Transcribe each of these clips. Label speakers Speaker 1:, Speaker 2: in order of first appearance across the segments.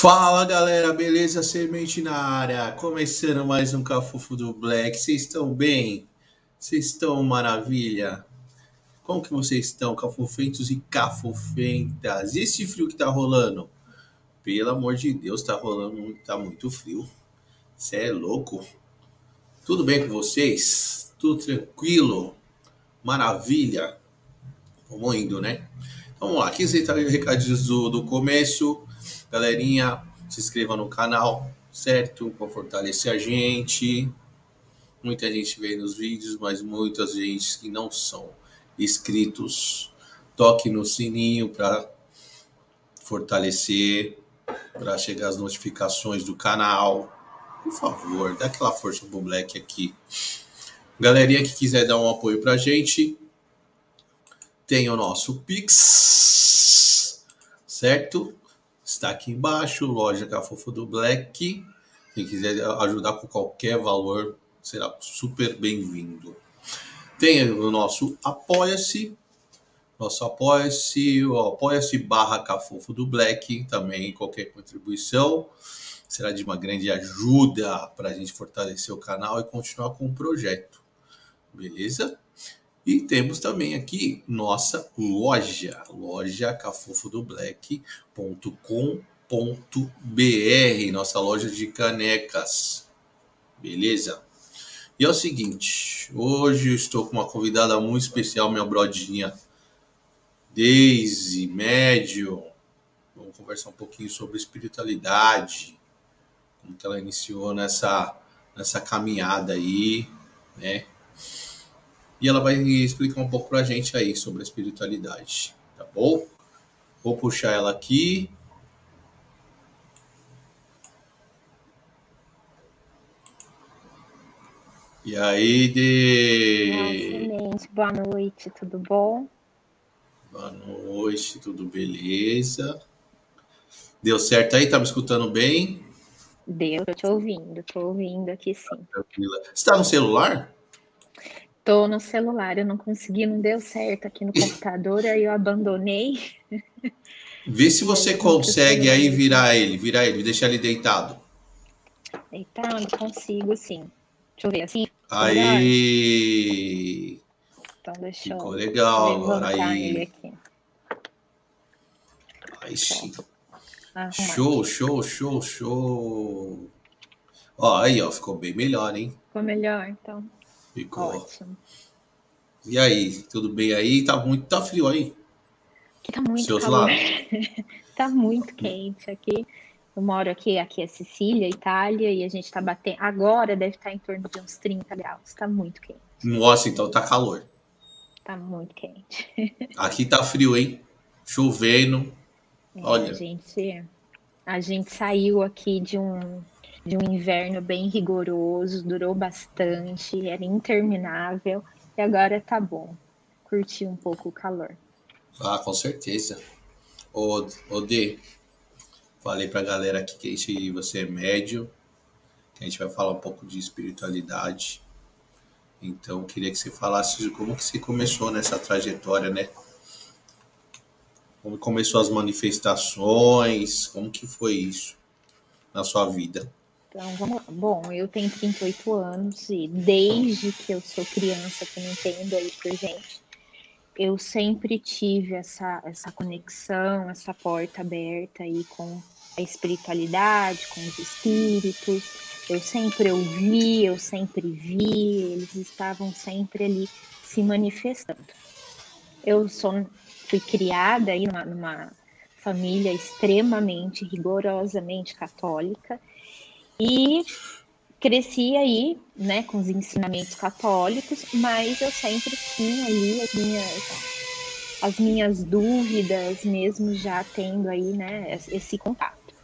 Speaker 1: Fala galera, beleza? Semente na área, começando mais um Cafufo do Black. Vocês estão bem? Vocês estão maravilha? Como que vocês estão, cafofentos e cafofentas? E esse frio que tá rolando? Pelo amor de Deus, tá rolando, tá muito frio. Você é louco? Tudo bem com vocês? Tudo tranquilo? Maravilha? Vamos indo, né? Vamos lá, aqui você tá recadinhos do, do começo. Galerinha, se inscreva no canal, certo? Para fortalecer a gente. Muita gente vê nos vídeos, mas muitas gente que não são inscritos. Toque no sininho para fortalecer, para chegar as notificações do canal. Por favor, dá aquela força pro Black aqui. Galerinha que quiser dar um apoio pra gente, tem o nosso Pix, certo? Está aqui embaixo, loja Cafofo do Black. Quem quiser ajudar com qualquer valor será super bem-vindo. Tem o nosso Apoia-se, nosso Apoia-se, Apoia-se barra Cafofo do Black, também qualquer contribuição será de uma grande ajuda para a gente fortalecer o canal e continuar com o projeto. Beleza? E temos também aqui nossa loja, loja cafofodoblack.com.br, nossa loja de canecas. Beleza? E é o seguinte, hoje eu estou com uma convidada muito especial, minha brodinha Daisy Médio. Vamos conversar um pouquinho sobre espiritualidade, como que ela iniciou nessa, nessa caminhada aí, né? E ela vai explicar um pouco para a gente aí sobre a espiritualidade, tá bom? Vou puxar ela aqui. E aí,
Speaker 2: de. Nossa, boa noite, tudo bom?
Speaker 1: Boa noite, tudo beleza? Deu certo aí? Tá me escutando bem?
Speaker 2: Deu, tô te ouvindo, tô ouvindo aqui sim.
Speaker 1: Tranquila. Você tá no celular?
Speaker 2: Tô no celular, eu não consegui, não deu certo aqui no computador, aí eu abandonei.
Speaker 1: Vê se você consegue aí virar ele, virar ele, deixar ele deitado.
Speaker 2: Deitado, consigo sim. Deixa eu ver assim.
Speaker 1: Aí.
Speaker 2: Então deixa
Speaker 1: Ficou legal agora aí. Aí sim. Show, show, show, show. Ó, aí, ó, ficou bem melhor, hein?
Speaker 2: Ficou melhor, então.
Speaker 1: Ficou. Ótimo. E aí, tudo bem aí? Tá muito, tá frio aí?
Speaker 2: Aqui tá muito Seus calor. tá muito quente aqui. Eu moro aqui, aqui é Sicília, Itália, e a gente tá batendo. Agora deve estar tá em torno de uns 30 graus. Tá muito quente.
Speaker 1: Nossa, então tá calor.
Speaker 2: Tá muito quente.
Speaker 1: Aqui tá frio, hein? Chovendo. É, Olha.
Speaker 2: A gente, a gente saiu aqui de um de um inverno bem rigoroso, durou bastante, era interminável e agora tá bom. Curti um pouco o calor.
Speaker 1: Ah, com certeza. Ô, ô D, falei pra galera aqui que gente, você é médio, que a gente vai falar um pouco de espiritualidade. Então, queria que você falasse como que você começou nessa trajetória, né? Como começou as manifestações, como que foi isso na sua vida?
Speaker 2: Então, vamos lá. Bom, eu tenho 38 anos e desde que eu sou criança, que entendo aí por gente, eu sempre tive essa, essa conexão, essa porta aberta aí com a espiritualidade, com os espíritos. Eu sempre ouvi, eu sempre vi, eles estavam sempre ali se manifestando. Eu sou, fui criada aí numa, numa família extremamente rigorosamente católica e cresci aí, né, com os ensinamentos católicos, mas eu sempre tinha ali as minhas, as minhas dúvidas, mesmo já tendo aí, né, esse contato.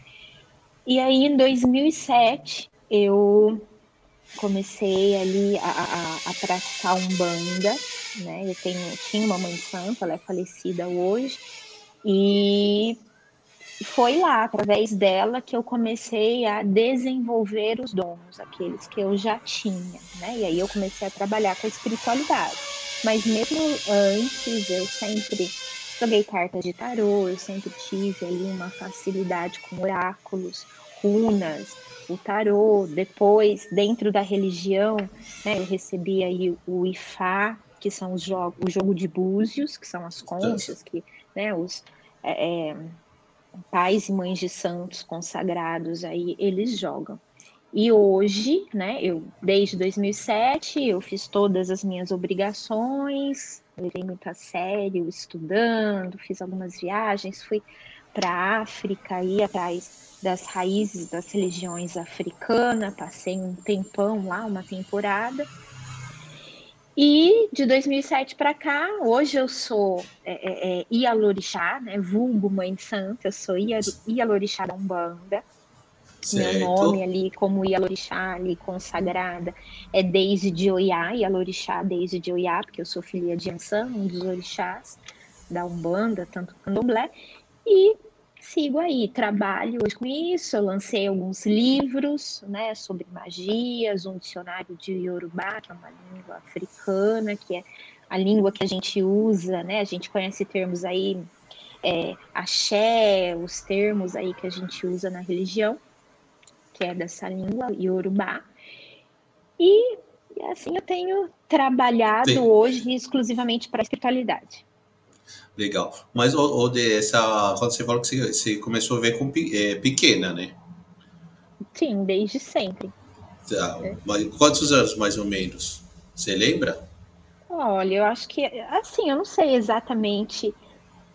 Speaker 2: E aí, em 2007, eu comecei ali a, a, a umbanda, né? Eu tenho, tinha uma mãe santa, ela é falecida hoje, e foi lá, através dela, que eu comecei a desenvolver os dons, aqueles que eu já tinha, né? E aí eu comecei a trabalhar com a espiritualidade. Mas mesmo antes, eu sempre joguei cartas de tarô, eu sempre tive ali uma facilidade com oráculos, runas, o tarô. Depois, dentro da religião, né, eu recebi aí o Ifá, que são os jogos, o jogo de búzios, que são as conchas que, né, os é, é, pais e mães de santos consagrados aí eles jogam. E hoje, né, eu desde 2007 eu fiz todas as minhas obrigações, levei muito a sério, estudando, fiz algumas viagens, fui para a África, ir atrás das raízes das religiões africanas, passei um tempão lá, uma temporada. E de 2007 para cá, hoje eu sou é, é, é, Ialorixá, né, vulgo Mãe Santa, eu sou Ialorixá da Umbanda. Certo. Meu nome ali, como Ialorixá, ali, consagrada, é Deise de Oiá, Ialorixá Deise de Oiá, porque eu sou filha de Ansan, um dos orixás da Umbanda, tanto candomblé, e sigo aí, trabalho hoje com isso, eu lancei alguns livros, né, sobre magias, um dicionário de Yorubá, que é uma língua africana, que é a língua que a gente usa, né, a gente conhece termos aí, é, axé, os termos aí que a gente usa na religião, que é dessa língua Yorubá. E assim eu tenho trabalhado Sim. hoje exclusivamente para a espiritualidade.
Speaker 1: Legal. Mas o, de essa, quando você falou que você, você começou a ver com é, pequena, né?
Speaker 2: Sim, desde sempre.
Speaker 1: Tá. É. Mas quantos anos mais ou menos? Você lembra?
Speaker 2: Olha, eu acho que assim, eu não sei exatamente.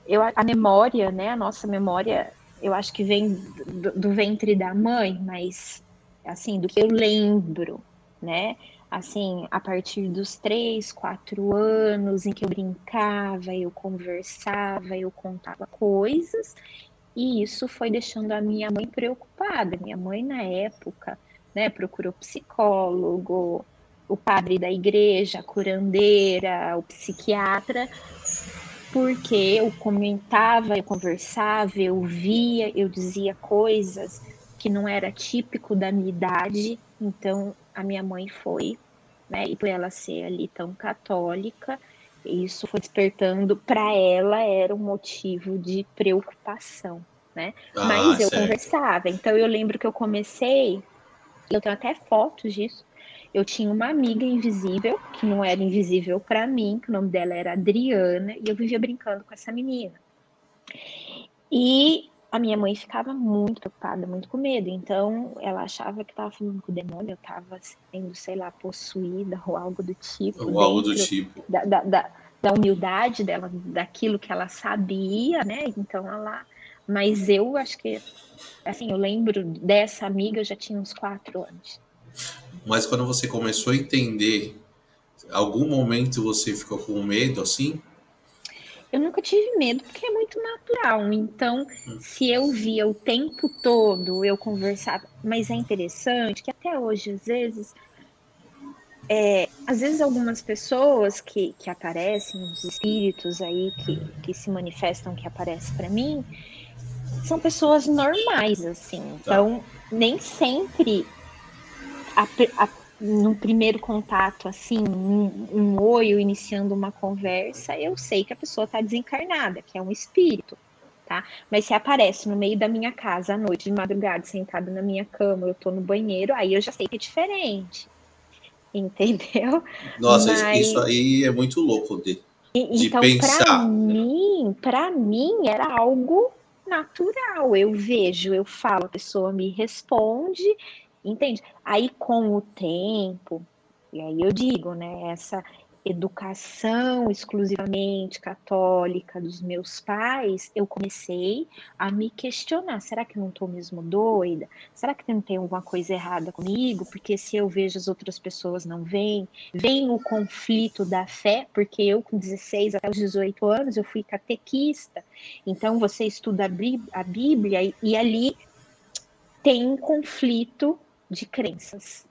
Speaker 2: Eu, a memória, né? A nossa memória eu acho que vem do, do, ventre da mãe, mas assim, do que eu lembro, né? Assim, a partir dos três, quatro anos em que eu brincava, eu conversava, eu contava coisas, e isso foi deixando a minha mãe preocupada. Minha mãe, na época, né, procurou psicólogo, o padre da igreja, a curandeira, o psiquiatra, porque eu comentava, eu conversava, eu via, eu dizia coisas que não era típico da minha idade, então a minha mãe foi, né, e por ela ser ali tão católica, isso foi despertando para ela era um motivo de preocupação, né? Ah, Mas eu certo. conversava, então eu lembro que eu comecei, eu tenho até fotos disso, eu tinha uma amiga invisível, que não era invisível para mim, que o nome dela era Adriana, e eu vivia brincando com essa menina. E a minha mãe ficava muito preocupada, muito com medo. Então, ela achava que estava falando com o demônio, eu estava sendo, sei lá, possuída ou algo do tipo.
Speaker 1: Ou algo do tipo.
Speaker 2: Da, da, da, da, humildade dela, daquilo que ela sabia, né? Então, ela. Mas eu acho que, assim, eu lembro dessa amiga, eu já tinha uns quatro anos.
Speaker 1: Mas quando você começou a entender, algum momento você ficou com medo assim?
Speaker 2: Eu nunca tive medo porque é muito natural. Então, se eu via o tempo todo, eu conversava. Mas é interessante que até hoje, às vezes, é, às vezes algumas pessoas que, que aparecem, os espíritos aí que, que se manifestam, que aparecem para mim, são pessoas normais, assim. Tá. Então, nem sempre a, a, no primeiro contato, assim, um, um oi, iniciando uma conversa, eu sei que a pessoa está desencarnada, que é um espírito, tá? Mas se aparece no meio da minha casa à noite, de madrugada, sentado na minha cama, eu tô no banheiro, aí eu já sei que é diferente. Entendeu?
Speaker 1: Nossa, Mas... isso aí é muito louco de, de então, pensar. Para
Speaker 2: mim, para mim era algo natural. Eu vejo, eu falo, a pessoa me responde, Entende? Aí com o tempo, e aí eu digo, né, essa educação exclusivamente católica dos meus pais, eu comecei a me questionar: será que eu não estou mesmo doida? Será que não tem alguma coisa errada comigo? Porque se eu vejo as outras pessoas não veem, vem o conflito da fé, porque eu com 16 até os 18 anos eu fui catequista, então você estuda a Bíblia e, e ali tem um conflito de crenças.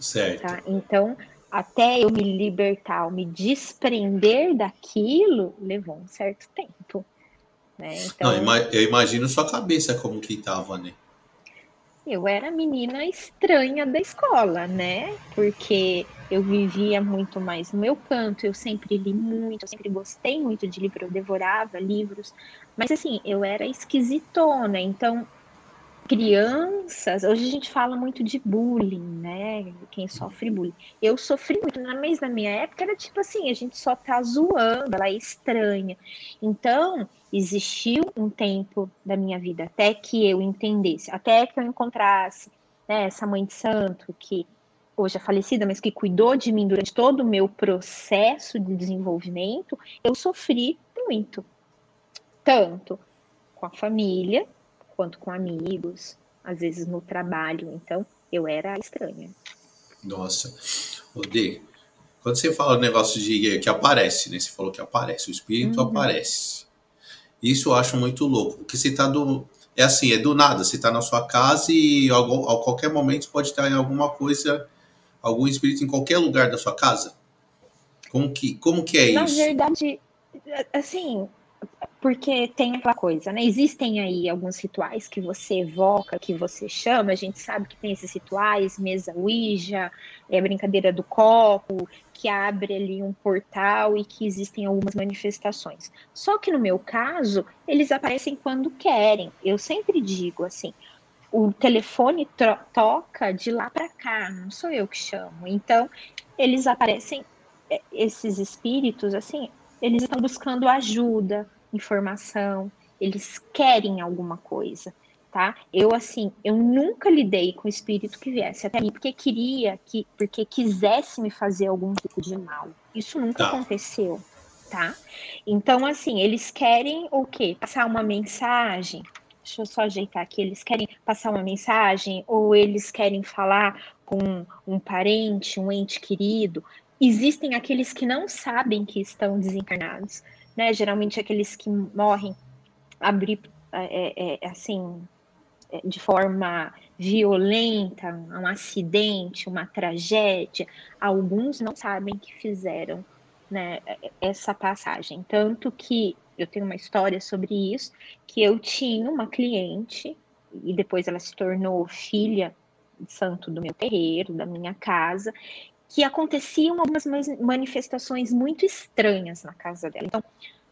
Speaker 1: Certo. Tá?
Speaker 2: Então, até eu me libertar, me desprender daquilo, levou um certo tempo. Né?
Speaker 1: Então, Não, eu imagino sua cabeça como que estava, né?
Speaker 2: eu era menina estranha da escola, né? Porque eu vivia muito mais no meu canto, eu sempre li muito, eu sempre gostei muito de livro, eu devorava livros, mas assim, eu era esquisitona, então crianças, hoje a gente fala muito de bullying, né? Quem sofre bullying. Eu sofri muito, mas na minha época era tipo assim, a gente só tá zoando, ela é estranha. Então, existiu um tempo da minha vida até que eu entendesse, até que eu encontrasse né, essa mãe de santo que hoje é falecida, mas que cuidou de mim durante todo o meu processo de desenvolvimento, eu sofri muito. Tanto com a família, quanto com amigos, às vezes no trabalho. Então, eu era estranha.
Speaker 1: Nossa. Odê, quando você fala negócio de que aparece, né? Você falou que aparece, o espírito uhum. aparece. Isso eu acho muito louco, porque você tá do. É assim, é do nada. Você tá na sua casa e a, a qualquer momento pode estar em alguma coisa, algum espírito em qualquer lugar da sua casa. Como que, como que é
Speaker 2: na
Speaker 1: isso?
Speaker 2: Na verdade, assim, porque tem aquela coisa, né? Existem aí alguns rituais que você evoca, que você chama, a gente sabe que tem esses rituais, mesa Ouija, é a brincadeira do copo, que abre ali um portal e que existem algumas manifestações. Só que no meu caso, eles aparecem quando querem. Eu sempre digo assim, o telefone toca de lá para cá, não sou eu que chamo. Então, eles aparecem é, esses espíritos assim, eles estão buscando ajuda, informação, eles querem alguma coisa, tá? Eu assim, eu nunca lidei com espírito que viesse até mim porque queria que, porque quisesse me fazer algum tipo de mal. Isso nunca tá. aconteceu, tá? Então assim, eles querem o quê? Passar uma mensagem. Deixa eu só ajeitar aqui. Eles querem passar uma mensagem ou eles querem falar com um parente, um ente querido. Existem aqueles que não sabem que estão desencarnados né? Geralmente aqueles que morrem abrir é, é, é, assim é, de forma violenta, um acidente, uma tragédia, alguns não sabem que fizeram né, essa passagem. Tanto que eu tenho uma história sobre isso, que eu tinha uma cliente, e depois ela se tornou filha santo do meu terreiro, da minha casa, que aconteciam algumas manifestações muito estranhas na casa dela. Então,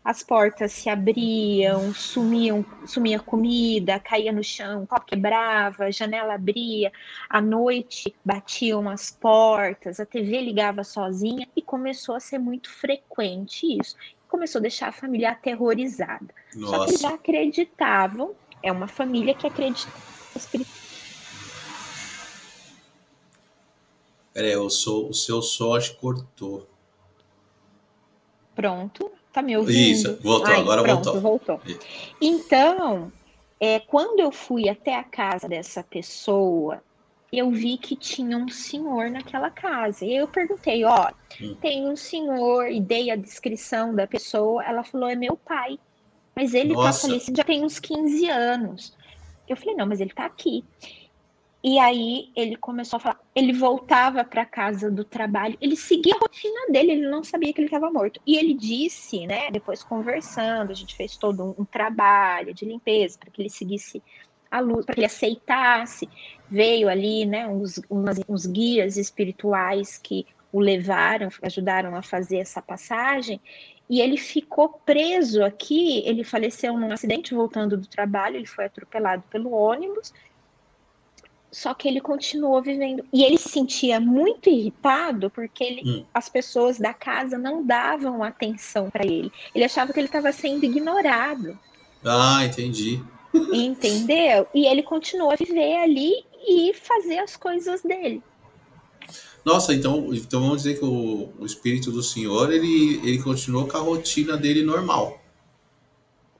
Speaker 2: as portas se abriam, sumiam, sumia comida, caía no chão, pau quebrava, janela abria, à noite batiam as portas, a TV ligava sozinha e começou a ser muito frequente isso. Começou a deixar a família aterrorizada. Nossa. Só que eles já acreditavam, é uma família que acredita
Speaker 1: Peraí, o, o seu som acho que cortou.
Speaker 2: Pronto. Tá me ouvindo?
Speaker 1: Isso, voltou, Ai, agora
Speaker 2: pronto,
Speaker 1: voltou.
Speaker 2: voltou. Então, é, quando eu fui até a casa dessa pessoa, eu vi que tinha um senhor naquela casa. E eu perguntei, ó, hum. tem um senhor, e dei a descrição da pessoa. Ela falou, é meu pai. Mas ele Nossa. tá falecido já tem uns 15 anos. Eu falei, não, mas ele tá aqui. E aí ele começou a falar, ele voltava para casa do trabalho, ele seguia a rotina dele, ele não sabia que ele estava morto. E ele disse, né, depois conversando, a gente fez todo um, um trabalho de limpeza para que ele seguisse a luz, para que ele aceitasse. Veio ali, né, uns, umas, uns guias espirituais que o levaram, ajudaram a fazer essa passagem. E ele ficou preso aqui. Ele faleceu num acidente voltando do trabalho. Ele foi atropelado pelo ônibus só que ele continuou vivendo. E ele se sentia muito irritado porque ele, hum. as pessoas da casa não davam atenção para ele. Ele achava que ele estava sendo ignorado.
Speaker 1: Ah, entendi.
Speaker 2: Entendeu? E ele continuou a viver ali e fazer as coisas dele.
Speaker 1: Nossa, então, então vamos dizer que o, o espírito do senhor ele, ele continuou com a rotina dele normal.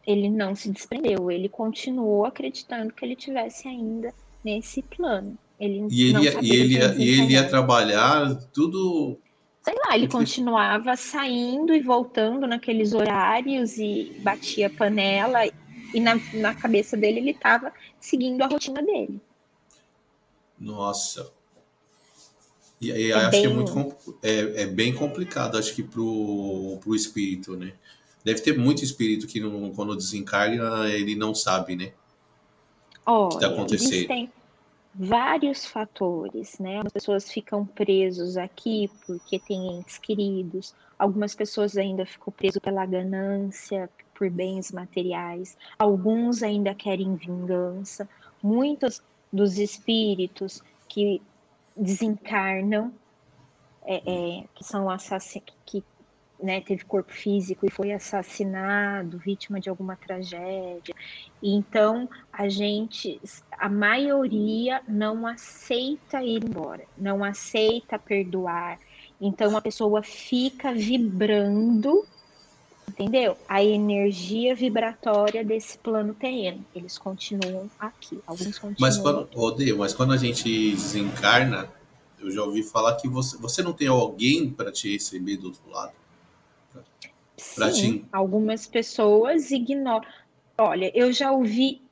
Speaker 2: Ele não se desprendeu, ele continuou acreditando que ele tivesse ainda nesse plano. Ele
Speaker 1: e ele, ia, e ele, ia, e ele ia trabalhar tudo.
Speaker 2: Sei lá, ele continuava saindo e voltando naqueles horários e batia panela, e na, na cabeça dele ele estava seguindo a rotina dele.
Speaker 1: Nossa. E aí é acho bem... que é muito é, é bem complicado, acho que pro, pro espírito, né? Deve ter muito espírito que não, quando desencarna ele não sabe, né?
Speaker 2: O que acontecendo. Existem, vários fatores, né? As pessoas ficam presos aqui porque têm entes queridos, algumas pessoas ainda ficam presos pela ganância, por bens materiais, alguns ainda querem vingança, muitos dos espíritos que desencarnam, é, é, que são assassinados, que né, teve corpo físico e foi assassinado, vítima de alguma tragédia. Então, a gente, a maioria não aceita ir embora, não aceita perdoar. Então, a pessoa fica vibrando, entendeu? A energia vibratória desse plano terreno. Eles continuam aqui, alguns continuam.
Speaker 1: Mas quando, Odeio, mas quando a gente desencarna, eu já ouvi falar que você, você não tem alguém para te receber do outro lado.
Speaker 2: Sim, algumas pessoas ignoram. Olha, eu já ouvi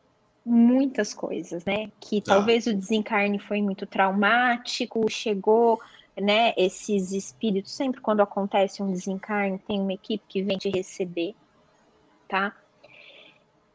Speaker 2: muitas coisas, né? Que tá. talvez o desencarne foi muito traumático, chegou, né? Esses espíritos, sempre quando acontece um desencarne, tem uma equipe que vem te receber, tá?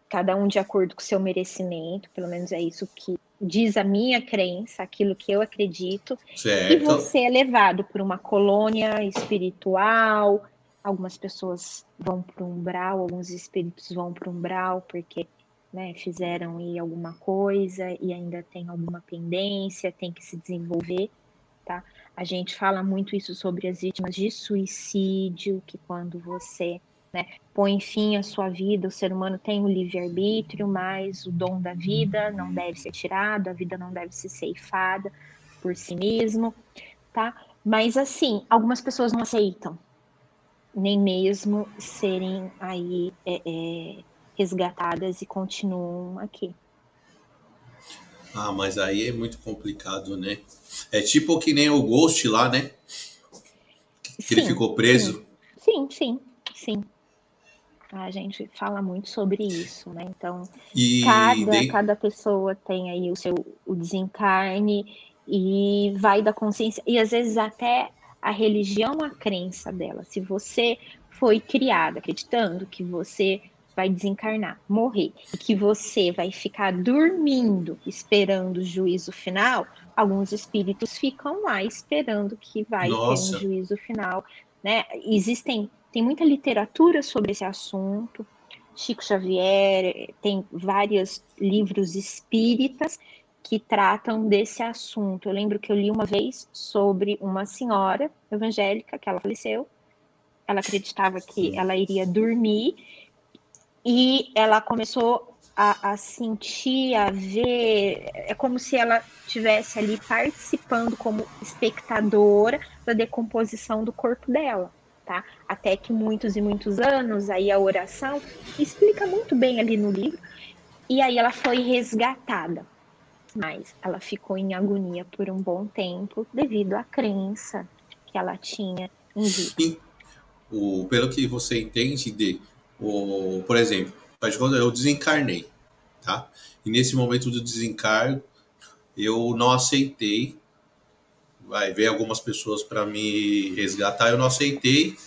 Speaker 2: Cada um de acordo com o seu merecimento, pelo menos é isso que diz a minha crença, aquilo que eu acredito.
Speaker 1: Certo.
Speaker 2: E você é levado por uma colônia espiritual, Algumas pessoas vão para o umbral, alguns espíritos vão para o umbral porque né, fizeram aí alguma coisa e ainda tem alguma pendência, tem que se desenvolver, tá? A gente fala muito isso sobre as vítimas de suicídio, que quando você né, põe fim à sua vida, o ser humano tem o livre-arbítrio, mas o dom da vida não deve ser tirado, a vida não deve ser ceifada por si mesmo, tá? Mas assim, algumas pessoas não aceitam, nem mesmo serem aí é, é, resgatadas e continuam aqui.
Speaker 1: Ah, mas aí é muito complicado, né? É tipo que nem o Ghost lá, né? Que sim, ele ficou preso.
Speaker 2: Sim, sim, sim. A gente fala muito sobre isso, né? Então,
Speaker 1: e
Speaker 2: cada, de... cada pessoa tem aí o seu o desencarne e vai da consciência. E às vezes até a religião, a crença dela. Se você foi criada acreditando que você vai desencarnar, morrer, e que você vai ficar dormindo esperando o juízo final, alguns espíritos ficam lá esperando que vai Nossa. ter um juízo final, né? Existem tem muita literatura sobre esse assunto. Chico Xavier tem vários livros espíritas que tratam desse assunto. Eu lembro que eu li uma vez sobre uma senhora evangélica que ela faleceu. Ela acreditava que ela iria dormir e ela começou a, a, sentir, a ver, é como se ela tivesse ali participando como espectadora da decomposição do corpo dela, tá? Até que muitos e muitos anos, aí a oração explica muito bem ali no livro, e aí ela foi resgatada mas ela ficou em agonia por um bom tempo devido à crença que ela tinha em vida.
Speaker 1: o, pelo que você entende de, o, por exemplo, quando eu desencarnei, tá? E nesse momento do desencargo, eu não aceitei. Vai ver algumas pessoas para me resgatar, eu não aceitei,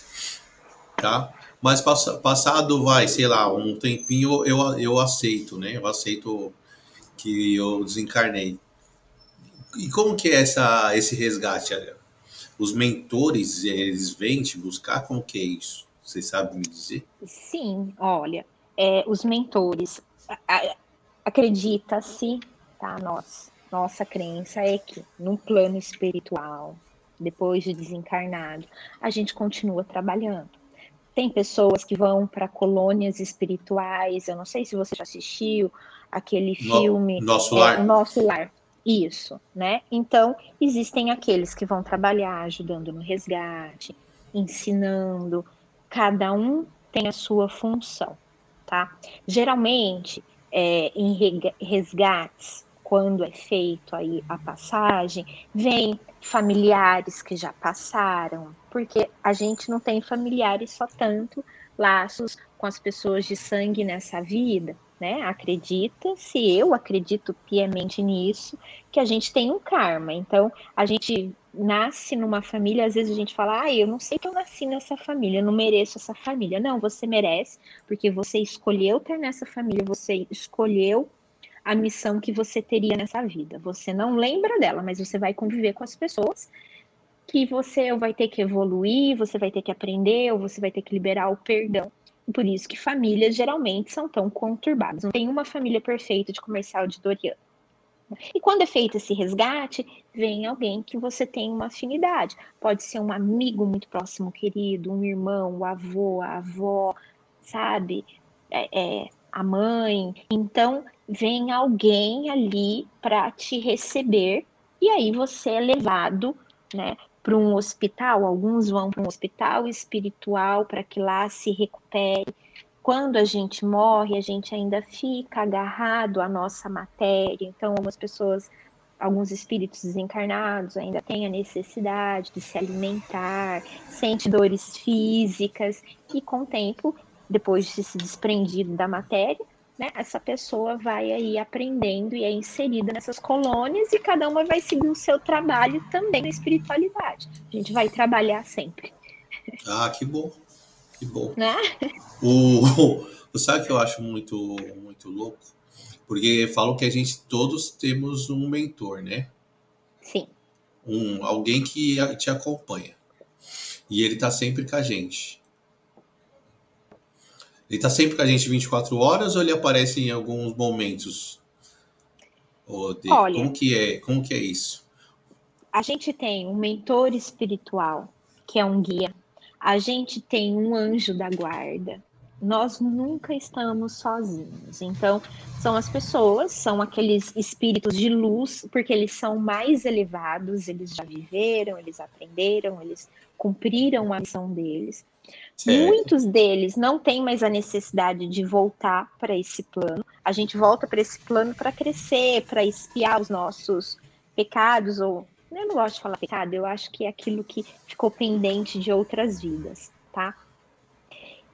Speaker 1: tá? Mas passado, vai, sei lá, um tempinho eu, eu aceito, né? Eu aceito que eu desencarnei. E como que é essa, esse resgate? Os mentores, eles vêm te buscar? Como que é isso? Você sabe me dizer?
Speaker 2: Sim, olha, é, os mentores, acredita-se, tá, nós, nossa crença é que no plano espiritual, depois de desencarnado, a gente continua trabalhando. Tem pessoas que vão para colônias espirituais, eu não sei se você já assistiu, aquele filme
Speaker 1: no, Nosso Lar.
Speaker 2: É, Nosso Lar. Isso, né? Então, existem aqueles que vão trabalhar ajudando no resgate, ensinando, cada um tem a sua função, tá? Geralmente, é, em resgates, quando é feito aí a passagem, vem familiares que já passaram, porque a gente não tem familiares só tanto laços com as pessoas de sangue nessa vida, né? Acredita, se eu acredito piamente nisso, que a gente tem um karma. Então, a gente nasce numa família, às vezes a gente fala, ah, eu não sei que eu nasci nessa família, eu não mereço essa família. Não, você merece, porque você escolheu ter nessa família, você escolheu a missão que você teria nessa vida. Você não lembra dela, mas você vai conviver com as pessoas que você vai ter que evoluir, você vai ter que aprender, ou você vai ter que liberar o perdão. Por isso que famílias geralmente são tão conturbadas. Não tem uma família perfeita de comercial de Doriano. E quando é feito esse resgate, vem alguém que você tem uma afinidade. Pode ser um amigo muito próximo, querido, um irmão, o avô, a avó, sabe? É, é, a mãe. Então, vem alguém ali para te receber e aí você é levado, né, para um hospital. Alguns vão para um hospital espiritual para que lá se recupere. Quando a gente morre, a gente ainda fica agarrado à nossa matéria. Então, algumas pessoas, alguns espíritos desencarnados ainda têm a necessidade de se alimentar, sente dores físicas e com o tempo depois de se desprendido da matéria, né, essa pessoa vai aí aprendendo e é inserida nessas colônias e cada uma vai seguir o seu trabalho também na espiritualidade. A gente vai trabalhar sempre.
Speaker 1: Ah, que bom. Que bom. Né? O, o, sabe que eu acho muito, muito louco? Porque falam que a gente todos temos um mentor, né?
Speaker 2: Sim.
Speaker 1: Um, alguém que te acompanha. E ele tá sempre com a gente. Ele tá sempre com a gente 24 horas ou ele aparece em alguns momentos? Olha, como que é? Como que é isso?
Speaker 2: A gente tem um mentor espiritual, que é um guia. A gente tem um anjo da guarda. Nós nunca estamos sozinhos. Então, são as pessoas, são aqueles espíritos de luz, porque eles são mais elevados, eles já viveram, eles aprenderam, eles cumpriram a missão deles. Muitos deles não têm mais a necessidade de voltar para esse plano. A gente volta para esse plano para crescer, para espiar os nossos pecados, ou eu não gosto de falar pecado, eu acho que é aquilo que ficou pendente de outras vidas, tá?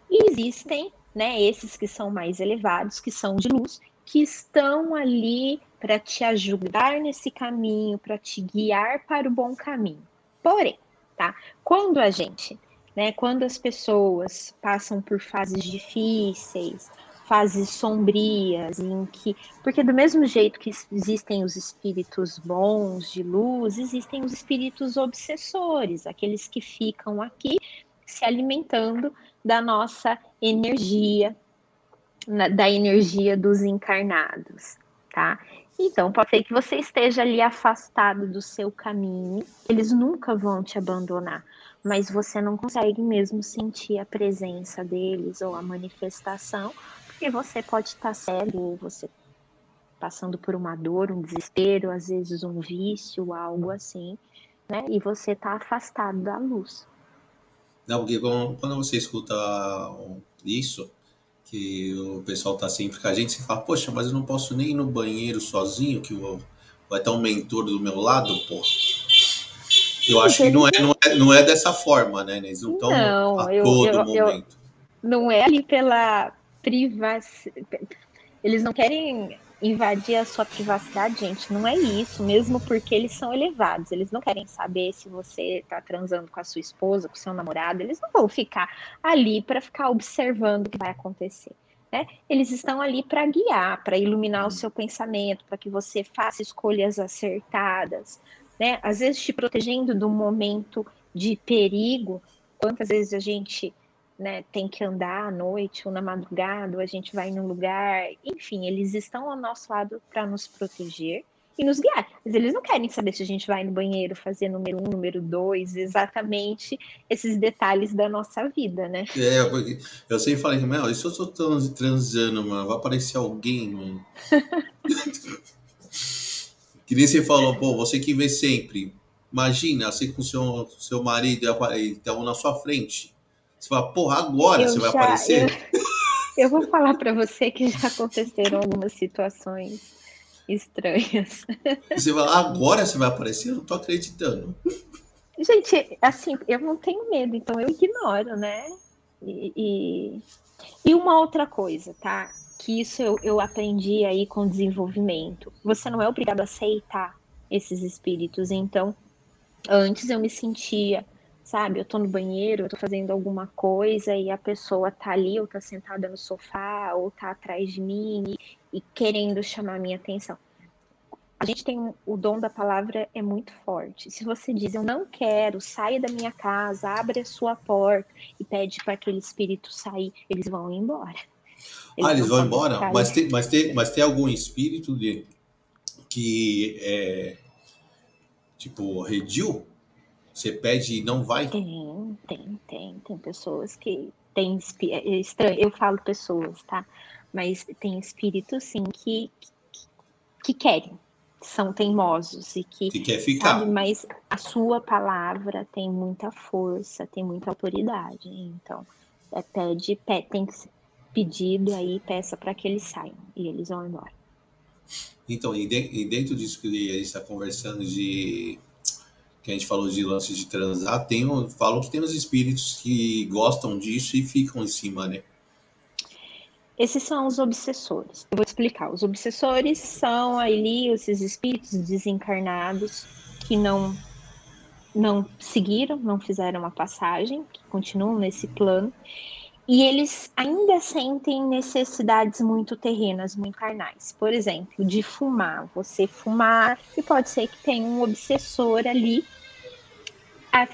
Speaker 2: E existem, né, esses que são mais elevados, que são de luz, que estão ali para te ajudar nesse caminho, para te guiar para o bom caminho. Porém, tá? Quando a gente né? Quando as pessoas passam por fases difíceis, fases sombrias, em que. Porque, do mesmo jeito que existem os espíritos bons, de luz, existem os espíritos obsessores, aqueles que ficam aqui se alimentando da nossa energia, da energia dos encarnados, tá? Então, pode ser que você esteja ali afastado do seu caminho, eles nunca vão te abandonar mas você não consegue mesmo sentir a presença deles ou a manifestação, porque você pode estar cego, você passando por uma dor, um desespero, às vezes um vício, algo assim, né? E você está afastado da luz.
Speaker 1: Não, porque quando você escuta isso, que o pessoal tá sempre com a gente, você fala, poxa, mas eu não posso nem ir no banheiro sozinho, que vai estar um mentor do meu lado, pô. Eu acho que não é, não é, não é dessa forma, né? Eles não estão a eu, todo eu, momento.
Speaker 2: Eu, não é ali pela privacidade. Eles não querem invadir a sua privacidade, gente. Não é isso, mesmo porque eles são elevados. Eles não querem saber se você está transando com a sua esposa, com o seu namorado. Eles não vão ficar ali para ficar observando o que vai acontecer. Né? Eles estão ali para guiar, para iluminar o seu pensamento, para que você faça escolhas acertadas, né? Às vezes te protegendo do momento de perigo. Quantas vezes a gente né, tem que andar à noite ou na madrugada, ou a gente vai num lugar, enfim, eles estão ao nosso lado para nos proteger e nos guiar. Mas eles não querem saber se a gente vai no banheiro fazer número um, número dois, exatamente esses detalhes da nossa vida, né?
Speaker 1: É, eu sempre falei, meu, e se eu tô transando, mano, vai aparecer alguém, mano. Que nem você falou, pô, você que vê sempre. Imagina, você com seu, seu marido então na sua frente. Você fala, porra, agora eu você vai aparecer?
Speaker 2: Eu, eu vou falar para você que já aconteceram algumas situações estranhas.
Speaker 1: Você fala, agora você vai aparecer? Eu não tô acreditando.
Speaker 2: Gente, assim, eu não tenho medo, então eu ignoro, né? E, e, e uma outra coisa, tá? Que isso eu, eu aprendi aí com o desenvolvimento. Você não é obrigado a aceitar esses espíritos. Então, antes eu me sentia sabe? Eu tô no banheiro, eu tô fazendo alguma coisa e a pessoa tá ali, ou tá sentada no sofá, ou tá atrás de mim e, e querendo chamar a minha atenção. A gente tem o dom da palavra é muito forte. Se você diz eu não quero, saia da minha casa, abre a sua porta e pede para aquele espírito sair, eles vão embora.
Speaker 1: Eles ah, eles vão embora? Mas tem, mas, tem, mas tem algum espírito de, que é tipo redil? Você pede e não vai?
Speaker 2: Tem, tem, tem. Tem pessoas que têm é estranho. Eu falo pessoas, tá? Mas tem espíritos, sim, que, que, que querem, são teimosos e que,
Speaker 1: que quer ficar. Sabe,
Speaker 2: mas a sua palavra tem muita força, tem muita autoridade. Então, é, pede, pede, tem que ser pedido aí, peça para que eles saiam e eles vão embora.
Speaker 1: Então, e dentro disso que a gente está conversando de que a gente falou de lance de transar, tem, falam que tem os espíritos que gostam disso e ficam em cima, né?
Speaker 2: Esses são os obsessores. Eu vou explicar. Os obsessores são ali esses espíritos desencarnados que não não seguiram, não fizeram a passagem, que continuam nesse plano e eles ainda sentem necessidades muito terrenas, muito carnais. Por exemplo, de fumar. Você fumar, e pode ser que tenha um obsessor ali.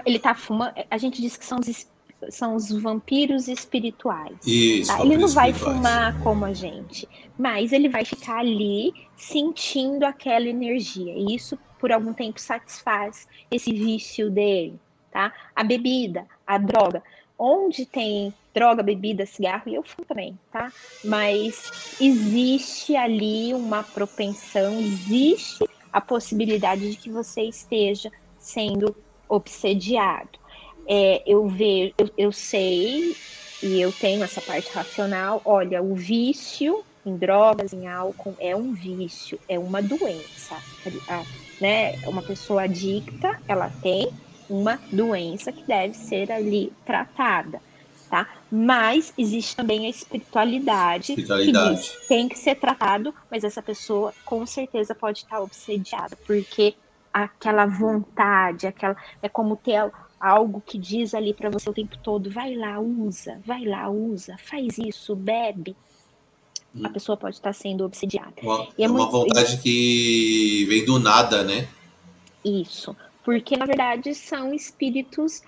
Speaker 2: Ele tá fumando. A gente diz que são os, são os vampiros espirituais.
Speaker 1: Isso,
Speaker 2: tá? Ele não vai fumar como a gente, mas ele vai ficar ali sentindo aquela energia. E isso, por algum tempo, satisfaz esse vício dele. Tá? A bebida, a droga. Onde tem droga, bebida, cigarro, e eu fumo também, tá? Mas existe ali uma propensão, existe a possibilidade de que você esteja sendo obsediado. É, eu vejo, eu, eu sei, e eu tenho essa parte racional, olha, o vício em drogas, em álcool, é um vício, é uma doença. A, né? Uma pessoa adicta, ela tem uma doença que deve ser ali tratada tá? Mas existe também a espiritualidade, espiritualidade. que diz, tem que ser tratado, mas essa pessoa com certeza pode estar obsediada, porque aquela vontade, aquela é como ter algo que diz ali para você o tempo todo, vai lá, usa, vai lá, usa, faz isso, bebe. A hum. pessoa pode estar sendo obsediada.
Speaker 1: Uma, é, é uma muito, vontade que vem do nada, né?
Speaker 2: Isso. Porque, na verdade, são espíritos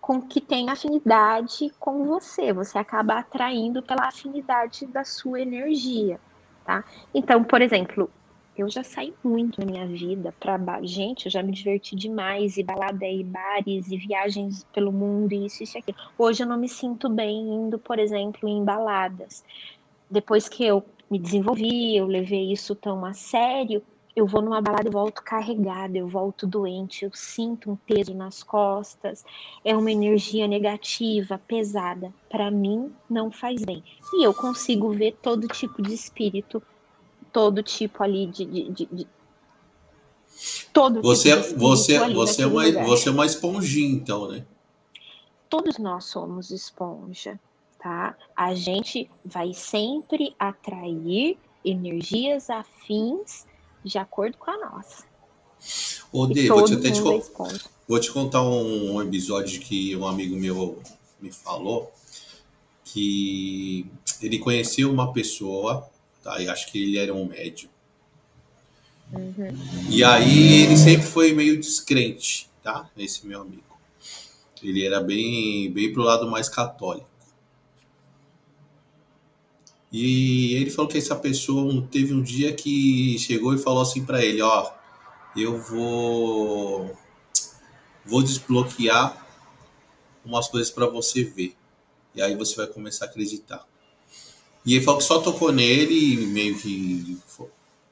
Speaker 2: com que tem afinidade com você. Você acaba atraindo pela afinidade da sua energia, tá? Então, por exemplo, eu já saí muito na minha vida para gente, eu já me diverti demais e balada e bares e viagens pelo mundo e isso e aquilo. Hoje eu não me sinto bem indo, por exemplo, em baladas. Depois que eu me desenvolvi, eu levei isso tão a sério, eu vou numa balada e volto carregada, eu volto doente, eu sinto um peso nas costas, é uma energia negativa, pesada. Para mim, não faz bem. E eu consigo ver todo tipo de espírito, todo tipo ali de. de, de, de todo
Speaker 1: você, tipo você, você, é uma, você é uma esponjinha, então, né?
Speaker 2: Todos nós somos esponja, tá? A gente vai sempre atrair energias afins de acordo com a nossa.
Speaker 1: Ô, Dê, vou te, te, vou te contar um episódio que um amigo meu me falou que ele conheceu uma pessoa, tá? Eu acho que ele era um médium. Uhum. E aí ele sempre foi meio descrente, tá? Esse meu amigo. Ele era bem, bem pro lado mais católico. E ele falou que essa pessoa teve um dia que chegou e falou assim para ele, ó, eu vou vou desbloquear umas coisas para você ver. E aí você vai começar a acreditar. E ele falou que só tocou nele e meio que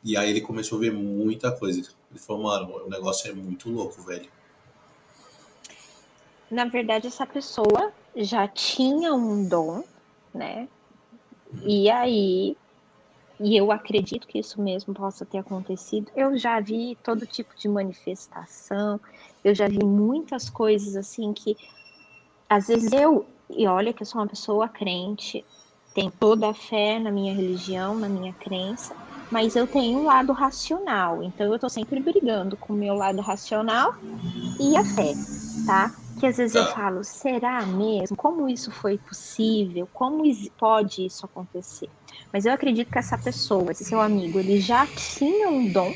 Speaker 1: e aí ele começou a ver muita coisa. Ele falou, mano, o negócio é muito louco, velho.
Speaker 2: Na verdade, essa pessoa já tinha um dom, né? E aí, e eu acredito que isso mesmo possa ter acontecido. Eu já vi todo tipo de manifestação, eu já vi muitas coisas assim que às vezes eu, e olha que eu sou uma pessoa crente, tenho toda a fé na minha religião, na minha crença, mas eu tenho um lado racional, então eu tô sempre brigando com o meu lado racional e a fé, tá? Que às vezes tá. eu falo, será mesmo? Como isso foi possível? Como pode isso acontecer? Mas eu acredito que essa pessoa, esse seu amigo, ele já tinha um dom.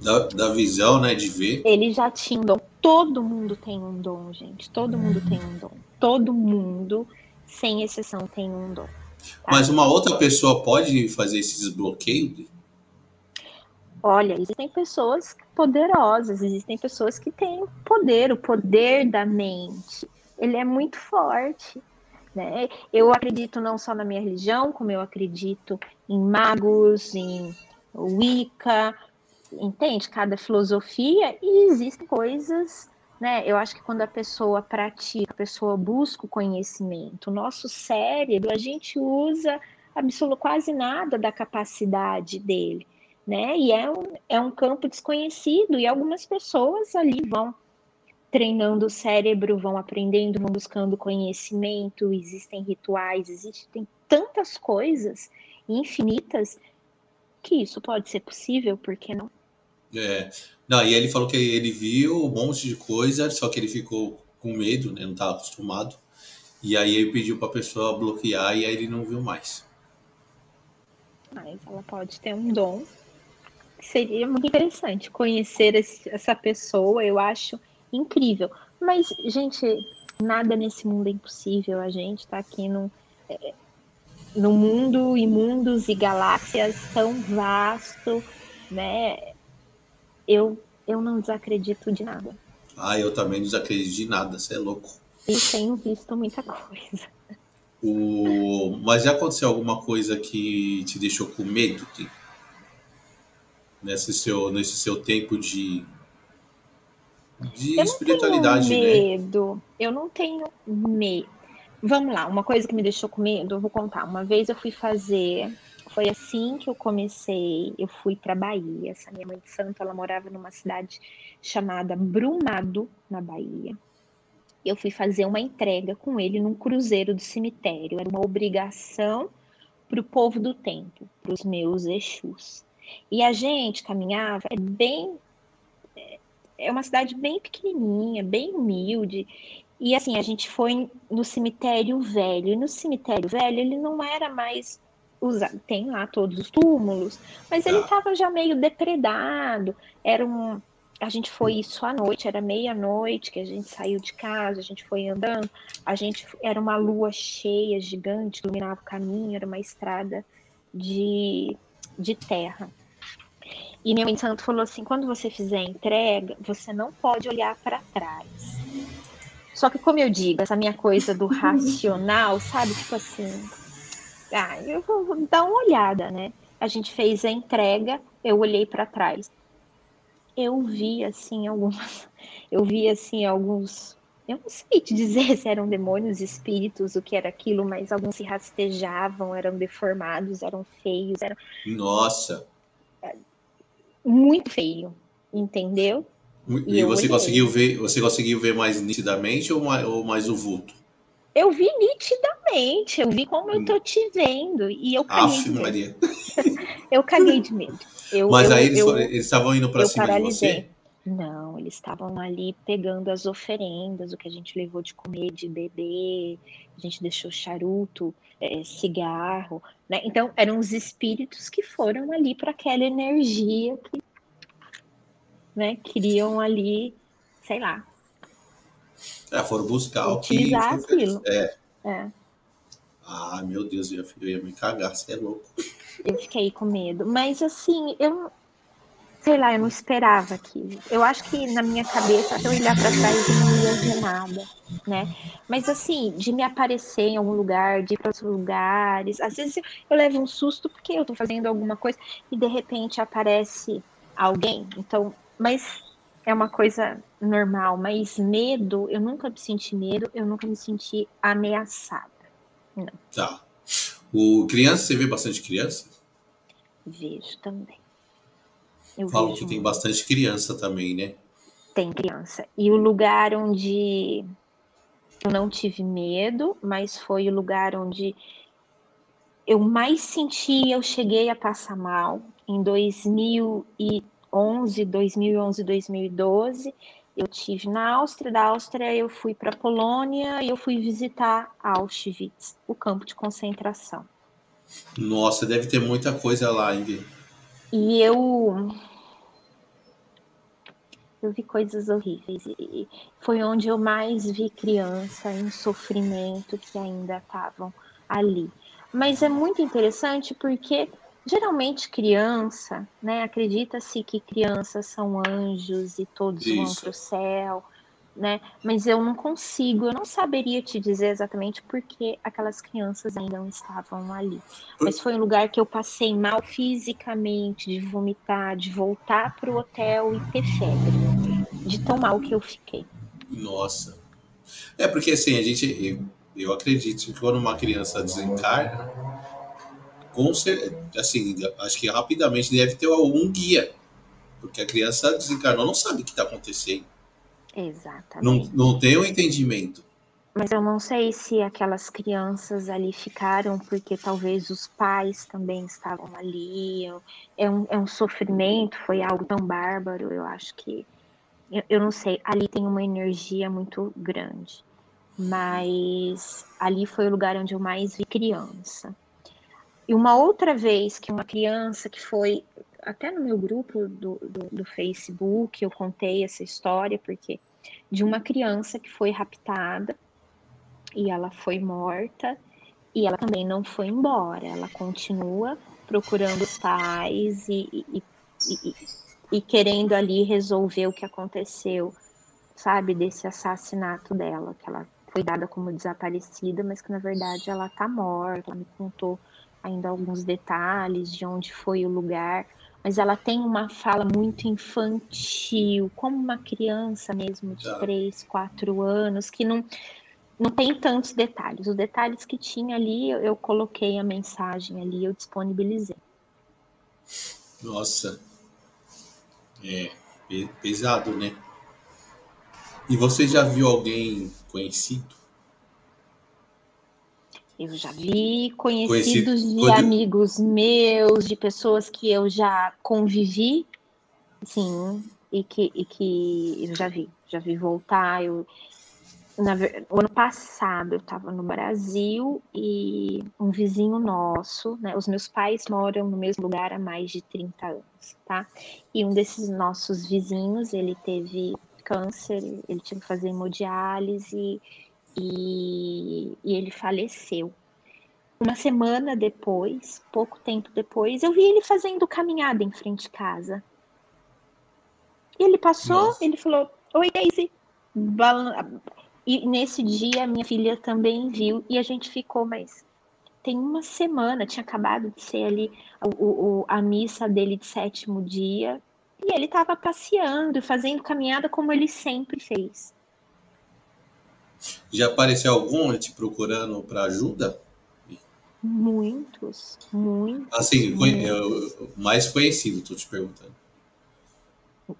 Speaker 1: Da, da visão, né, de ver.
Speaker 2: Ele já tinha um dom. Todo mundo tem um dom, gente. Todo mundo tem um dom. Todo mundo, sem exceção, tem um dom.
Speaker 1: Tá? Mas uma outra pessoa pode fazer esse desbloqueio?
Speaker 2: Olha, existem pessoas poderosas, existem pessoas que têm poder, o poder da mente. Ele é muito forte. Né? Eu acredito não só na minha religião, como eu acredito em magos, em Wicca, entende? Cada filosofia, e existem coisas, né? Eu acho que quando a pessoa pratica, a pessoa busca o conhecimento, o nosso cérebro, a gente usa absolutamente quase nada da capacidade dele, né? E é um, é um campo desconhecido, e algumas pessoas ali vão treinando o cérebro, vão aprendendo, vão buscando conhecimento, existem rituais, existem tantas coisas infinitas que isso pode ser possível, por que não?
Speaker 1: É. Não, e ele falou que ele viu um monte de coisa, só que ele ficou com medo, né? Não estava acostumado. E aí ele pediu para a pessoa bloquear e aí ele não viu mais.
Speaker 2: Mas ela pode ter um dom. Seria muito interessante conhecer esse, essa pessoa, eu acho incrível. Mas, gente, nada nesse mundo é impossível. A gente está aqui no, é, no mundo e mundos e galáxias tão vasto, né? Eu, eu não desacredito de nada.
Speaker 1: Ah, eu também não desacredito de nada, você é louco.
Speaker 2: E tenho visto muita coisa.
Speaker 1: O... Mas já aconteceu alguma coisa que te deixou com medo? Nesse seu, nesse seu tempo de de eu espiritualidade,
Speaker 2: não tenho né? medo. Né? Eu não tenho medo. Vamos lá, uma coisa que me deixou com medo, eu vou contar. Uma vez eu fui fazer, foi assim que eu comecei, eu fui para Bahia. Essa minha mãe de santo, ela morava numa cidade chamada Brumado, na Bahia. Eu fui fazer uma entrega com ele num cruzeiro do cemitério. Era uma obrigação para o povo do tempo, para os meus Exus. E a gente caminhava, é bem é uma cidade bem pequenininha, bem humilde. E assim, a gente foi no cemitério velho. E no cemitério velho, ele não era mais usado. Tem lá todos os túmulos, mas ele estava ah. já meio depredado. Era um. A gente foi isso à noite, era meia-noite que a gente saiu de casa, a gente foi andando. A gente era uma lua cheia, gigante, iluminava o caminho, era uma estrada de, de terra. E minha mãe santo falou assim: quando você fizer a entrega, você não pode olhar para trás. Só que, como eu digo, essa minha coisa do racional, sabe? Tipo assim, ah, eu vou dar uma olhada, né? A gente fez a entrega, eu olhei para trás. Eu vi, assim, algumas. Eu vi, assim, alguns. Eu não sei te dizer se eram demônios, espíritos, o que era aquilo, mas alguns se rastejavam, eram deformados, eram feios. Eram...
Speaker 1: Nossa!
Speaker 2: Muito feio, entendeu?
Speaker 1: E, e você conseguiu ver, você conseguiu ver mais nitidamente ou mais, ou mais o vulto?
Speaker 2: Eu vi nitidamente, eu vi como eu tô te vendo e eu caguei Aff, de medo. Maria. eu caguei de medo. Eu,
Speaker 1: Mas
Speaker 2: eu,
Speaker 1: aí eles, eu, eles estavam indo para cima paralisei. de você?
Speaker 2: Não, eles estavam ali pegando as oferendas, o que a gente levou de comer, de beber, a gente deixou charuto, é, cigarro, né? Então, eram os espíritos que foram ali para aquela energia que né, queriam ali, sei lá.
Speaker 1: É, foram buscar o
Speaker 2: que. aquilo.
Speaker 1: É. é. Ah, meu Deus, eu ia me cagar, você é louco.
Speaker 2: Eu fiquei com medo. Mas assim, eu sei lá, eu não esperava aquilo. Eu acho que na minha cabeça, se eu olhar para trás, eu não ia ver nada, né? Mas assim, de me aparecer em algum lugar, de ir para outros lugares, às vezes eu, levo um susto porque eu tô fazendo alguma coisa e de repente aparece alguém. Então, mas é uma coisa normal, mas medo, eu nunca me senti medo, eu nunca me senti ameaçada. Não.
Speaker 1: Tá. O criança, você vê bastante criança?
Speaker 2: Vejo também.
Speaker 1: Eu Falo que tem bastante criança também, né?
Speaker 2: Tem criança. E o lugar onde eu não tive medo, mas foi o lugar onde eu mais senti, eu cheguei a passar mal em 2011, 2011, 2012, eu tive na Áustria, da Áustria eu fui para Polônia e eu fui visitar Auschwitz, o campo de concentração.
Speaker 1: Nossa, deve ter muita coisa lá, Ingrid.
Speaker 2: E eu eu vi coisas horríveis. E foi onde eu mais vi criança em sofrimento que ainda estavam ali. Mas é muito interessante porque geralmente criança, né? Acredita-se que crianças são anjos e todos Isso. vão para o céu, né? Mas eu não consigo, eu não saberia te dizer exatamente porque aquelas crianças ainda não estavam ali. Mas foi um lugar que eu passei mal fisicamente, de vomitar, de voltar para o hotel e ter febre, de tão mal que eu fiquei.
Speaker 1: Nossa. É porque assim, a gente, eu, eu acredito que quando uma criança desencarna, com assim, acho que rapidamente deve ter algum guia, porque a criança desencarnou, não sabe o que está acontecendo.
Speaker 2: Exatamente.
Speaker 1: Não, não tem o um entendimento.
Speaker 2: Mas eu não sei se aquelas crianças ali ficaram porque talvez os pais também estavam ali. É um, é um sofrimento, foi algo tão bárbaro. Eu acho que. Eu, eu não sei, ali tem uma energia muito grande. Mas ali foi o lugar onde eu mais vi criança. E uma outra vez que uma criança que foi até no meu grupo do, do, do, Facebook, eu contei essa história, porque de uma criança que foi raptada e ela foi morta, e ela também não foi embora, ela continua procurando os pais e, e, e, e querendo ali resolver o que aconteceu, sabe, desse assassinato dela, que ela foi dada como desaparecida, mas que na verdade ela tá morta, ela me contou ainda alguns detalhes de onde foi o lugar, mas ela tem uma fala muito infantil, como uma criança mesmo de 3, tá. 4 anos, que não, não tem tantos detalhes. Os detalhes que tinha ali, eu, eu coloquei a mensagem ali, eu disponibilizei.
Speaker 1: Nossa, é pesado, né? E você já viu alguém conhecido
Speaker 2: eu já vi conhecidos Conheci... de Quando... amigos meus, de pessoas que eu já convivi, sim, e que, e que eu já vi, já vi voltar. Eu, na, o ano passado eu estava no Brasil e um vizinho nosso, né? Os meus pais moram no mesmo lugar há mais de 30 anos, tá? E um desses nossos vizinhos, ele teve câncer, ele tinha que fazer hemodiálise e, e ele faleceu. Uma semana depois, pouco tempo depois, eu vi ele fazendo caminhada em frente de casa. E ele passou, Nossa. ele falou: Oi, Daisy. E nesse dia, minha filha também viu, e a gente ficou, mas tem uma semana, tinha acabado de ser ali o, o, a missa dele de sétimo dia, e ele estava passeando, fazendo caminhada como ele sempre fez.
Speaker 1: Já apareceu algum te procurando para ajuda?
Speaker 2: Muitos, muitos.
Speaker 1: Assim, muitos. mais conhecido, estou te perguntando.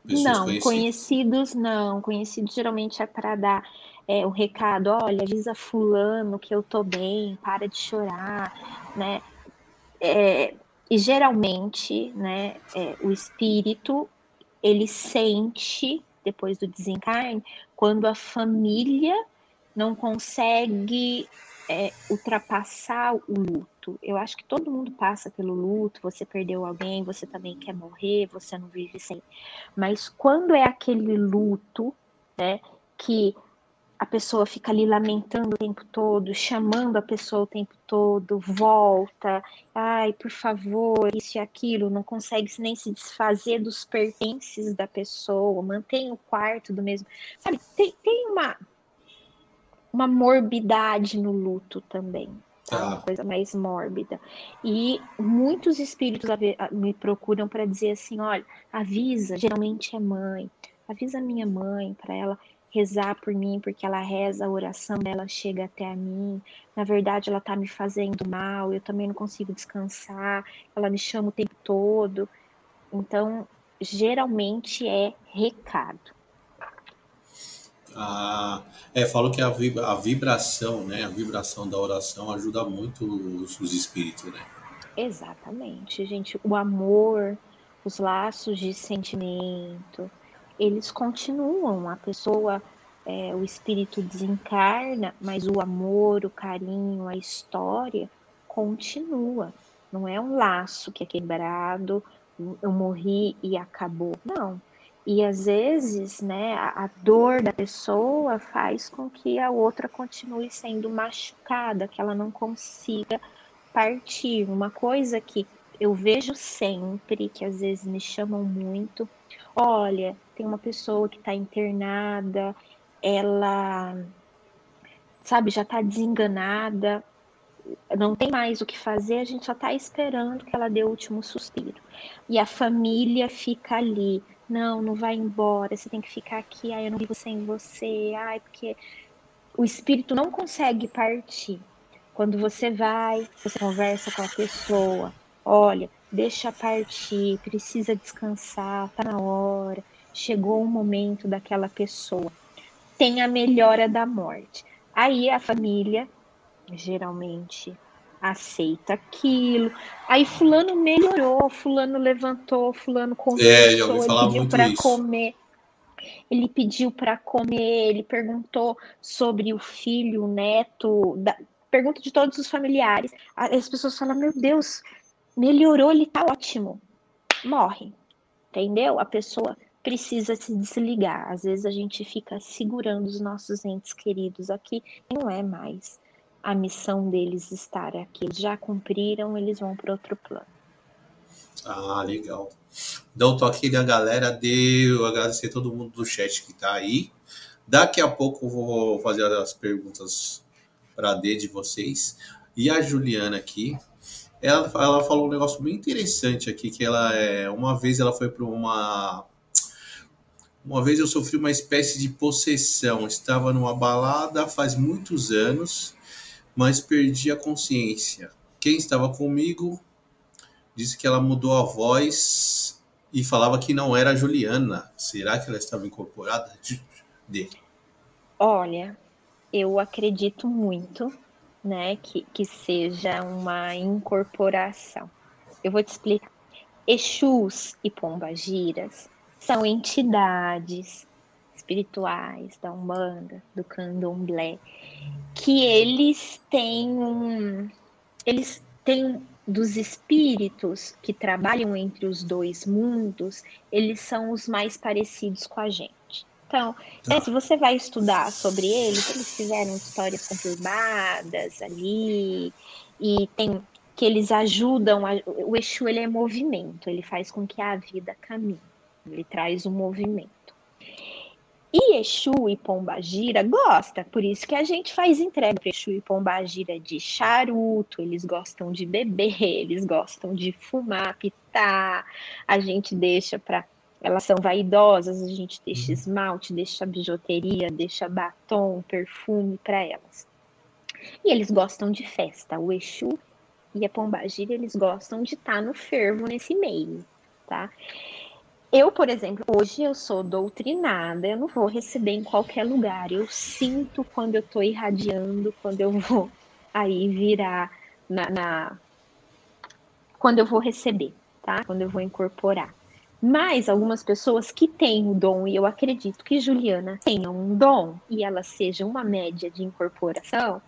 Speaker 2: Pessoas não, conhecidas. conhecidos não. Conhecidos geralmente é para dar é, o recado, olha, avisa fulano que eu tô bem, para de chorar, né? É, e geralmente, né, é, o espírito ele sente depois do desencarne quando a família não consegue é, ultrapassar o luto. Eu acho que todo mundo passa pelo luto. Você perdeu alguém, você também quer morrer, você não vive sem. Mas quando é aquele luto, né, que a pessoa fica ali lamentando o tempo todo, chamando a pessoa o tempo todo, volta, ai, por favor, isso e aquilo, não consegue nem se desfazer dos pertences da pessoa, mantém o quarto do mesmo. Sabe, tem, tem uma uma morbidade no luto também. Tá? Uma coisa mais mórbida. E muitos espíritos me procuram para dizer assim: olha, avisa, geralmente é mãe, avisa minha mãe para ela rezar por mim, porque ela reza, a oração dela chega até a mim. Na verdade, ela tá me fazendo mal, eu também não consigo descansar, ela me chama o tempo todo. Então, geralmente é recado.
Speaker 1: Ah, é, falo que a, vibra, a vibração, né? A vibração da oração ajuda muito os, os espíritos, né?
Speaker 2: Exatamente, gente. O amor, os laços de sentimento, eles continuam. A pessoa, é, o espírito desencarna, mas o amor, o carinho, a história continua. Não é um laço que é quebrado, eu morri e acabou. Não. E às vezes, né, a, a, dor da pessoa faz com que a outra continue sendo machucada, que ela não consiga partir. Uma coisa que eu vejo sempre, que às vezes me chamam muito, olha, tem uma pessoa que está internada, ela, sabe, já está desenganada, não tem mais o que fazer, a gente só está esperando que ela dê o último suspiro. E a família fica ali não, não vai embora, você tem que ficar aqui, ai, eu não vivo sem você, ai, porque o espírito não consegue partir. Quando você vai, você conversa com a pessoa, olha, deixa partir, precisa descansar, tá na hora, chegou o momento daquela pessoa. Tem a melhora da morte. Aí a família, geralmente, aceita aquilo. Aí fulano melhorou, fulano levantou, fulano conversou, é, ele pediu para comer. Ele pediu para comer, ele perguntou sobre o filho, o neto, da, pergunta de todos os familiares. As pessoas falam: "Meu Deus, melhorou, ele tá ótimo". Morre. Entendeu? A pessoa precisa se desligar. Às vezes a gente fica segurando os nossos entes queridos aqui, não é mais a missão deles estar aqui. Eles já cumpriram, eles vão para outro plano.
Speaker 1: Ah, legal. Dá um toque da galera, deu agradecer todo mundo do chat que está aí. Daqui a pouco eu vou fazer as perguntas para D de vocês. E a Juliana aqui, ela, ela falou um negócio bem interessante aqui, que ela é, uma vez ela foi para uma uma vez eu sofri uma espécie de possessão. Estava numa balada faz muitos anos mas perdi a consciência. Quem estava comigo disse que ela mudou a voz e falava que não era a Juliana. Será que ela estava incorporada? De.
Speaker 2: Olha, eu acredito muito, né, que, que seja uma incorporação. Eu vou te explicar. Exus e pombagiras são entidades espirituais da Umbanda, do Candomblé, que eles têm um, eles têm dos espíritos que trabalham entre os dois mundos, eles são os mais parecidos com a gente. Então, tá. se você vai estudar sobre eles, eles fizeram histórias conturbadas ali e tem que eles ajudam a, o Exu ele é movimento, ele faz com que a vida caminhe. Ele traz o um movimento. E Exu e Pombagira gosta, por isso que a gente faz entrega para Exu e Pombagira de charuto, eles gostam de beber, eles gostam de fumar, pitar, a gente deixa para elas são vaidosas, a gente deixa uhum. esmalte, deixa bijuteria, deixa batom, perfume para elas. E eles gostam de festa, o Exu e a Pombagira, eles gostam de estar tá no fervo nesse meio, tá? Eu, por exemplo, hoje eu sou doutrinada, eu não vou receber em qualquer lugar. Eu sinto quando eu estou irradiando, quando eu vou aí virar na, na, quando eu vou receber, tá? Quando eu vou incorporar. Mas algumas pessoas que têm o dom, e eu acredito que Juliana tenha um dom e ela seja uma média de incorporação,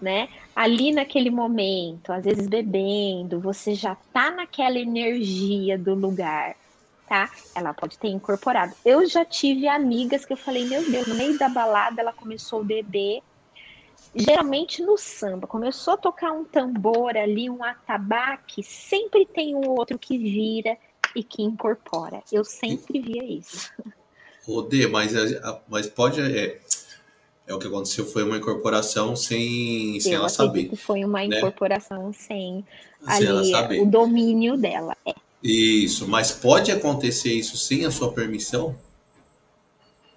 Speaker 2: né? Ali naquele momento, às vezes bebendo, você já tá naquela energia do lugar tá? Ela pode ter incorporado. Eu já tive amigas que eu falei, meu Deus, no meio da balada ela começou a beber. Geralmente no samba, começou a tocar um tambor ali, um atabaque, sempre tem um outro que vira e que incorpora. Eu sempre via isso.
Speaker 1: Rodê, mas, mas pode. É, é o que aconteceu, foi uma incorporação sem, sem ela saber. Que
Speaker 2: foi uma né? incorporação sem, sem ali, o domínio dela. É.
Speaker 1: Isso, mas pode acontecer isso sem a sua permissão?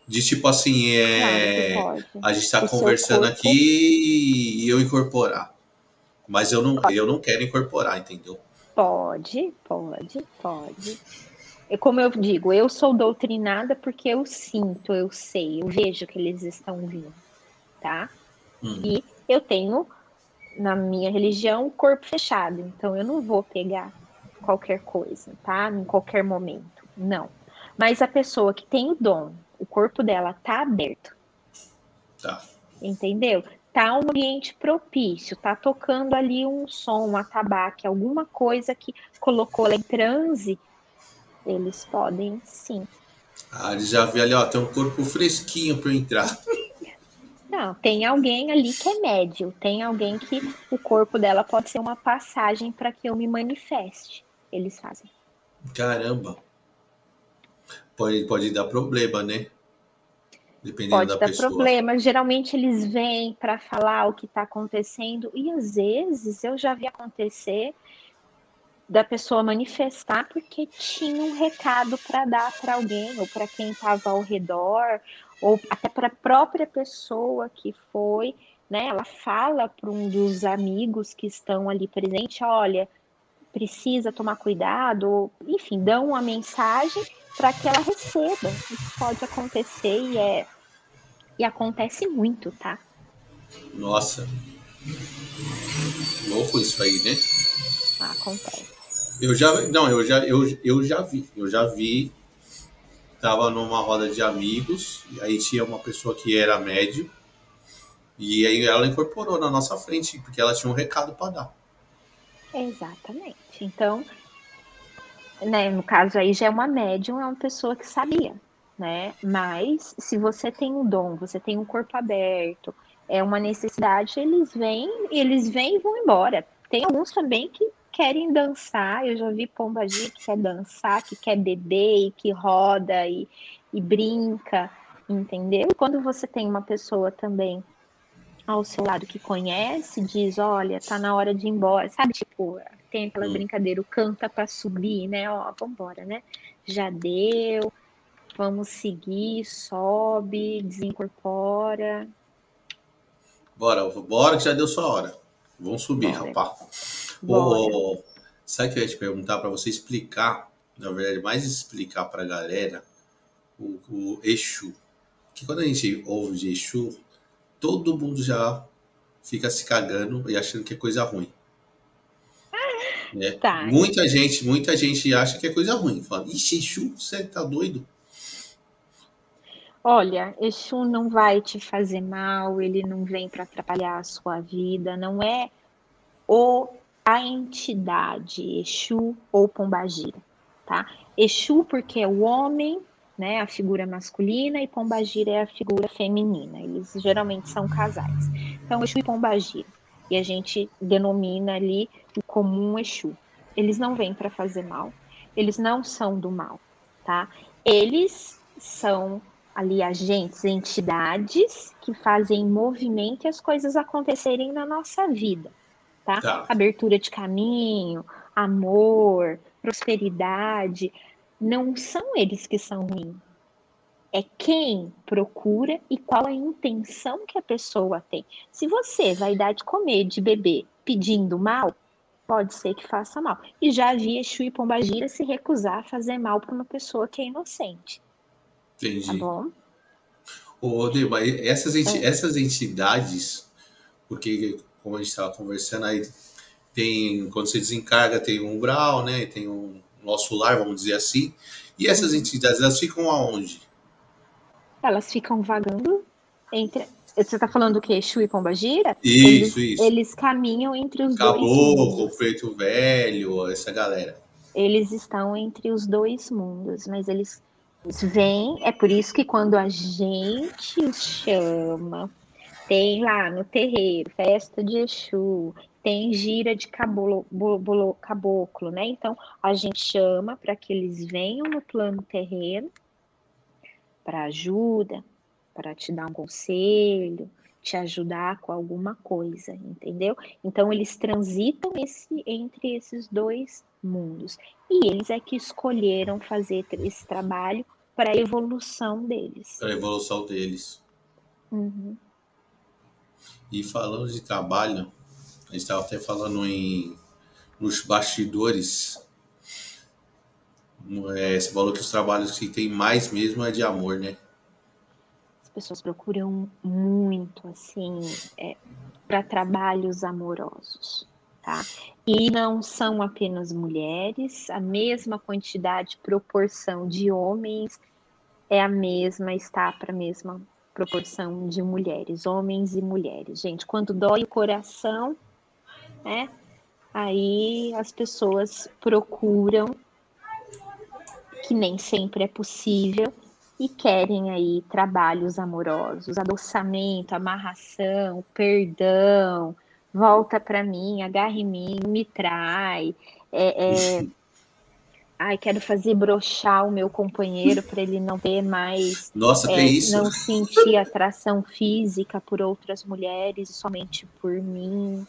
Speaker 1: De tipo assim, é. Claro a gente está conversando aqui e eu incorporar. Mas eu não, eu não quero incorporar, entendeu?
Speaker 2: Pode, pode, pode. É como eu digo, eu sou doutrinada porque eu sinto, eu sei, eu vejo que eles estão vindo, tá? Hum. E eu tenho, na minha religião, o corpo fechado, então eu não vou pegar qualquer coisa, tá? Em qualquer momento. Não. Mas a pessoa que tem o dom, o corpo dela tá aberto.
Speaker 1: Tá.
Speaker 2: Entendeu? Tá um ambiente propício, tá tocando ali um som, um atabaque, alguma coisa que colocou ela em transe, eles podem sim.
Speaker 1: Ah, eles já vi ali, ó, tem um corpo fresquinho para entrar.
Speaker 2: Não, tem alguém ali que é médio, tem alguém que o corpo dela pode ser uma passagem para que eu me manifeste. Eles fazem.
Speaker 1: Caramba. Pode, pode dar problema, né?
Speaker 2: Dependendo pode da dar pessoa. problema. Geralmente eles vêm para falar o que está acontecendo e às vezes eu já vi acontecer da pessoa manifestar porque tinha um recado para dar para alguém ou para quem estava ao redor ou até para a própria pessoa que foi, né? Ela fala para um dos amigos que estão ali presente, olha, precisa tomar cuidado, enfim, dão uma mensagem para que ela receba. Isso pode acontecer e é e acontece muito, tá?
Speaker 1: Nossa. Louco isso aí, né?
Speaker 2: Acontece.
Speaker 1: Eu já, não, eu já, eu, eu já vi, eu já vi. Tava numa roda de amigos, e aí tinha uma pessoa que era médio, e aí ela incorporou na nossa frente, porque ela tinha um recado para dar.
Speaker 2: Exatamente. Então, né, no caso aí já é uma médium, é uma pessoa que sabia, né? Mas se você tem um dom, você tem um corpo aberto, é uma necessidade, eles vêm, eles vêm e vão embora. Tem alguns também que querem dançar. Eu já vi pomba que quer dançar, que quer beber e que roda e, e brinca, entendeu? Quando você tem uma pessoa também ao seu lado que conhece, diz, olha, tá na hora de ir embora, sabe? Tipo, tem aquela hum. brincadeira, o canta para subir, né? Ó, vambora, né? Já deu, vamos seguir, sobe, desincorpora.
Speaker 1: Bora, bora que já deu sua hora. Vamos subir, bora. rapaz. O, sabe o que eu ia te perguntar para você explicar, na verdade, mais explicar para a galera o, o Exu. Que quando a gente ouve de Exu, todo mundo já fica se cagando e achando que é coisa ruim. É. Tá. Muita gente, muita gente acha que é coisa ruim. Fala, ixi, Exu, você tá doido?
Speaker 2: Olha, Exu não vai te fazer mal, ele não vem para atrapalhar a sua vida, não é o a entidade Exu ou Pombagira, tá? Exu porque é o homem, né, a figura masculina e Pombagira é a figura feminina. Eles geralmente são casais. Então Exu e Pombagira. E a gente denomina ali o comum Exu. Eles não vêm para fazer mal. Eles não são do mal, tá? Eles são ali agentes, entidades que fazem movimento e as coisas acontecerem na nossa vida tá? tá? Abertura de caminho, amor, prosperidade. Não são eles que são ruins. É quem procura e qual a intenção que a pessoa tem. Se você vai dar de comer, de beber, pedindo mal, pode ser que faça mal. E já havia Exu e Pombagira se recusar a fazer mal para uma pessoa que é inocente.
Speaker 1: Entendi.
Speaker 2: Tá bom?
Speaker 1: Ô, Deba, essas, enti é. essas entidades, porque como a gente estava conversando, aí tem, quando você desencarga, tem um umbral, né? Tem um nosso lar, vamos dizer assim. E essas uhum. entidades, elas ficam aonde?
Speaker 2: Elas ficam vagando entre. Você está falando do que? Exu e Pombagira?
Speaker 1: Isso,
Speaker 2: eles,
Speaker 1: isso.
Speaker 2: Eles caminham entre os
Speaker 1: Caboclo, dois mundos. Preto Velho, essa galera.
Speaker 2: Eles estão entre os dois mundos, mas eles vêm. É por isso que quando a gente os chama tem lá no terreiro, festa de Exu, tem gira de cabolo, bolo, caboclo, né? Então a gente chama para que eles venham no plano terreno para ajuda, para te dar um conselho, te ajudar com alguma coisa, entendeu? Então eles transitam esse, entre esses dois mundos e eles é que escolheram fazer esse trabalho para a evolução deles.
Speaker 1: Para a evolução deles.
Speaker 2: Uhum.
Speaker 1: E falando de trabalho, a gente estava até falando em nos bastidores. É, você falou que os trabalhos que tem mais mesmo é de amor, né?
Speaker 2: As pessoas procuram muito, assim, é, para trabalhos amorosos. tá? E não são apenas mulheres, a mesma quantidade, proporção de homens é a mesma, está para a mesma proporção de mulheres, homens e mulheres. Gente, quando dói o coração, né? Aí as pessoas procuram, que nem sempre é possível, e querem aí trabalhos amorosos, adoçamento, amarração, perdão, volta para mim, agarre em mim, me trai, é, é, ai, quero fazer brochar o meu companheiro para ele não ter mais.
Speaker 1: Nossa,
Speaker 2: é,
Speaker 1: tem isso?
Speaker 2: Não sentir atração física por outras mulheres, somente por mim.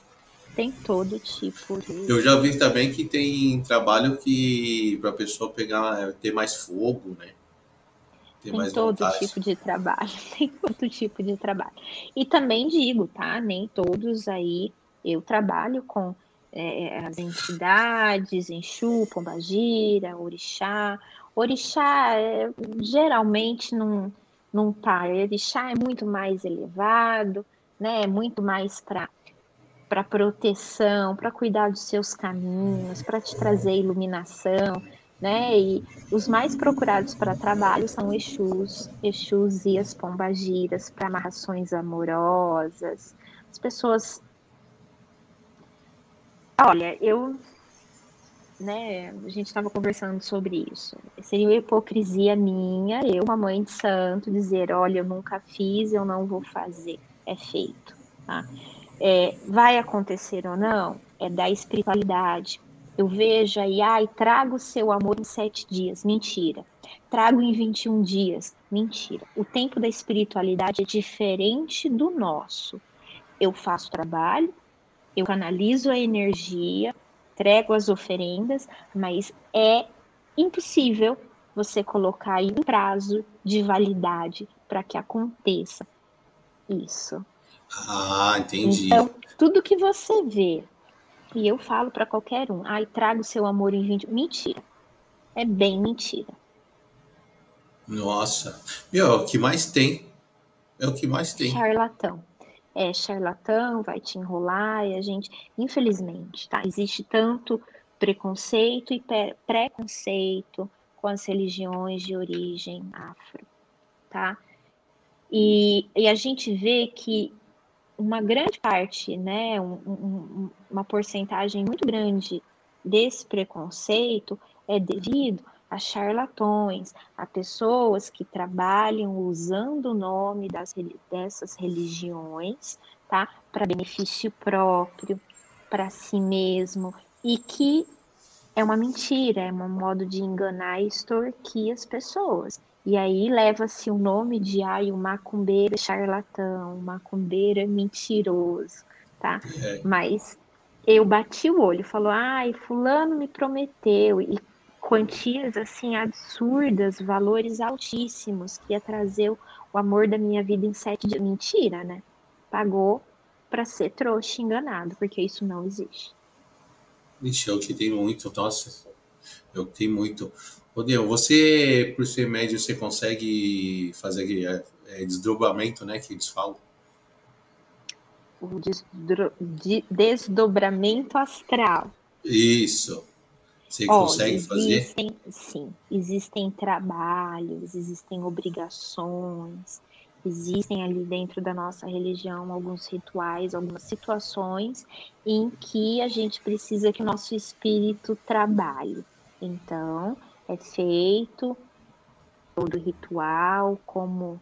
Speaker 2: Tem todo tipo de.
Speaker 1: Eu já vi também que tem trabalho que para a pessoa pegar, ter mais fogo, né?
Speaker 2: Ter tem todo vontade. tipo de trabalho, tem todo tipo de trabalho. E também digo, tá? Nem todos aí. Eu trabalho com é, as entidades, Enxu, Pombagira, Orixá. Orixá é, geralmente não, não. Orixá é muito mais elevado, né? É muito mais para para proteção, para cuidar dos seus caminhos, para te trazer iluminação, né? E os mais procurados para trabalho são Exus, Exus e as Pombagiras para amarrações amorosas. As pessoas Olha, eu, né, a gente estava conversando sobre isso. Seria uma hipocrisia minha, eu, uma mãe de santo, dizer, olha, eu nunca fiz, eu não vou fazer. É feito, tá? É, vai acontecer ou não? É da espiritualidade. Eu vejo aí, ai, trago o seu amor em sete dias. Mentira. Trago em 21 dias. Mentira. O tempo da espiritualidade é diferente do nosso. Eu faço trabalho, eu canalizo a energia, entrego as oferendas, mas é impossível você colocar aí um prazo de validade para que aconteça isso.
Speaker 1: Ah, entendi.
Speaker 2: Então, tudo que você vê, e eu falo para qualquer um, ai, traga o seu amor em 20. Mentira. É bem mentira.
Speaker 1: Nossa. Meu, é o que mais tem. É o que mais tem.
Speaker 2: Charlatão é charlatão, vai te enrolar, e a gente, infelizmente, tá? Existe tanto preconceito e preconceito com as religiões de origem afro, tá? E, e a gente vê que uma grande parte, né, um, um, uma porcentagem muito grande desse preconceito é devido a charlatões, a pessoas que trabalham usando o nome das, dessas religiões, tá? Para benefício próprio, para si mesmo, e que é uma mentira, é um modo de enganar e extorquir as pessoas. E aí leva-se o nome de ai, o macumbeiro charlatão, o macumbeiro mentiroso, tá? É. Mas eu bati o olho, falou, ai, fulano me prometeu, e quantias assim absurdas, valores altíssimos, que ia trazer o amor da minha vida em sete dias. Mentira, né? Pagou para ser trouxa enganado, porque isso não existe.
Speaker 1: Vixe, eu que tenho muito, nossa, eu que tenho muito. Odeu, você, por ser médio, você consegue fazer é, é, desdobramento, né, que eles falam?
Speaker 2: O desdro... de... desdobramento astral.
Speaker 1: Isso. Você oh, consegue existem,
Speaker 2: fazer? Sim, existem trabalhos, existem obrigações, existem ali dentro da nossa religião alguns rituais, algumas situações em que a gente precisa que o nosso espírito trabalhe. Então, é feito todo ritual, como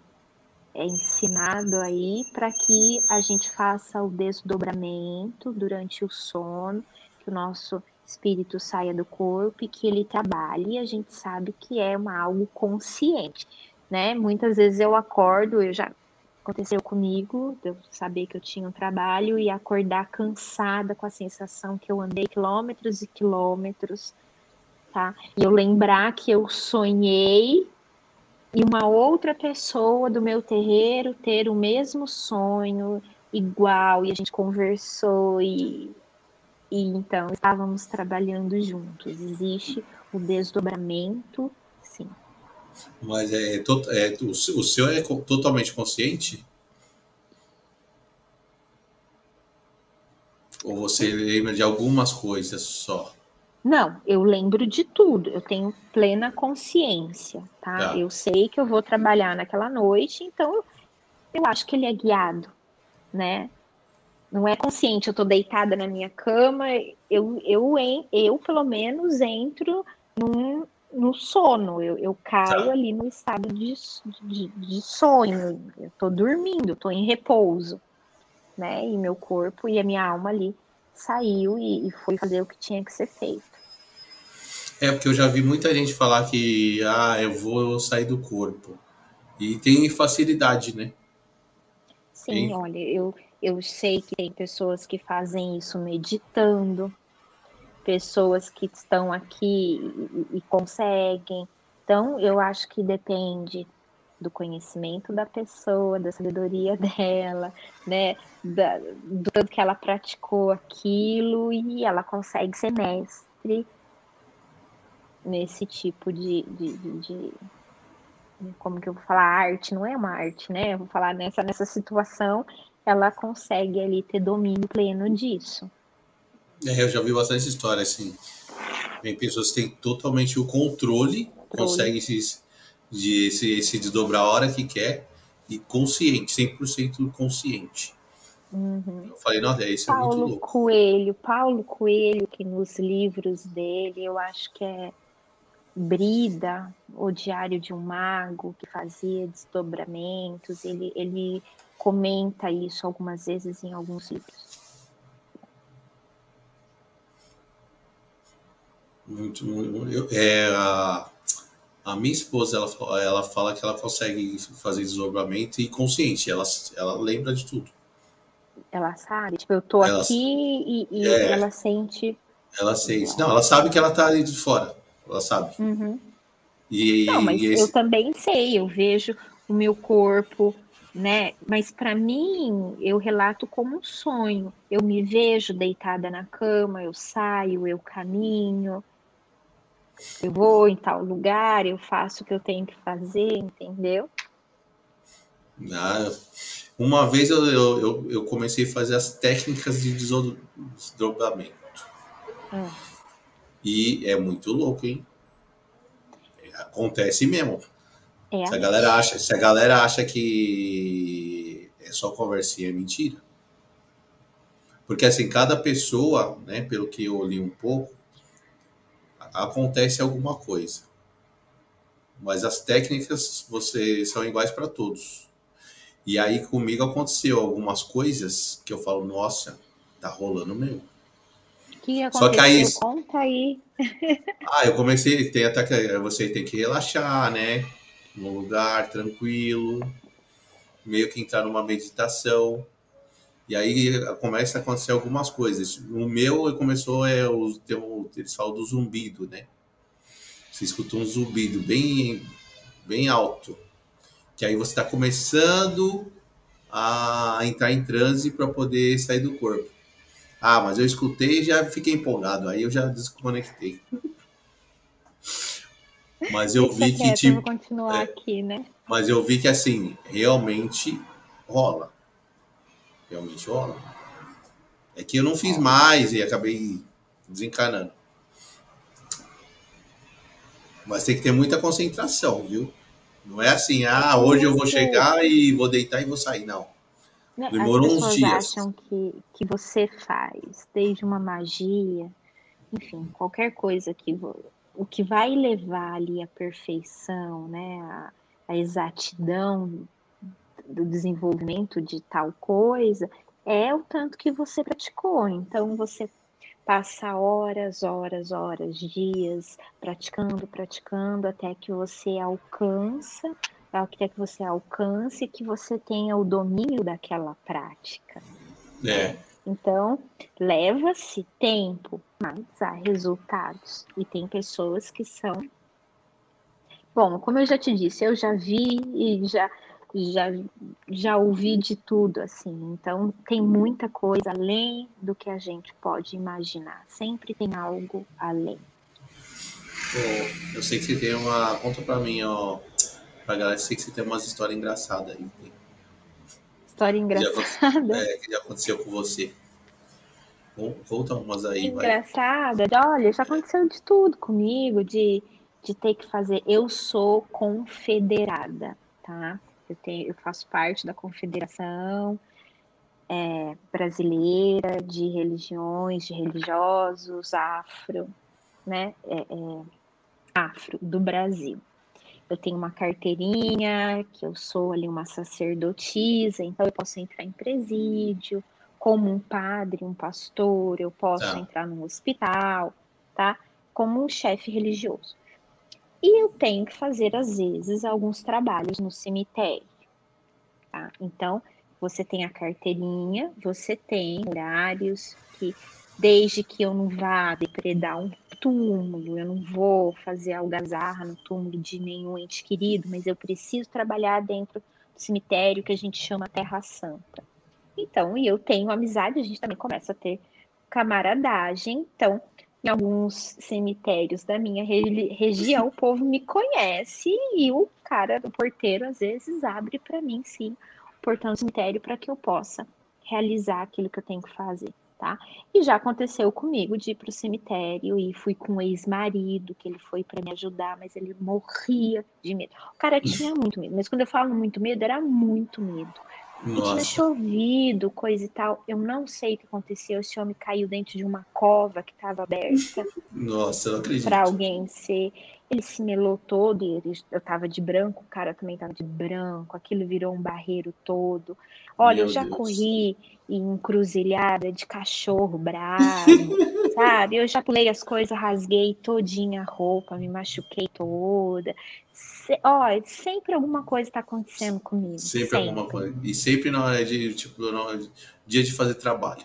Speaker 2: é ensinado aí, para que a gente faça o desdobramento durante o sono, que o nosso espírito saia do corpo e que ele trabalhe, a gente sabe que é uma, algo consciente, né? Muitas vezes eu acordo, eu já aconteceu comigo, eu saber que eu tinha um trabalho e acordar cansada com a sensação que eu andei quilômetros e quilômetros, tá? E eu lembrar que eu sonhei e uma outra pessoa do meu terreiro ter o mesmo sonho igual e a gente conversou e e então estávamos trabalhando juntos. Existe o desdobramento, sim.
Speaker 1: Mas é, é o, o seu é totalmente consciente? Ou você lembra de algumas coisas só?
Speaker 2: Não, eu lembro de tudo. Eu tenho plena consciência, tá?
Speaker 1: Tá.
Speaker 2: Eu sei que eu vou trabalhar naquela noite, então eu, eu acho que ele é guiado, né? Não é consciente, eu tô deitada na minha cama, eu, eu, eu pelo menos entro num, no sono, eu, eu caio
Speaker 1: Tá.
Speaker 2: ali no estado de, de, de sonho, eu tô dormindo, tô em repouso, né? E meu corpo e a minha alma ali saiu e, e foi fazer o que tinha que ser feito.
Speaker 1: É, porque eu já vi muita gente falar que, ah, eu vou sair do corpo. E tem facilidade, né?
Speaker 2: Sim, olha, eu, eu sei que tem pessoas que fazem isso meditando, pessoas que estão aqui e, e conseguem. Então, eu acho que depende do conhecimento da pessoa, da sabedoria dela, né? Da, do tanto que ela praticou aquilo e ela consegue ser mestre nesse tipo de, de, de, de- como que eu vou falar, arte, não é uma arte, né? Eu vou falar nessa, nessa situação, ela consegue ali ter domínio pleno disso.
Speaker 1: É, eu já vi bastante história, assim. Tem pessoas que têm totalmente o controle, conseguem se, de, se, se desdobrar a hora que quer e consciente, 100% consciente.
Speaker 2: Uhum.
Speaker 1: Eu falei, nossa, isso é muito
Speaker 2: Paulo
Speaker 1: louco.
Speaker 2: Coelho, Paulo Coelho, que nos livros dele, eu acho que é Brida, o Diário de um Mago, que fazia desdobramentos, ele, ele comenta isso algumas vezes em alguns livros.
Speaker 1: Muito, muito- eu- é, a, a minha esposa, ela, ela fala que ela consegue fazer desdobramento e consciente, ela, ela lembra de tudo.
Speaker 2: Ela sabe, tipo, eu tô
Speaker 1: Ela-
Speaker 2: aqui e, e
Speaker 1: É.
Speaker 2: ela sente.
Speaker 1: Ela sente. Não, ela sabe que ela tá ali de fora. Ela sabe.
Speaker 2: Uhum.
Speaker 1: E,
Speaker 2: Não, mas
Speaker 1: e
Speaker 2: eu
Speaker 1: esse-
Speaker 2: também sei, eu vejo o meu corpo, né? Mas para mim, eu relato como um sonho. Eu me vejo deitada na cama, eu saio, eu caminho, eu vou em tal lugar, eu faço o que eu tenho que fazer, entendeu?
Speaker 1: Ah, uma vez eu, eu, eu- comecei a fazer as técnicas de desdobramento.
Speaker 2: Hum.
Speaker 1: E é muito louco, hein? Acontece mesmo.
Speaker 2: É
Speaker 1: Se a galera acha, se a galera acha que é só conversinha, é mentira. Porque assim, cada pessoa, né, pelo que eu li um pouco, acontece alguma coisa. Mas as técnicas você são iguais para todos. E aí comigo aconteceu algumas coisas que eu falo, nossa, tá rolando mesmo.
Speaker 2: Que
Speaker 1: Só que aí-?
Speaker 2: Conta aí.
Speaker 1: Ah, eu comecei, tem até que você tem que relaxar, né? Num lugar tranquilo, meio que entrar numa meditação. E aí começa a acontecer algumas coisas. O meu começou é o tem um- eles falam do zumbido, né? Você escuta um zumbido bem bem alto, que aí você está começando a entrar em transe para poder sair do corpo. Ah, mas eu escutei e já fiquei empolgado, aí eu já desconectei. Mas eu vi que
Speaker 2: quieto,
Speaker 1: tipo,
Speaker 2: vou continuar
Speaker 1: é.
Speaker 2: aqui, né?
Speaker 1: mas eu vi que assim, realmente rola. Realmente rola. É que eu não fiz mais e acabei desencanando. Mas tem que ter muita concentração, viu? Não é assim, ah, hoje eu vou chegar e vou deitar e vou sair, não. Demorou
Speaker 2: As
Speaker 1: uns
Speaker 2: pessoas
Speaker 1: dias.
Speaker 2: acham que, que você faz, desde uma magia, enfim, qualquer coisa que o que vai levar ali à perfeição, né, a, a exatidão do desenvolvimento de tal coisa, é o tanto que você praticou. Então você passa horas, horas, horas, dias praticando, praticando, até que você alcança até que você alcance que você tenha o domínio daquela prática.
Speaker 1: É,
Speaker 2: Então, leva-se tempo, mas há resultados. E tem pessoas que são. Bom, como eu já te disse, eu já vi e já, já, já ouvi de tudo, assim. Então, tem muita coisa além do que a gente pode imaginar. Sempre tem algo além.
Speaker 1: Pô, eu sei que você tem uma. Conta pra mim, ó. Pra galera, sei que você tem umas histórias engraçadas aí.
Speaker 2: História
Speaker 1: Já,
Speaker 2: engraçada.
Speaker 1: é, que já aconteceu com você. Volta umas aí,
Speaker 2: Engraçada. Vai. Olha, já aconteceu de tudo comigo, de, de ter que fazer. Eu sou confederada, tá? Eu, tenho, eu faço parte da confederação é, brasileira de religiões, de religiosos, afro, né? É, é, afro do Brasil. Eu tenho uma carteirinha, que eu sou ali uma sacerdotisa, então eu posso entrar em presídio, como um padre, um pastor, eu posso tá. entrar num hospital, tá? Como um chefe religioso. E eu tenho que fazer, às vezes, alguns trabalhos no cemitério, tá? Então, você tem a carteirinha, você tem horários que, desde que eu não vá depredar um túmulo, eu não vou fazer algazarra no túmulo de nenhum ente querido, mas eu preciso trabalhar dentro do cemitério que a gente chama Terra Santa. Então, e eu tenho amizade, a gente também começa a ter camaradagem. Então, em alguns cemitérios da minha região, o povo me conhece e o cara, o porteiro, às vezes abre para mim, sim, o portão do cemitério para que eu possa realizar aquilo que eu tenho que fazer, tá? E já aconteceu comigo de ir para o cemitério e fui com um ex-marido, que ele foi para me ajudar, mas ele morria de medo. O cara tinha muito medo, mas quando eu falo muito medo, era muito medo. Nossa. tinha chovido, coisa e tal. Eu não sei o que aconteceu. Esse homem caiu dentro de uma cova que estava aberta.
Speaker 1: Nossa, eu acredito.
Speaker 2: Para alguém ser. Ele se melou todo e ele, eu tava de branco, o cara também tava de branco. Aquilo virou um barreiro todo. Olha, Meu eu já Deus. corri em encruzilhada de cachorro bravo, sabe? Eu já pulei as coisas, rasguei todinha a roupa, me machuquei toda se, ó, sempre alguma coisa está acontecendo comigo.
Speaker 1: Sempre, sempre, alguma coisa. E sempre na hora de, tipo, na de, dia de fazer trabalho.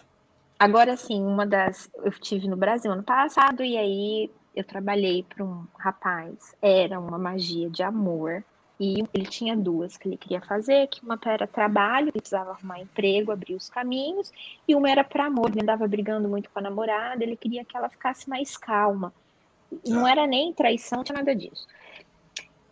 Speaker 2: Agora, sim, uma das. Eu estive no Brasil ano passado e aí eu trabalhei para um rapaz. Era uma magia de amor. E ele tinha duas que ele queria fazer, que uma era trabalho, ele precisava arrumar emprego, abrir os caminhos, e uma era para amor, ele andava brigando muito com a namorada, ele queria que ela ficasse mais calma. Não tá. era nem traição, não tinha nada disso.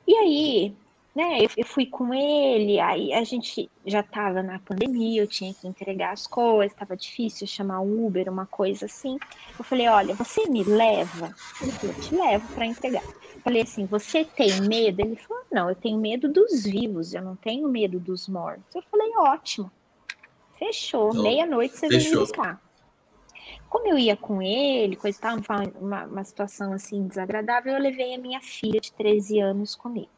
Speaker 2: E aí, né, eu, eu fui com ele, aí a gente já estava na pandemia, eu tinha que entregar as coisas, estava difícil chamar Uber, uma coisa assim. Eu falei, olha, você me leva? Ele falou, eu te levo para entregar. Eu falei assim, você tem medo? Ele falou, não, eu tenho medo dos vivos, eu não tenho medo dos mortos. Eu falei, ótimo. Fechou, então, meia-noite você vem me buscar. Como eu ia com ele, coisa tal, uma, uma situação assim desagradável, eu levei a minha filha de 13 anos comigo.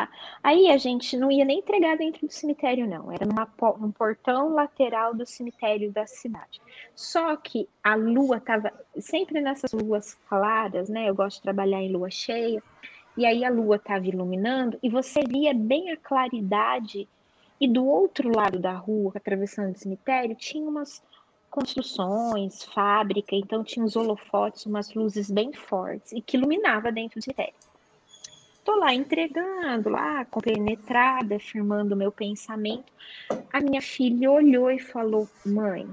Speaker 2: Tá? Aí a gente não ia nem entregar dentro do cemitério, não. Era numa, num portão lateral do cemitério da cidade. Só que a lua estava sempre nessas luas claras, né? Eu gosto de trabalhar em lua cheia. E aí a lua estava iluminando e você via bem a claridade. E do outro lado da rua, atravessando o cemitério, tinha umas construções, fábrica, então tinha os holofotes, umas luzes bem fortes e que iluminava dentro do cemitério. Tô lá entregando, lá, compenetrada, firmando o meu pensamento. A minha filha olhou e falou: Mãe,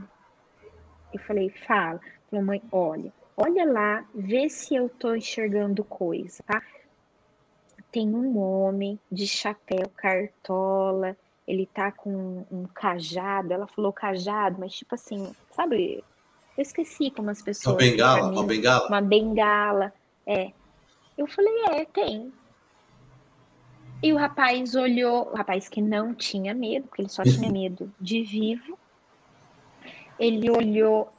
Speaker 2: eu falei: Fala. Falou: Mãe, olha, olha lá, vê se eu tô enxergando coisa, tá? Tem um homem de chapéu cartola, ele tá com um cajado, ela falou cajado, mas tipo assim, sabe? Eu esqueci como as pessoas.
Speaker 1: Uma bengala, uma bengala.
Speaker 2: Uma bengala, é. Eu falei, é, tem. E o rapaz olhou, o rapaz que não tinha medo, porque ele só tinha medo de vivo. Ele olhou,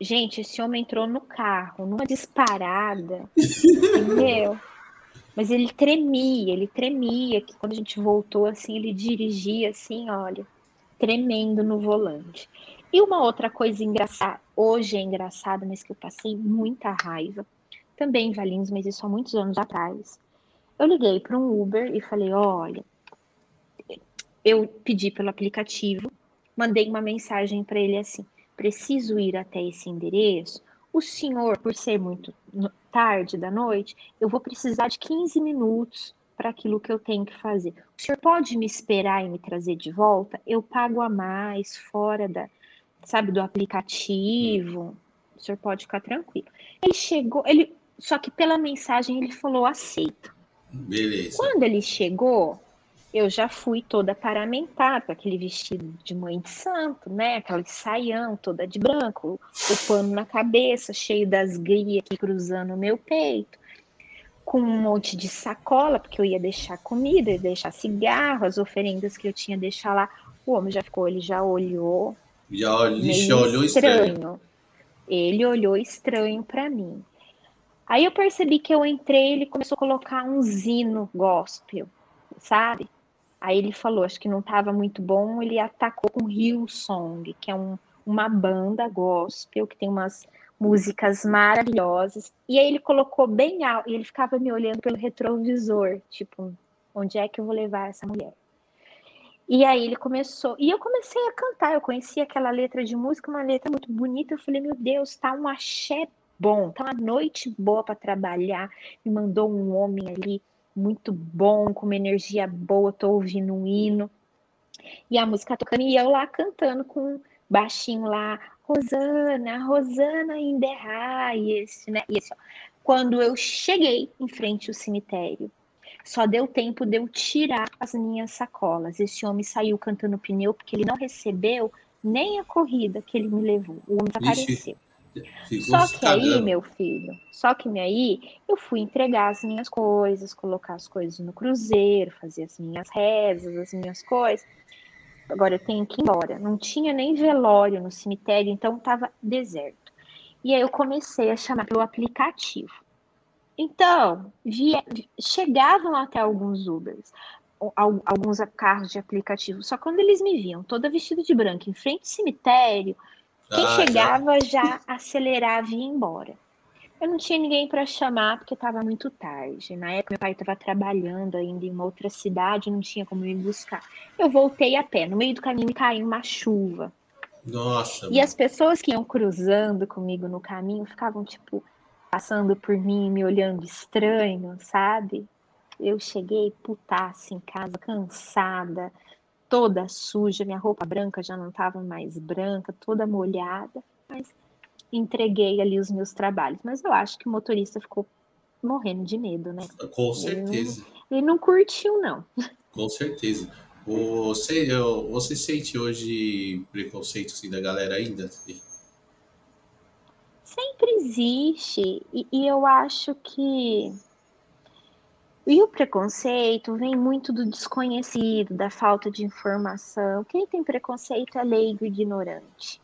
Speaker 2: gente, esse homem entrou no carro, numa disparada, entendeu? Mas ele tremia, ele tremia, que quando a gente voltou assim, ele dirigia assim, olha, tremendo no volante. E uma outra coisa engraçada, hoje é engraçada, mas que eu passei muita raiva, também em Valinhos, mas isso há muitos anos atrás. Eu liguei para um Uber e falei: olha, eu pedi pelo aplicativo, mandei uma mensagem para ele assim: preciso ir até esse endereço. O senhor, por ser muito tarde da noite, eu vou precisar de 15 minutos para aquilo que eu tenho que fazer. O senhor pode me esperar e me trazer de volta? Eu pago a mais, fora da, sabe, do aplicativo. O senhor pode ficar tranquilo. Ele chegou, ele, só que pela mensagem ele falou aceito.
Speaker 1: Beleza.
Speaker 2: Quando ele chegou, eu já fui toda paramentada, com aquele vestido de mãe de santo, né? Aquela saião toda de branco, o pano na cabeça, cheio das grias aqui cruzando o meu peito, com um monte de sacola, porque eu ia deixar comida, ia deixar cigarro, as oferendas que eu tinha deixar lá. O homem já ficou, ele já olhou.
Speaker 1: Já, já olhou estranho. estranho.
Speaker 2: Ele olhou estranho para mim. Aí eu percebi que eu entrei, ele começou a colocar um zino gospel, sabe? Aí ele falou, acho que não estava muito bom, ele atacou com Hillsong, que é um, uma banda gospel que tem umas músicas maravilhosas. E aí ele colocou bem alto, e ele ficava me olhando pelo retrovisor, tipo, onde é que eu vou levar essa mulher? E aí ele começou, e eu comecei a cantar, eu conhecia aquela letra de música, uma letra muito bonita, eu falei, meu Deus, tá um axé bom, tá uma noite boa para trabalhar. Me mandou um homem ali muito bom, com uma energia boa, tô ouvindo um hino. E a música tocando e eu lá cantando com baixinho lá, Rosana, Rosana in the high, esse, né? Esse, ó. Quando eu cheguei em frente ao cemitério, só deu tempo de eu tirar as minhas sacolas. Esse homem saiu cantando pneu porque ele não recebeu nem a corrida que ele me levou. O homem Só que aí, meu filho, só que aí eu fui entregar as minhas coisas, colocar as coisas no cruzeiro, fazer as minhas rezas, as minhas coisas. Agora eu tenho que ir embora. Não tinha nem velório no cemitério, então estava deserto. E aí eu comecei a chamar pelo aplicativo. Então, via, chegavam até alguns Ubers, alguns carros de aplicativo. Só quando eles me viam toda vestida de branco em frente ao cemitério, quem ah, chegava já. já acelerava e ia embora. Eu não tinha ninguém para chamar porque estava muito tarde. Na época, meu pai estava trabalhando ainda em uma outra cidade, não tinha como me buscar. Eu voltei a pé. No meio do caminho, caiu uma chuva.
Speaker 1: Nossa.
Speaker 2: E as pessoas que iam cruzando comigo no caminho ficavam, tipo, passando por mim, me olhando estranho, sabe? Eu cheguei putaça em casa, cansada, toda suja, minha roupa branca já não estava mais branca, toda molhada, mas entreguei ali os meus trabalhos. Mas eu acho que o motorista ficou morrendo de medo, né?
Speaker 1: Com certeza.
Speaker 2: Ele não, ele não curtiu, não.
Speaker 1: Com certeza. Você, você sente hoje preconceito assim, da galera ainda?
Speaker 2: Sempre existe. E, e eu acho que e o preconceito vem muito do desconhecido, da falta de informação. Quem tem preconceito é leigo e ignorante.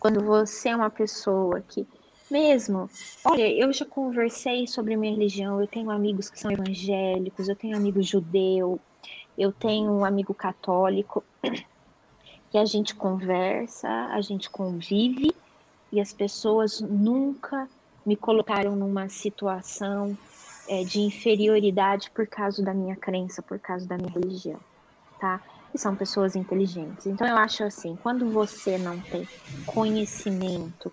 Speaker 2: Quando você é uma pessoa que, mesmo, olha, eu já conversei sobre minha religião, eu tenho amigos que são evangélicos, eu tenho amigo judeu, eu tenho um amigo católico, que a gente conversa, a gente convive, e as pessoas nunca me colocaram numa situação é, de inferioridade por causa da minha crença, por causa da minha religião, tá? E são pessoas inteligentes. Então eu acho assim, quando você não tem conhecimento,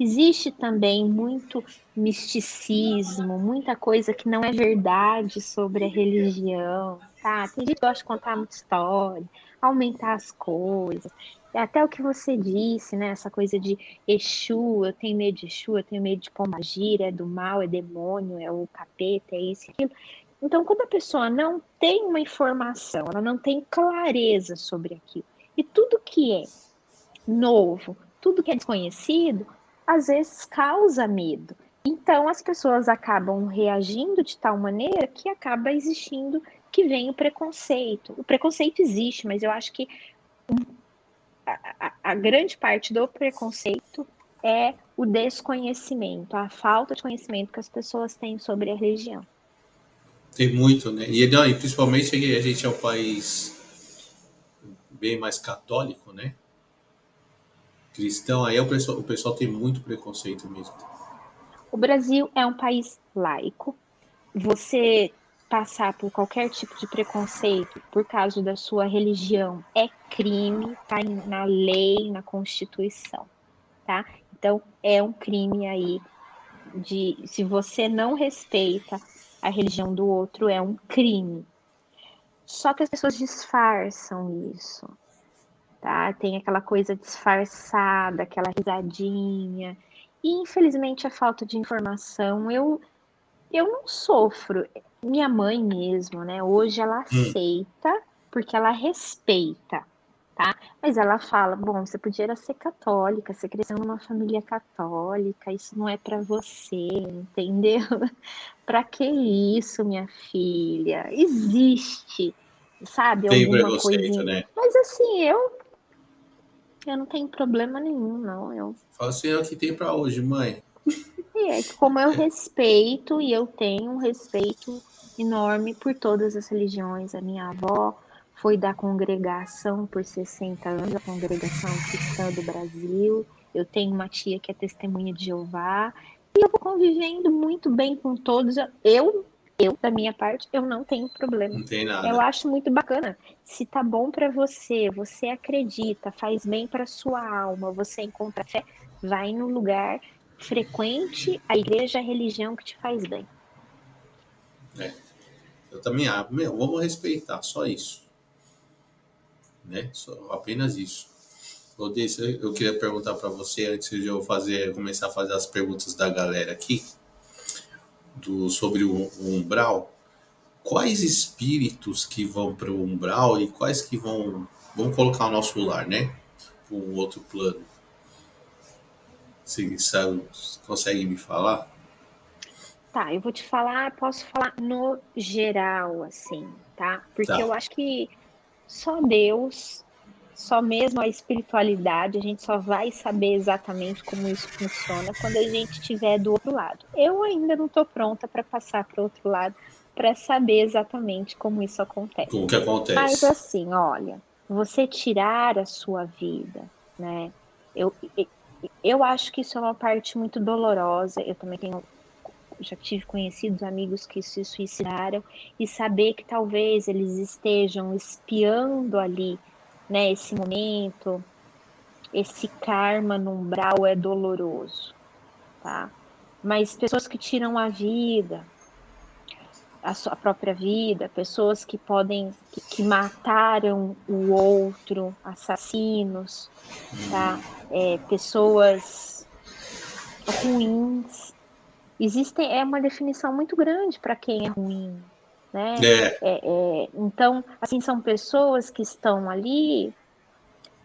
Speaker 2: existe também muito misticismo, muita coisa que não é verdade sobre a religião, tá? Tem gente que gosta de contar muita história, aumentar as coisas. É até o que você disse, né? Essa coisa de Exu, eu tenho medo de Exu, eu tenho medo de pombagira, é do mal, é demônio, é o capeta, é isso, aquilo. Então, quando a pessoa não tem uma informação, ela não tem clareza sobre aquilo, e tudo que é novo, tudo que é desconhecido, às vezes causa medo. Então, as pessoas acabam reagindo de tal maneira que acaba existindo que vem o preconceito. O preconceito existe, mas eu acho que a, a, grande parte do preconceito é o desconhecimento, a falta de conhecimento que as pessoas têm sobre a religião.
Speaker 1: Tem muito, né? E, não, e principalmente a gente é um país bem mais católico, né? Cristão, aí o pessoal, o pessoal tem muito preconceito mesmo.
Speaker 2: O Brasil é um país laico. Você passar por qualquer tipo de preconceito por causa da sua religião é crime, tá na lei, na Constituição, tá? Então é um crime aí de se você não respeita a religião do outro é um crime. Só que as pessoas disfarçam isso, tá? Tem aquela coisa disfarçada, aquela risadinha. E infelizmente a falta de informação, eu eu não sofro minha mãe mesmo, né? Hoje ela
Speaker 1: Hum.
Speaker 2: aceita porque ela respeita, tá? Mas ela fala, bom, você podia ser católica, você cresceu numa família católica, isso não é para você, entendeu? Para que isso, minha filha? Existe, sabe,
Speaker 1: Tem
Speaker 2: alguma coisinha.
Speaker 1: né?
Speaker 2: Mas assim, eu eu não tenho problema nenhum, não. Eu
Speaker 1: Fala assim, é o que tem pra hoje, mãe.
Speaker 2: e é que como eu respeito e eu tenho um respeito enorme por todas as religiões. A minha avó foi da congregação por 60 anos, a congregação cristã do Brasil. Eu tenho uma tia que é testemunha de Jeová. E eu vou convivendo muito bem com todos. Eu, eu, da minha parte, eu não tenho problema.
Speaker 1: Não tem
Speaker 2: Eu
Speaker 1: nada.
Speaker 2: acho muito bacana. Se tá bom pra você, você acredita, faz bem pra sua alma, você encontra fé, vai no lugar frequente a igreja, a religião que te faz bem.
Speaker 1: Eu também acho. Meu, vamos respeitar, só isso. Né? Só, apenas isso. Odessa, eu queria perguntar para você, antes de eu fazer, começar a fazer as perguntas da galera aqui, do, sobre o, o umbral. Quais espíritos que vão para o umbral e quais que vão, vão colocar o nosso lar, né? Para um outro plano. Você sabe, consegue me falar?
Speaker 2: Tá, eu vou te falar, posso falar no geral, assim, tá? Porque
Speaker 1: Tá.
Speaker 2: eu acho que só Deus, só mesmo a espiritualidade, a gente só vai saber exatamente como isso funciona quando a gente estiver do outro lado. Eu ainda não tô pronta para passar para o outro lado para saber exatamente como isso acontece.
Speaker 1: Como que acontece?
Speaker 2: Mas assim, olha, você tirar a sua vida, né? Eu, eu acho que isso é uma parte muito dolorosa. Eu também tenho, já tive conhecidos amigos que se suicidaram e saber que talvez eles estejam espiando ali, né? Esse momento, esse karma no umbral é doloroso, tá? Mas pessoas que tiram a vida, a sua própria vida, pessoas que podem, que, que mataram o outro, assassinos, tá? É, pessoas ruins. Existem, é uma definição muito grande para quem é ruim, né?
Speaker 1: É,
Speaker 2: É, é, então, assim, são pessoas que estão ali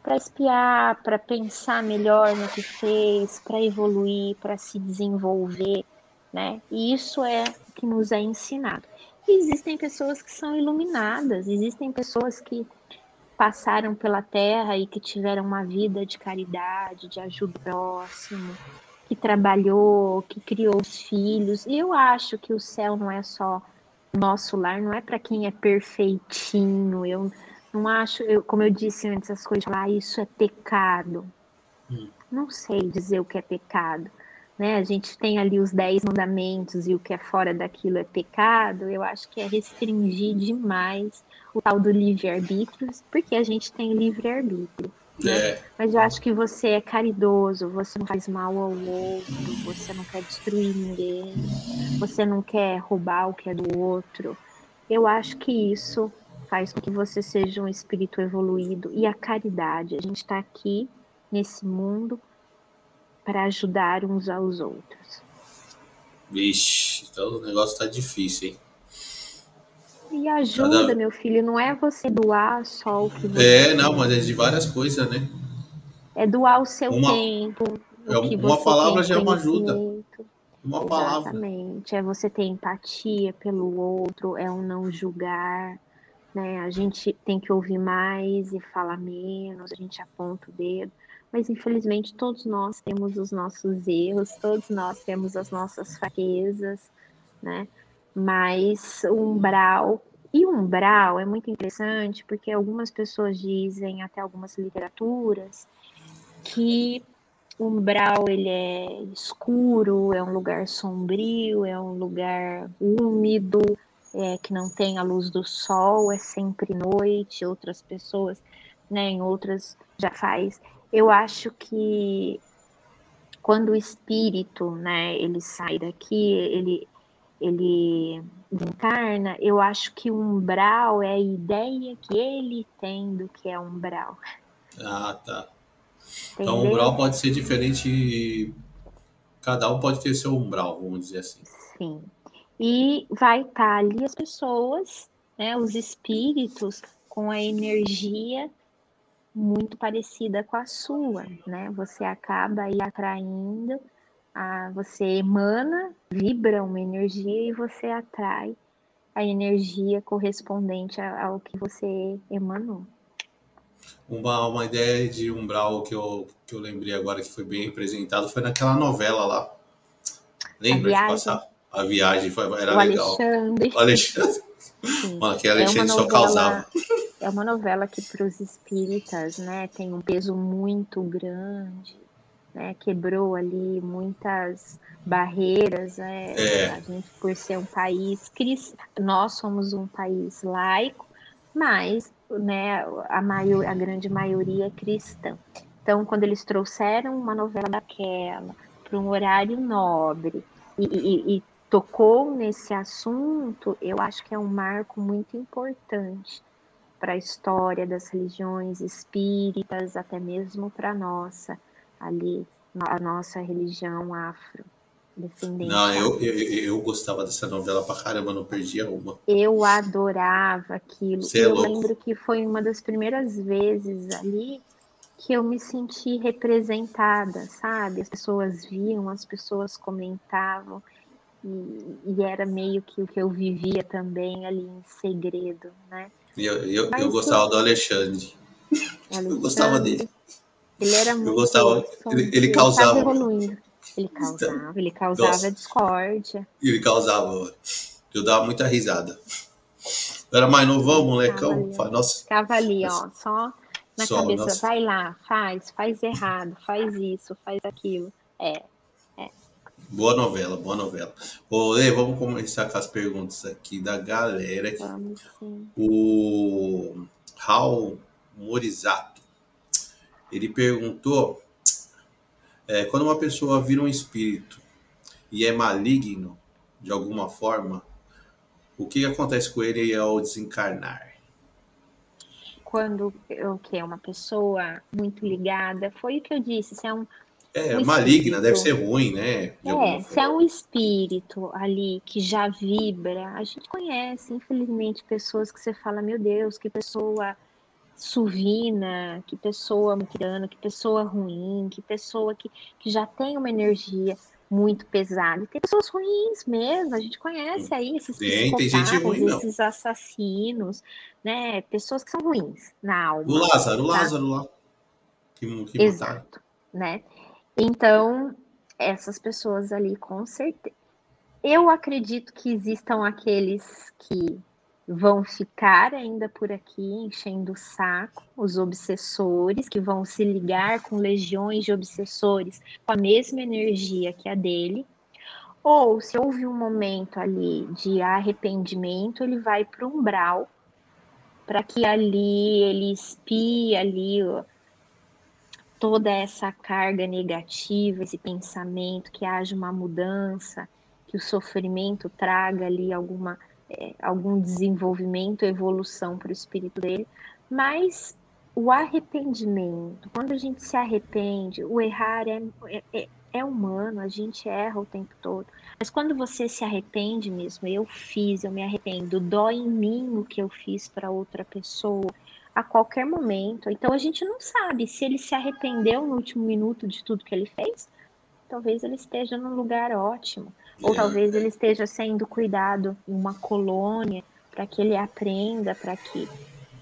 Speaker 2: para espiar, para pensar melhor no que fez, para evoluir, para se desenvolver, né? E isso é o que nos é ensinado. E existem pessoas que são iluminadas, existem pessoas que passaram pela terra e que tiveram uma vida de caridade, de ajuda ao próximo, que trabalhou, que criou os filhos. E eu acho que o céu não é só nosso lar, não é para quem é perfeitinho. Eu não acho, eu, como eu disse antes, as coisas lá, ah, isso é pecado.
Speaker 1: Hum.
Speaker 2: Não sei dizer o que é pecado. Né? A gente tem ali os dez mandamentos e o que é fora daquilo é pecado. Eu acho que é restringir demais o tal do livre-arbítrio, porque a gente tem livre-arbítrio.
Speaker 1: É.
Speaker 2: Mas eu acho que você é caridoso, você não faz mal ao outro, você não quer destruir ninguém, você não quer roubar o que é do outro. Eu acho que isso faz com que você seja um espírito evoluído e a caridade. A gente está aqui nesse mundo para ajudar uns aos outros.
Speaker 1: Vixe, então o negócio tá difícil, hein?
Speaker 2: E ajuda,
Speaker 1: Cada-
Speaker 2: meu filho, não é você doar só o que você
Speaker 1: É,
Speaker 2: tem,
Speaker 1: não, mas é de várias coisas, né?
Speaker 2: é doar o seu
Speaker 1: Uma-
Speaker 2: tempo. o
Speaker 1: é
Speaker 2: que
Speaker 1: uma palavra já é uma ajuda. Uma palavra.
Speaker 2: Exatamente. É você ter empatia pelo outro, é um não julgar, né? A gente tem que ouvir mais e falar menos, a gente aponta o dedo. Mas infelizmente todos nós temos os nossos erros, todos nós temos as nossas fraquezas, né? Mas o umbral e o umbral é muito interessante porque algumas pessoas dizem, até algumas literaturas, que o umbral ele é escuro, é um lugar sombrio, é um lugar úmido, é, que não tem a luz do sol, é sempre noite. Outras pessoas, né, em outras já faz. Eu acho que quando o espírito, né, ele sai daqui, ele ele encarna, eu acho que o umbral é a ideia que ele tem do que é umbral.
Speaker 1: Ah, tá. Então o
Speaker 2: Entendeu?
Speaker 1: umbral pode ser diferente. Cada um pode ter seu umbral, vamos dizer assim.
Speaker 2: Sim. e vai estar tá ali as pessoas, né, os espíritos com a energia muito parecida com a sua, né? Você acaba aí atraindo, você emana, vibra uma energia e você atrai a energia correspondente ao que você emanou.
Speaker 1: Uma, uma ideia de umbral que eu, que eu lembrei agora que foi bem representado foi naquela novela lá. Lembra de passar? A viagem foi, era o legal. Alexandre. O Alexandre. Mano, que Alexandre é só causava.
Speaker 2: É uma novela que para os espíritas, né, tem um peso muito grande, né, quebrou ali muitas barreiras, né, é. a gente por ser um país cristão, nós somos um país laico, mas, né, a maior, a grande maioria é cristã. Então, quando eles trouxeram uma novela daquela para um horário nobre e, e, e tocou nesse assunto, eu acho que é um marco muito importante para a história das religiões espíritas, até mesmo para a nossa, ali, a nossa religião afro. Descendente
Speaker 1: não, eu, eu, eu, gostava dessa novela pra caramba, não perdia uma.
Speaker 2: Eu adorava aquilo. É eu é lembro que foi uma das primeiras vezes ali que eu me senti representada, sabe? As pessoas viam, as pessoas comentavam, e, e era meio que o que eu vivia também ali em segredo, né?
Speaker 1: Eu, eu, eu gostava do Alexandre. Alexandre. Eu gostava dele.
Speaker 2: Ele era muito.
Speaker 1: Eu gostava. Ele, ele, ele causava.
Speaker 2: Ele causava, ele causava Nossa. discórdia.
Speaker 1: Ele causava. Eu dava muita risada. Eu era mais novão, molecão.
Speaker 2: Ficava ali, Nossa. Ficava ali ó, só na só, cabeça. Nossa. Vai lá, faz, faz errado, faz isso, faz aquilo. É,
Speaker 1: Boa novela, boa novela. Ô, Lê, vamos começar com as perguntas aqui da galera.
Speaker 2: Vamos, sim.
Speaker 1: O Raul Morizato, ele perguntou, é, quando uma pessoa vira um espírito e é maligno de alguma forma, o que acontece com ele ao desencarnar?
Speaker 2: Quando o que é uma pessoa muito ligada, foi o que eu disse, se é um
Speaker 1: é, um maligna, deve ser ruim, né?
Speaker 2: É, se é um espírito ali que já vibra, a gente conhece, infelizmente, pessoas que você fala, meu Deus, que pessoa suvina, que pessoa mutirana, que pessoa ruim, que pessoa que, que já tem uma energia muito pesada. Tem pessoas ruins mesmo, a gente conhece aí esses
Speaker 1: tem, tem gente ruim,
Speaker 2: esses não. assassinos, né? Pessoas que são ruins na alma.
Speaker 1: O Lázaro, o tá? Lázaro lá. Que, que
Speaker 2: Exato, mataram. né? Então, essas pessoas ali, com certeza. Eu acredito que existam aqueles que vão ficar ainda por aqui enchendo o saco, os obsessores, que vão se ligar com legiões de obsessores com a mesma energia que a dele. Ou se houve um momento ali de arrependimento, ele vai para o umbral, para que ali ele espie ali toda essa carga negativa, esse pensamento, que haja uma mudança, que o sofrimento traga ali alguma, é, algum desenvolvimento, evolução para o espírito dele, mas o arrependimento, quando a gente se arrepende, o errar é, é, é humano, a gente erra o tempo todo. Mas quando você se arrepende mesmo, eu fiz, eu me arrependo, dói em mim o que eu fiz para outra pessoa, a qualquer momento. Então a gente não sabe se ele se arrependeu no último minuto de tudo que ele fez. Talvez ele esteja num lugar ótimo, ou é. talvez ele esteja sendo cuidado em uma colônia para que ele aprenda, para que,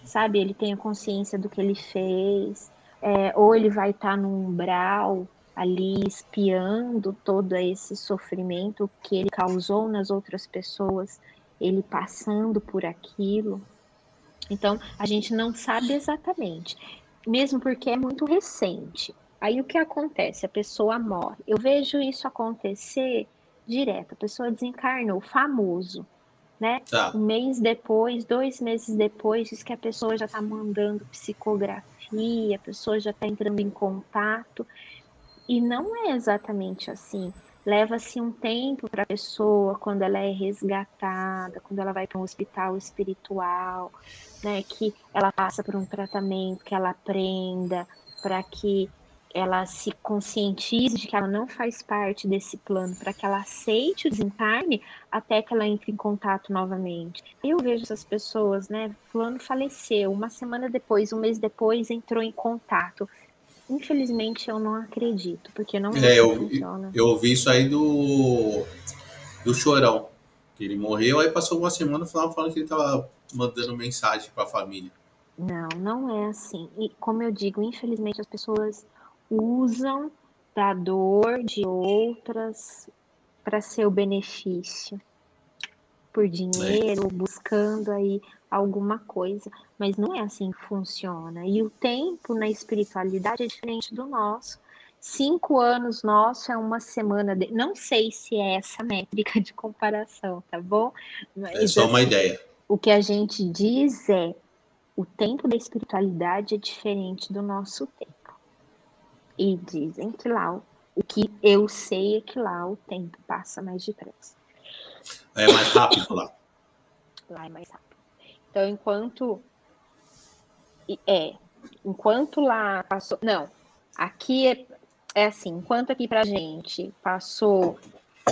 Speaker 2: sabe, ele tenha consciência do que ele fez. É, ou ele vai estar tá num umbral ali espiando todo esse sofrimento que ele causou nas outras pessoas, ele passando por aquilo. Então, a gente não sabe exatamente, mesmo porque é muito recente. Aí o que acontece? A pessoa morre. Eu vejo isso acontecer direto. A pessoa desencarnou, famoso, né? Tá. Um mês depois, dois meses depois, diz que a pessoa já está mandando psicografia, a pessoa já está entrando em contato. E não é exatamente assim. Leva-se um tempo para a pessoa, quando ela é resgatada, quando ela vai para um hospital espiritual, né, que ela passa por um tratamento, que ela aprenda, para que ela se conscientize de que ela não faz parte desse plano, para que ela aceite o desencarne até que ela entre em contato novamente. Eu vejo essas pessoas, né? Fulano faleceu, uma semana depois, um mês depois, entrou em contato. Infelizmente, eu não acredito, porque não
Speaker 1: é, eu. Eu ouvi isso aí do, do Chorão, que ele morreu, aí passou uma semana falando, falando que ele estava mandando mensagem para a família.
Speaker 2: Não, não é assim. E como eu digo, infelizmente as pessoas usam da dor de outras para seu benefício, por dinheiro, é. buscando aí alguma coisa, mas não é assim que funciona. E o tempo na espiritualidade é diferente do nosso. Cinco anos nosso é uma semana. De... Não sei se é essa métrica de comparação, tá bom?
Speaker 1: Mas, é só uma assim, ideia.
Speaker 2: O que a gente diz é o tempo da espiritualidade é diferente do nosso tempo. E dizem que lá, o que eu sei é que lá o tempo passa mais depressa.
Speaker 1: É mais rápido lá.
Speaker 2: Lá é mais rápido. Então, enquanto. É. Enquanto lá passou. Não. Aqui é, é assim: enquanto aqui pra gente passou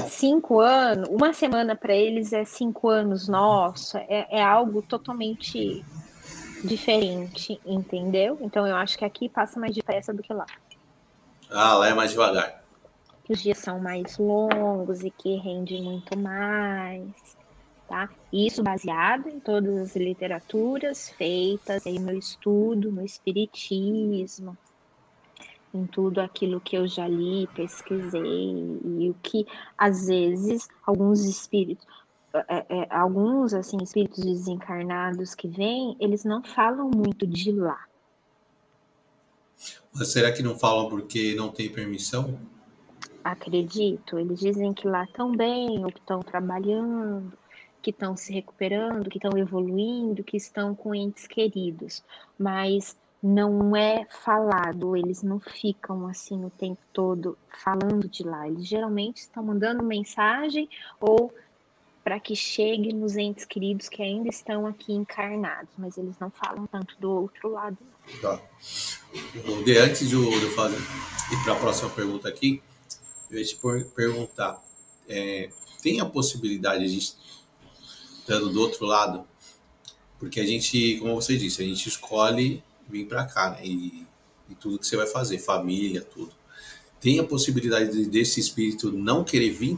Speaker 2: cinco anos, uma semana para eles é cinco anos, nossa, é, é algo totalmente diferente, entendeu? Então eu acho que aqui passa mais depressa do que lá.
Speaker 1: Ah, lá é mais devagar.
Speaker 2: Que os dias são mais longos e que rende muito mais, tá? Isso baseado em todas as literaturas feitas aí no estudo, no espiritismo, em tudo aquilo que eu já li, pesquisei e o que às vezes alguns espíritos é, é, alguns assim espíritos desencarnados que vêm, eles não falam muito de lá.
Speaker 1: Mas será que não falam porque não tem permissão?
Speaker 2: Acredito. Eles dizem que lá estão bem, ou que estão trabalhando, que estão se recuperando, que estão evoluindo, que estão com entes queridos. Mas não é falado, eles não ficam assim o tempo todo falando de lá. Eles geralmente estão mandando mensagem ou para que chegue nos entes queridos que ainda estão aqui encarnados, mas eles não falam tanto do outro lado.
Speaker 1: Tá. De, antes de eu fazer ir para a próxima pergunta aqui, eu ia te perguntar: é, tem a possibilidade de estando do outro lado? Porque a gente, como você disse, a gente escolhe vir para cá, né? E, e, tudo que você vai fazer, família, tudo. Tem a possibilidade de, desse espírito não querer vir?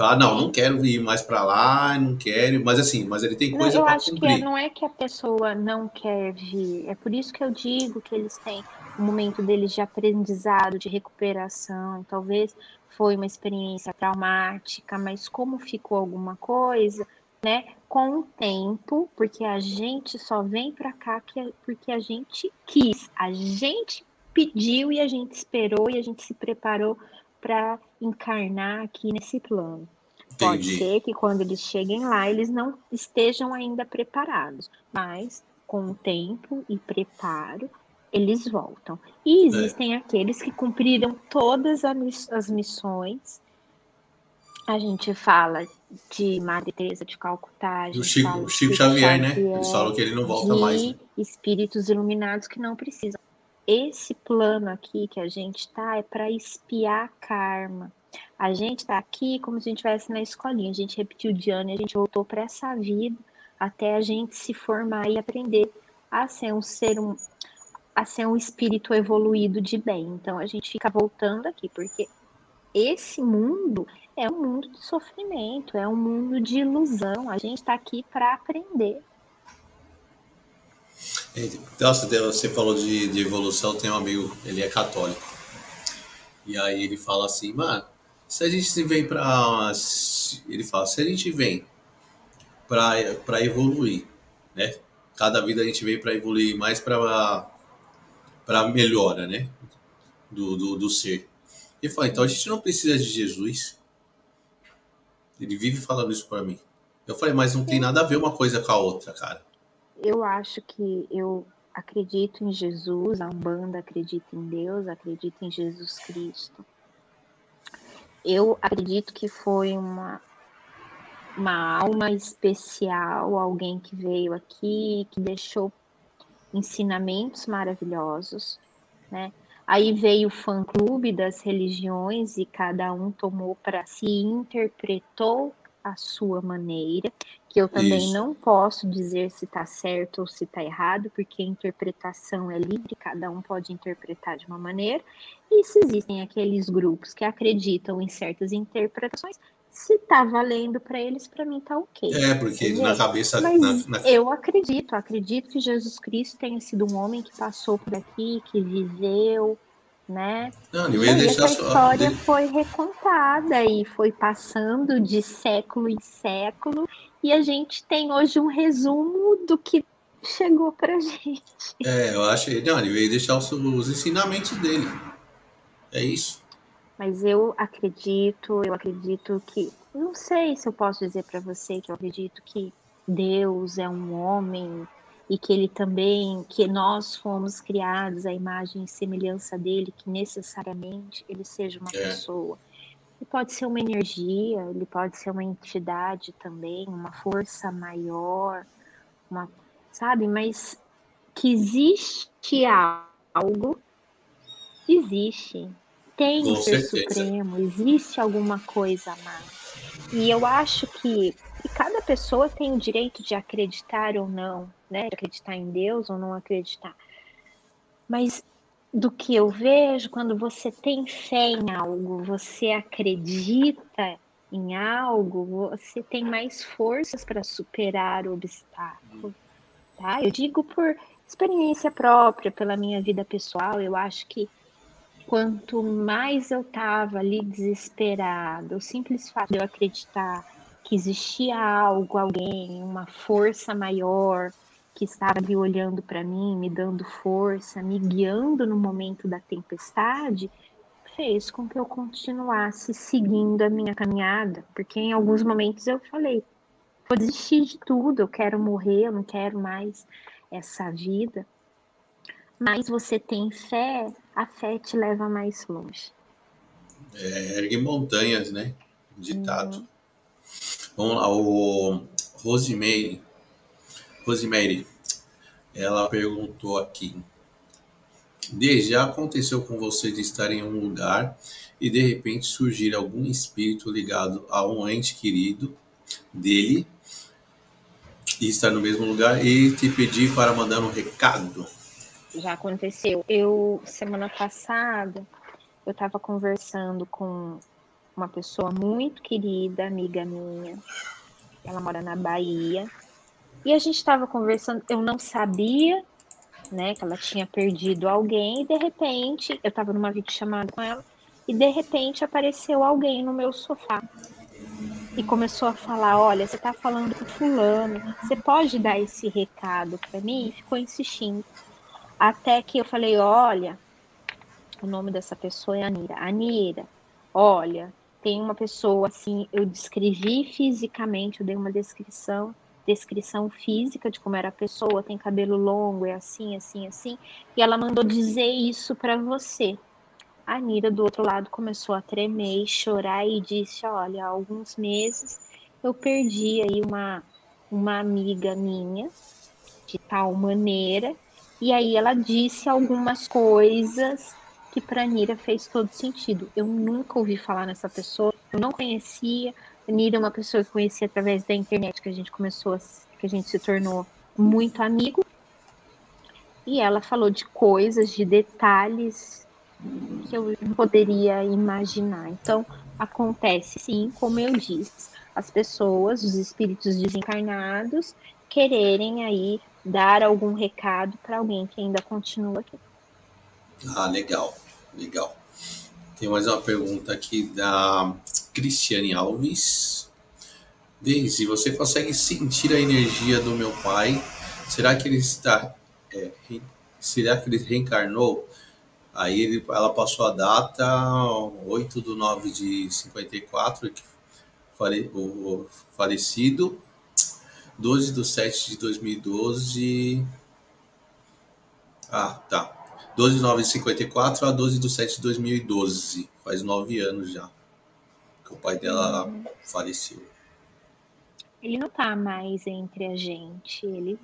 Speaker 1: Falar, não, não quero ir mais para lá, não quero, mas assim, mas ele tem coisa para cumprir. Eu
Speaker 2: acho que não é que a pessoa não quer vir, é por isso que eu digo que eles têm um momento deles de aprendizado, de recuperação, talvez foi uma experiência traumática, mas como ficou alguma coisa, né, com o tempo, porque a gente só vem para cá que, é porque a gente quis, a gente pediu e a gente esperou e a gente se preparou para encarnar aqui nesse plano. Entendi. Pode ser que quando eles cheguem lá, eles não estejam ainda preparados, mas com o tempo e preparo, eles voltam. E existem é. aqueles que cumpriram todas as missões. A gente fala de Madre Teresa de Calcutá,
Speaker 1: do Chico, Chico Xavier, Xavier, né? Eles falam que ele não volta mais.
Speaker 2: Espíritos iluminados que não precisam esse plano aqui que a gente tá é para espiar karma. A gente tá aqui como se a gente estivesse na escolinha, a gente repetiu de ano e a gente voltou para essa vida até a gente se formar e aprender a ser um ser um, a ser um espírito evoluído de bem. Então a gente fica voltando aqui porque esse mundo é um mundo de sofrimento, é um mundo de ilusão. A gente está aqui para aprender.
Speaker 1: Nossa, você falou de, de evolução, tem um amigo, ele é católico. E aí ele fala assim, mano, se a gente vem para ele fala, se a gente vem para para evoluir, né? Cada vida a gente vem para evoluir mais para para melhora, né? Do, do, do ser. Ele fala, então a gente não precisa de Jesus. Ele vive falando isso para mim. Eu falei, mas não tem nada a ver uma coisa com a outra, cara
Speaker 2: eu acho que eu acredito em Jesus, a Umbanda acredita em Deus, acredita em Jesus Cristo. Eu acredito que foi uma, uma alma especial, alguém que veio aqui, que deixou ensinamentos maravilhosos, né? Aí veio o fã-clube das religiões e cada um tomou para si, interpretou a sua maneira, que eu também Isso. não posso dizer se está certo ou se está errado, porque a interpretação é livre, cada um pode interpretar de uma maneira. E se existem aqueles grupos que acreditam em certas interpretações, se tá valendo para eles, para mim tá ok.
Speaker 1: É, porque entendeu? na cabeça. Na, na...
Speaker 2: Eu acredito, acredito que Jesus Cristo tenha sido um homem que passou por aqui, que viveu, né?
Speaker 1: Não, eu ia e
Speaker 2: essa história foi recontada e foi passando de século em século, e a gente tem hoje um resumo do que chegou pra gente.
Speaker 1: É, eu acho. Não, ele veio deixar os, os ensinamentos dele. É isso.
Speaker 2: Mas eu acredito, eu acredito que, não sei se eu posso dizer para você que eu acredito que Deus é um homem e que ele também, que nós fomos criados à imagem e semelhança dele, que necessariamente ele seja uma é. pessoa. Ele pode ser uma energia, ele pode ser uma entidade também, uma força maior, uma, sabe? Mas que existe algo, existe tem o ser supremo, existe alguma coisa a mais. E eu acho que, que cada pessoa tem o direito de acreditar ou não, né? De acreditar em Deus ou não acreditar. Mas do que eu vejo, quando você tem fé em algo, você acredita em algo, você tem mais forças para superar o obstáculo. Tá? Eu digo por experiência própria, pela minha vida pessoal, eu acho que quanto mais eu estava ali desesperada, o simples fato de eu acreditar que existia algo, alguém, uma força maior que estava ali olhando para mim, me dando força, me guiando no momento da tempestade, fez com que eu continuasse seguindo a minha caminhada, porque em alguns momentos eu falei, vou desistir de tudo, eu quero morrer, eu não quero mais essa vida. Mas você tem fé, a fé te leva mais longe.
Speaker 1: É, ergue montanhas, né? Ditado. Uhum. Vamos lá, o Rosemary, Rosemary, ela perguntou aqui. Desde já aconteceu com você de estar em um lugar e de repente surgir algum espírito ligado a um ente querido dele e estar no mesmo lugar e te pedir para mandar um recado?
Speaker 2: já aconteceu. Eu, semana passada, eu estava conversando com uma pessoa muito querida, amiga minha. Ela mora na Bahia. E a gente estava conversando, eu não sabia, né, que ela tinha perdido alguém, e de repente, eu estava numa videochamada com ela, e de repente apareceu alguém no meu sofá. E começou a falar: Olha, você está falando com Fulano, você pode dar esse recado para mim? E ficou insistindo. Até que eu falei, olha, o nome dessa pessoa é Anira. Anira, olha, tem uma pessoa assim, eu descrevi fisicamente, eu dei uma descrição, descrição física de como era a pessoa, tem cabelo longo, é assim, assim, assim, e ela mandou dizer isso para você. A Anira do outro lado começou a tremer e chorar e disse: "Olha, há alguns meses eu perdi aí uma uma amiga minha de tal maneira e aí ela disse algumas coisas que para Nira fez todo sentido. Eu nunca ouvi falar nessa pessoa, eu não conhecia. Nira é uma pessoa que eu conheci através da internet, que a gente começou, a, que a gente se tornou muito amigo. E ela falou de coisas, de detalhes que eu não poderia imaginar. Então, acontece sim, como eu disse, as pessoas, os espíritos desencarnados, quererem aí dar algum recado para alguém que ainda continua aqui.
Speaker 1: Ah, legal, legal. Tem mais uma pergunta aqui da Cristiane Alves. Deise, você consegue sentir a energia do meu pai? Será que ele está. É, será que ele reencarnou? Aí ele, ela passou a data 8 de 9 de 54, fale, o falecido, 12 de 7 de 2012. Ah, tá. 12 de 9 de 54 a 12 de 7 de 2012. Faz nove anos já. Que o pai dela uhum. faleceu.
Speaker 2: Ele não tá mais entre a gente. Ele,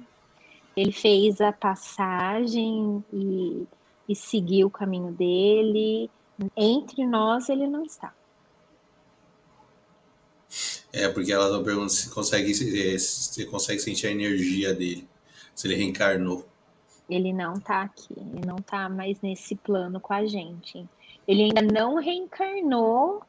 Speaker 2: ele fez a passagem e e seguir o caminho dele. Entre nós, ele não está.
Speaker 1: É, porque ela tá pergunta se consegue, se consegue sentir a energia dele, se ele reencarnou.
Speaker 2: Ele não tá aqui, ele não tá mais nesse plano com a gente. Ele ainda não reencarnou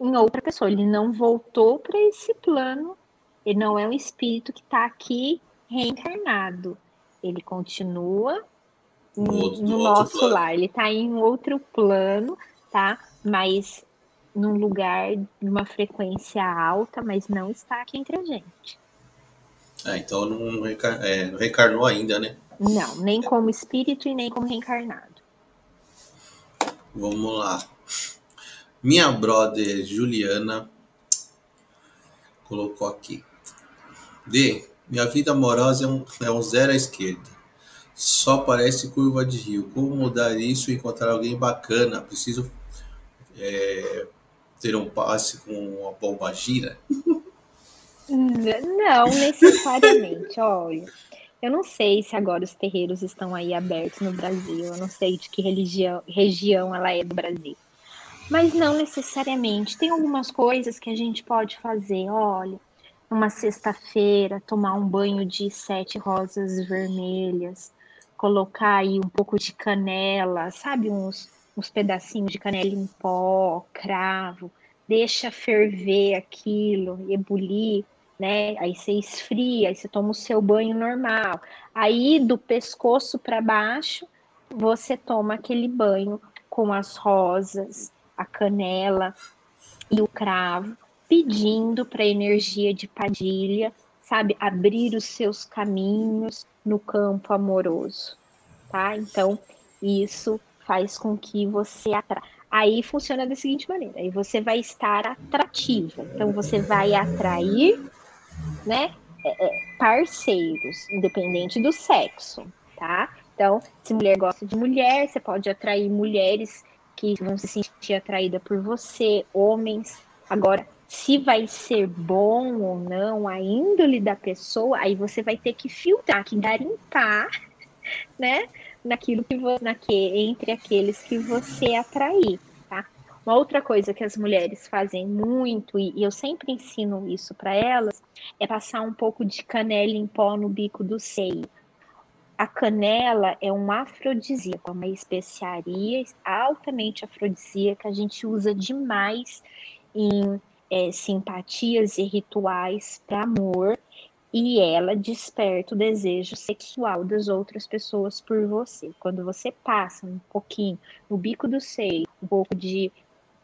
Speaker 2: em outra pessoa, ele não voltou para esse plano, ele não é um espírito que está aqui reencarnado. Ele continua no, outro, no nosso lar, ele está em outro plano, tá? Mas num lugar de uma frequência alta, mas não está aqui entre a gente.
Speaker 1: Ah, então não, reencar é, não reencarnou ainda, né?
Speaker 2: Não, nem como espírito e nem como reencarnado.
Speaker 1: Vamos lá. Minha brother Juliana colocou aqui. D. Minha vida amorosa é um, é um zero à esquerda. Só parece curva de rio. Como mudar isso e encontrar alguém bacana? Preciso é, ter um passe com uma bomba gira?
Speaker 2: Não necessariamente, olha. Eu não sei se agora os terreiros estão aí abertos no Brasil. Eu não sei de que religião, região ela é do Brasil. Mas não necessariamente. Tem algumas coisas que a gente pode fazer. Olha, numa sexta-feira, tomar um banho de sete rosas vermelhas, colocar aí um pouco de canela, sabe? Uns, uns pedacinhos de canela em pó, cravo, deixa ferver aquilo, ebulir, né? Aí você esfria, aí você toma o seu banho normal. Aí do pescoço para baixo, você toma aquele banho com as rosas, a canela e o cravo, pedindo para a energia de Padilha, sabe, abrir os seus caminhos no campo amoroso, tá? Então, isso faz com que você atra... Aí funciona da seguinte maneira: aí você vai estar atrativa. Então, você vai atrair, né, é, é, parceiros, independente do sexo, tá? Então, se mulher gosta de mulher, você pode atrair mulheres que vão se sentir atraídas por você, homens. Agora, se vai ser bom ou não a índole da pessoa, aí você vai ter que filtrar, que garimpar, né? Naquilo que você, naque, entre aqueles que você atrair, tá? Uma outra coisa que as mulheres fazem muito, e, e eu sempre ensino isso para elas, é passar um pouco de canela em pó no bico do seio a canela é um afrodisíaco, é uma especiaria altamente afrodisíaca, a gente usa demais em é, simpatias e rituais para amor, e ela desperta o desejo sexual das outras pessoas por você. Quando você passa um pouquinho no bico do seio, um pouco de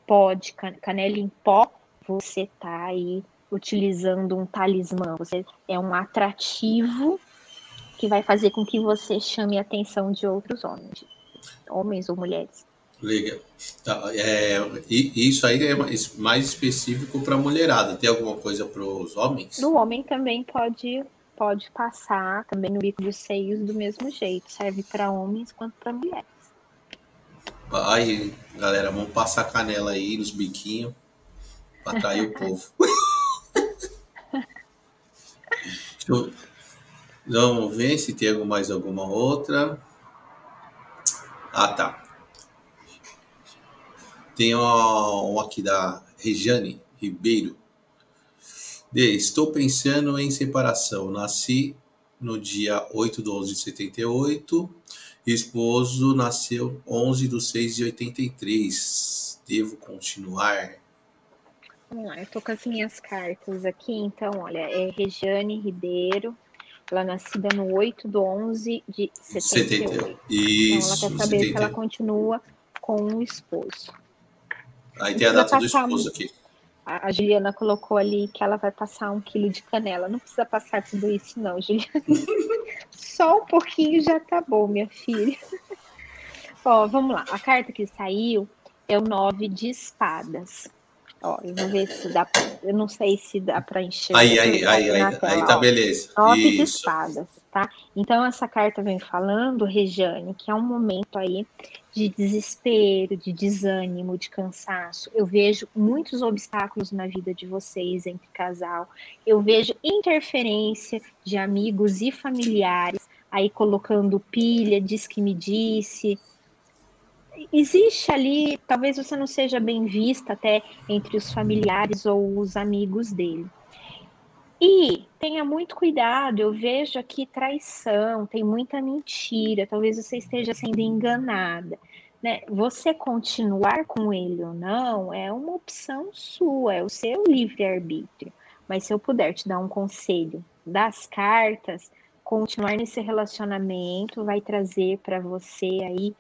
Speaker 2: pó de canela em pó, você tá aí utilizando um talismã, você é um atrativo que vai fazer com que você chame a atenção de outros homens, homens ou mulheres.
Speaker 1: Legal. Tá, é, isso aí é mais específico para a mulherada. Tem alguma coisa para os homens?
Speaker 2: No homem também pode pode passar também no bico dos seios do mesmo jeito. Serve para homens quanto para mulheres.
Speaker 1: Aí, galera, vamos passar canela aí nos biquinhos para atrair o povo. Deixa eu, Vamos ver se tem mais alguma outra. Ah, tá. Tem um aqui da Regiane Ribeiro. D, estou pensando em separação. Nasci no dia 8 de 11 de 78. Esposo nasceu 11 de 6 de 83. Devo continuar?
Speaker 2: Vamos lá, eu tô com as minhas cartas aqui. Então, olha, é Regiane Ribeiro. Ela é nascida no 8 de 11 de 78. Isso, então ela quer saber 78. se ela continua com o esposo.
Speaker 1: Aí tem a data do esposo aqui.
Speaker 2: A Juliana colocou ali que ela vai passar um quilo de canela. Não precisa passar tudo isso, não, Juliana. Só um pouquinho já tá bom, minha filha. Ó, vamos lá. A carta que saiu é o nove de espadas. Ó, eu vou ver se dá. Pra, eu não sei se dá para enxergar.
Speaker 1: Aí, aí, aí, aí, aí tá beleza.
Speaker 2: Nove de espadas, tá? Então essa carta vem falando, Regiane, que é um momento aí de desespero, de desânimo, de cansaço. Eu vejo muitos obstáculos na vida de vocês entre casal. Eu vejo interferência de amigos e familiares aí colocando pilha, diz que me disse. Existe ali, talvez você não seja bem vista até entre os familiares ou os amigos dele. E tenha muito cuidado, eu vejo aqui traição, tem muita mentira, talvez você esteja sendo enganada. Né? Você continuar com ele ou não é uma opção sua, é o seu livre-arbítrio. Mas se eu puder te dar um conselho das cartas, continuar nesse relacionamento vai trazer para você aí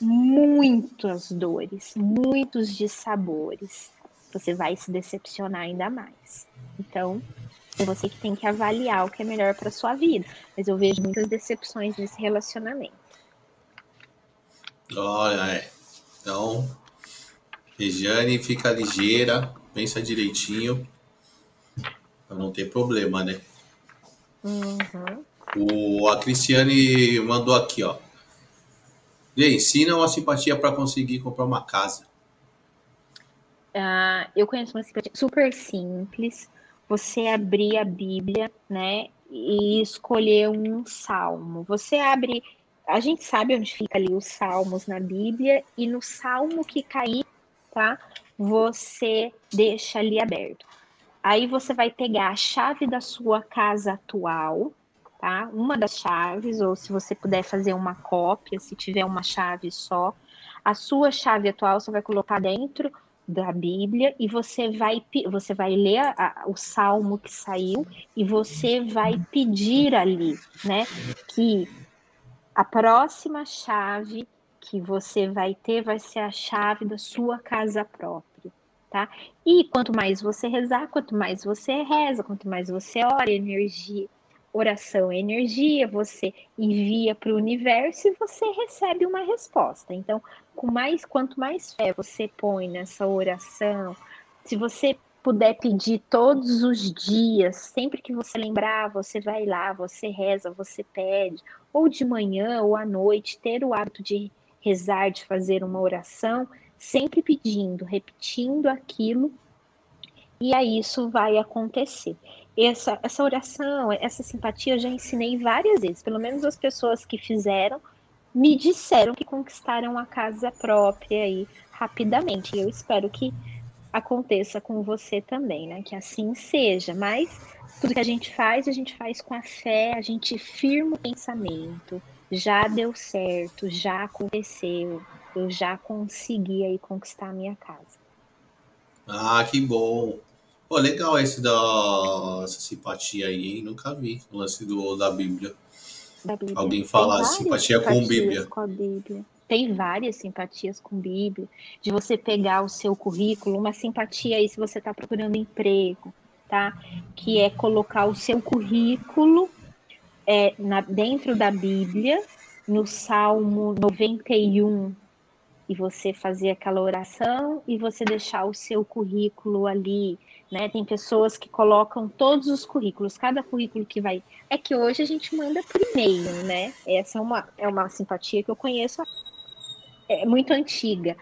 Speaker 2: muitas dores, muitos dissabores. Você vai se decepcionar ainda mais. Então, é você que tem que avaliar o que é melhor para sua vida. Mas eu vejo muitas decepções nesse relacionamento.
Speaker 1: Olha, é. Então, Regiane, fica ligeira, pensa direitinho, para não ter problema, né?
Speaker 2: Uhum.
Speaker 1: O, a Cristiane mandou aqui, ó. Aí, ensina uma simpatia para conseguir comprar uma casa.
Speaker 2: Uh, eu conheço uma simpatia super simples. Você abrir a Bíblia, né, e escolher um salmo. Você abre, a gente sabe onde fica ali os salmos na Bíblia e no salmo que cair, tá? Você deixa ali aberto. Aí você vai pegar a chave da sua casa atual, tá? Uma das chaves, ou se você puder fazer uma cópia, se tiver uma chave só, a sua chave atual você vai colocar dentro da Bíblia e você vai você vai ler a, a, o salmo que saiu e você vai pedir ali, né, que a próxima chave que você vai ter vai ser a chave da sua casa própria, tá? E quanto mais você rezar, quanto mais você reza, quanto mais você ora, energia oração é energia, você envia para o universo e você recebe uma resposta. Então, com mais quanto mais fé você põe nessa oração, se você puder pedir todos os dias, sempre que você lembrar, você vai lá, você reza, você pede, ou de manhã ou à noite, ter o hábito de rezar, de fazer uma oração, sempre pedindo, repetindo aquilo, e aí isso vai acontecer essa, essa oração, essa simpatia eu já ensinei várias vezes, pelo menos as pessoas que fizeram me disseram que conquistaram a casa própria aí rapidamente. E eu espero que aconteça com você também, né? Que assim seja. Mas tudo que a gente faz, a gente faz com a fé, a gente firma o pensamento. Já deu certo, já aconteceu, eu já consegui aí conquistar a minha casa.
Speaker 1: Ah, que bom. Pô, legal esse da essa simpatia aí, hein? Nunca vi o lance do, da Bíblia.
Speaker 2: Da Bíblia.
Speaker 1: Alguém falar simpatia com Bíblia.
Speaker 2: com a Bíblia. Tem várias simpatias com Bíblia. De você pegar o seu currículo, uma simpatia aí se você está procurando emprego, tá? Que é colocar o seu currículo é, na, dentro da Bíblia, no Salmo 91, e você fazer aquela oração e você deixar o seu currículo ali né? Tem pessoas que colocam todos os currículos, cada currículo que vai. É que hoje a gente manda por e-mail, né? Essa é uma, é uma simpatia que eu conheço, é muito antiga,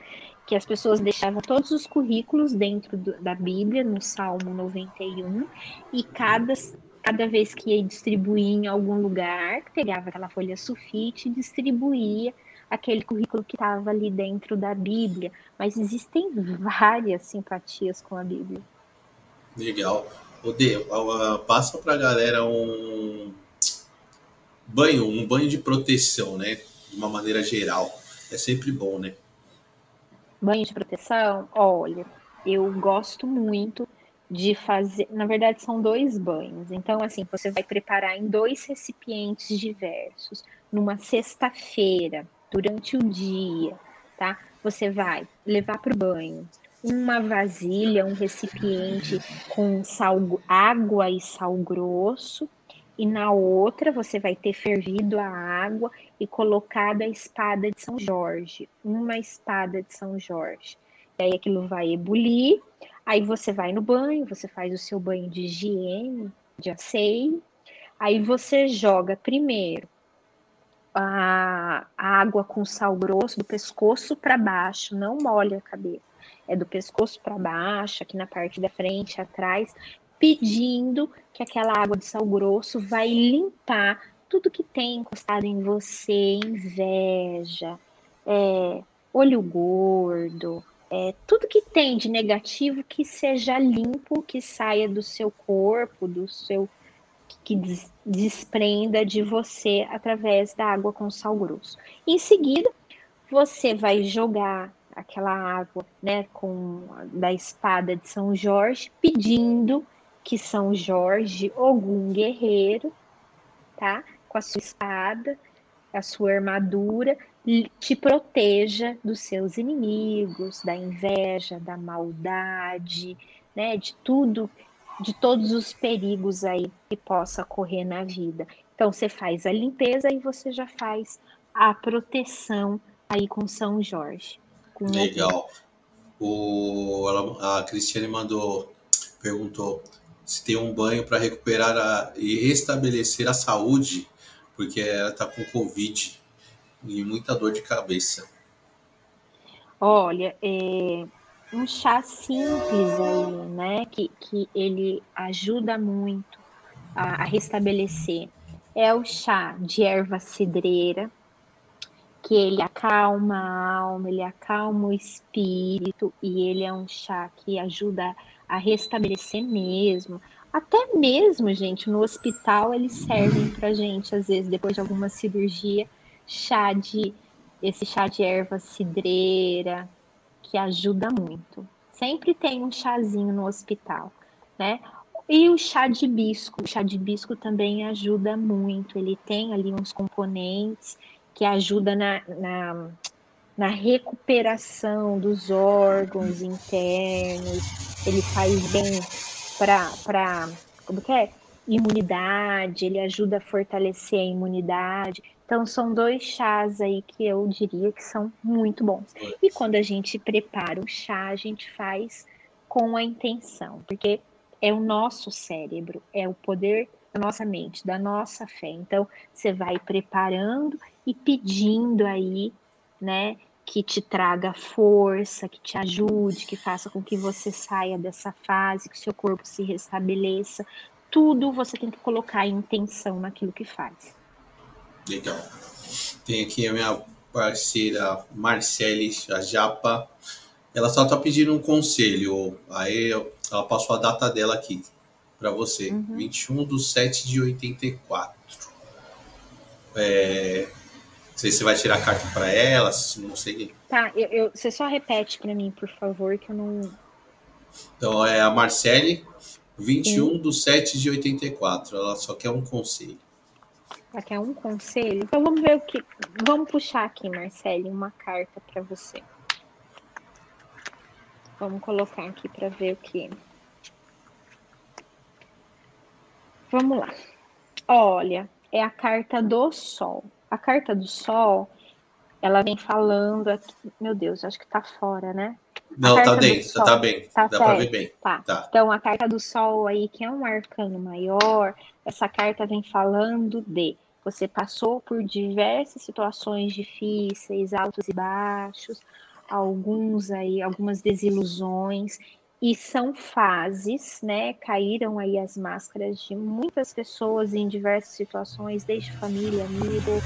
Speaker 2: que as pessoas deixavam todos os currículos dentro do, da Bíblia, no Salmo 91, e cada, cada vez que ia distribuir em algum lugar, pegava aquela folha sulfite e distribuía aquele currículo que estava ali dentro da Bíblia. Mas existem várias simpatias com a Bíblia.
Speaker 1: Legal. O D, passa pra galera um banho, um banho de proteção, né? De uma maneira geral. É sempre bom, né?
Speaker 2: Banho de proteção? Olha, eu gosto muito de fazer. Na verdade, são dois banhos. Então, assim, você vai preparar em dois recipientes diversos. Numa sexta-feira, durante o dia, tá? Você vai levar para o banho uma vasilha, um recipiente com sal, água e sal grosso, e na outra você vai ter fervido a água e colocado a espada de São Jorge, uma espada de São Jorge. E aí aquilo vai ebulir, aí você vai no banho, você faz o seu banho de higiene, de asseio, aí você joga primeiro a água com sal grosso do pescoço para baixo, não molha a cabeça. É do pescoço para baixo, aqui na parte da frente, atrás, pedindo que aquela água de sal grosso vai limpar tudo que tem encostado em você, inveja, é, olho gordo, é, tudo que tem de negativo que seja limpo, que saia do seu corpo, do seu que des, desprenda de você através da água com sal grosso. Em seguida, você vai jogar aquela água, né, com da espada de São Jorge, pedindo que São Jorge, algum guerreiro, tá, com a sua espada, a sua armadura, te proteja dos seus inimigos, da inveja, da maldade, né, de tudo, de todos os perigos aí que possa correr na vida. Então você faz a limpeza e você já faz a proteção aí com São Jorge. Com
Speaker 1: Legal. O, a Cristiane mandou, perguntou se tem um banho para recuperar a, e restabelecer a saúde, porque ela está com Covid e muita dor de cabeça.
Speaker 2: Olha, é um chá simples aí, né? Que, que ele ajuda muito a, a restabelecer. É o chá de erva cidreira, que ele acalma a alma, ele acalma o espírito e ele é um chá que ajuda a restabelecer mesmo. Até mesmo, gente, no hospital eles servem pra gente, às vezes, depois de alguma cirurgia, chá de esse chá de erva cidreira, que ajuda muito. Sempre tem um chazinho no hospital, né? E o chá de bisco, o chá de bisco também ajuda muito. Ele tem ali uns componentes que ajudam na, na, na recuperação dos órgãos internos. Ele faz bem para como que é? Imunidade, ele ajuda a fortalecer a imunidade. Então, são dois chás aí que eu diria que são muito bons. E quando a gente prepara o chá, a gente faz com a intenção, porque é o nosso cérebro, é o poder da nossa mente, da nossa fé. Então, você vai preparando e pedindo aí, né, que te traga força, que te ajude, que faça com que você saia dessa fase, que seu corpo se restabeleça. Tudo você tem que colocar intenção naquilo que faz.
Speaker 1: Legal. Tem aqui a minha parceira Marcele, a Japa. Ela só tá pedindo um conselho. Aí ela passou a data dela aqui para você. Uhum. 21 de 7 de 84. É, não sei se você vai tirar a carta para ela, não sei.
Speaker 2: Tá, eu, eu, você só repete para mim, por favor, que eu não.
Speaker 1: Então é a Marcele, 21 Sim. do 7 de 84. Ela só quer um conselho.
Speaker 2: Ela quer um conselho? Então vamos ver o que. Vamos puxar aqui, Marcele, uma carta para você. Vamos colocar aqui para ver o que. Vamos lá. Olha, é a carta do Sol. A carta do Sol, ela vem falando aqui. Meu Deus, acho que tá fora, né?
Speaker 1: Não, tá dentro, tá bem. Tá Dá para ver bem.
Speaker 2: Tá. tá. Então, a carta do Sol aí, que é um arcano maior, essa carta vem falando de você passou por diversas situações difíceis, altos e baixos, alguns aí, algumas desilusões, e são fases, né? Caíram aí as máscaras de muitas pessoas em diversas situações, desde família, amigo.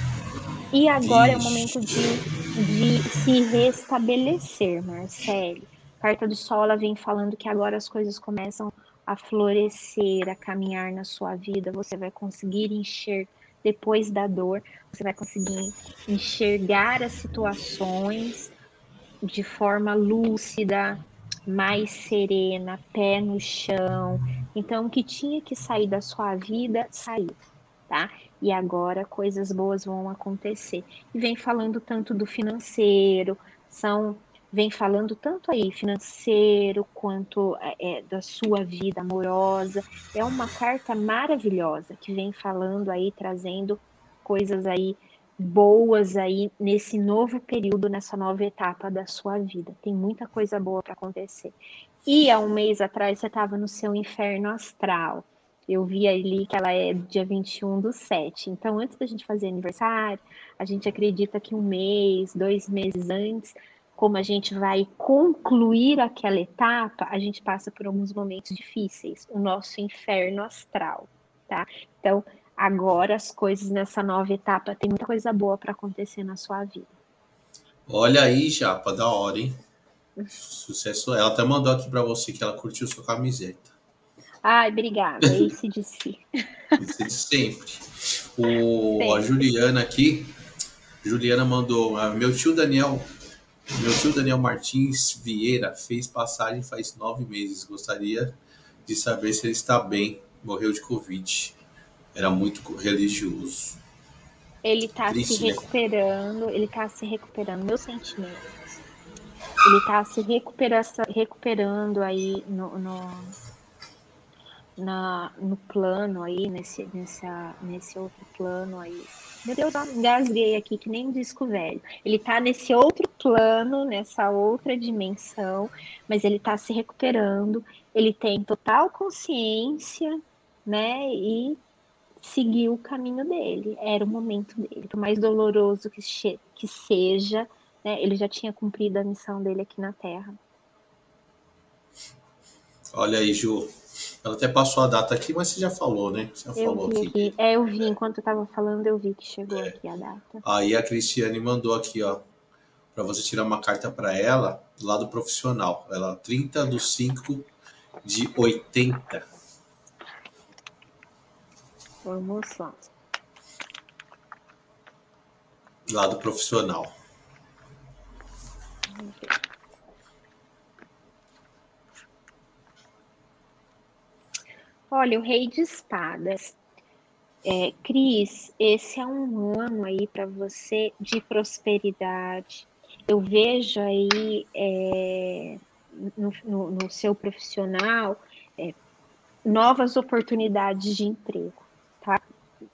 Speaker 2: E agora é o momento de, de se restabelecer, Marcele. Carta do Sol ela vem falando que agora as coisas começam a florescer, a caminhar na sua vida. Você vai conseguir enxergar depois da dor, você vai conseguir enxergar as situações de forma lúcida, mais serena, pé no chão. Então, o que tinha que sair da sua vida, saiu, tá? E agora coisas boas vão acontecer. E vem falando tanto do financeiro, são vem falando tanto aí financeiro quanto é, é, da sua vida amorosa. É uma carta maravilhosa que vem falando aí, trazendo coisas aí boas aí nesse novo período, nessa nova etapa da sua vida. Tem muita coisa boa para acontecer. E há um mês atrás você estava no seu inferno astral. Eu vi ali que ela é dia 21 do 7. Então, antes da gente fazer aniversário, a gente acredita que um mês, dois meses antes, como a gente vai concluir aquela etapa, a gente passa por alguns momentos difíceis, o nosso inferno astral, tá? Então, agora as coisas nessa nova etapa tem muita coisa boa para acontecer na sua vida.
Speaker 1: Olha aí, Japa, da hora, hein? Sucesso. Ela até mandou aqui para você que ela curtiu sua camiseta.
Speaker 2: Ai, obrigada. Esse de si.
Speaker 1: Esse de sempre. O, a Juliana aqui, Juliana mandou, ah, meu tio Daniel, meu tio Daniel Martins Vieira fez passagem faz nove meses. Gostaria de saber se ele está bem. Morreu de Covid. Era muito religioso.
Speaker 2: Ele está se né? recuperando, ele está se recuperando. Meus sentimentos. Ele está se recupera recuperando aí no, no, na, no plano aí, nesse, nessa, nesse outro plano aí. Meu Deus, eu engasguei aqui que nem um disco velho. Ele tá nesse outro plano, nessa outra dimensão, mas ele tá se recuperando, ele tem total consciência, né? E seguiu o caminho dele. Era o momento dele. Por mais doloroso que, que seja, né, ele já tinha cumprido a missão dele aqui na Terra.
Speaker 1: Olha aí, Ju. Ela até passou a data aqui, mas você já falou, né? Você já
Speaker 2: eu
Speaker 1: falou
Speaker 2: vi aqui. É, eu vi, enquanto eu tava falando, eu vi que chegou é. aqui a data.
Speaker 1: Aí a Cristiane mandou aqui, ó, para você tirar uma carta para ela, do lado profissional. Ela 30 do 5 de 80.
Speaker 2: Vamos lá.
Speaker 1: Lado profissional. Vamos ver.
Speaker 2: Olha, o Rei de Espadas. É, Cris, esse é um ano aí para você de prosperidade. Eu vejo aí é, no, no, no, seu profissional é, novas oportunidades de emprego, tá?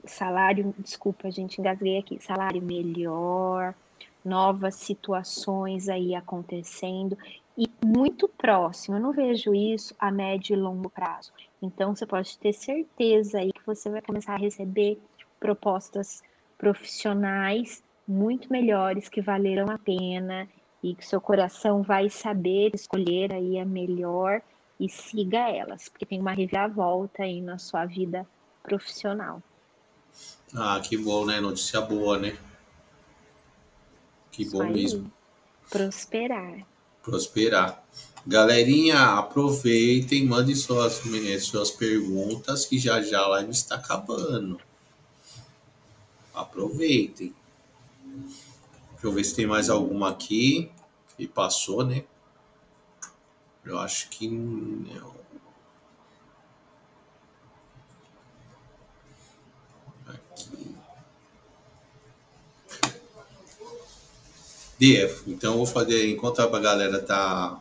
Speaker 2: Salário, desculpa, a gente engasguei aqui, salário melhor, novas situações aí acontecendo e muito próximo. Eu não vejo isso a médio e longo prazo. Então você pode ter certeza aí que você vai começar a receber propostas profissionais muito melhores que valerão a pena e que seu coração vai saber escolher aí a melhor e siga elas, porque tem uma reviravolta aí na sua vida profissional.
Speaker 1: Ah, que bom, né? Notícia boa, né? Que Isso bom aí. mesmo.
Speaker 2: Prosperar
Speaker 1: prosperar. Galerinha, aproveitem, mandem suas, suas perguntas, que já já a live está acabando. Aproveitem. Deixa eu ver se tem mais alguma aqui. E passou, né? Eu acho que não. DF. Então eu vou fazer, enquanto a galera tá.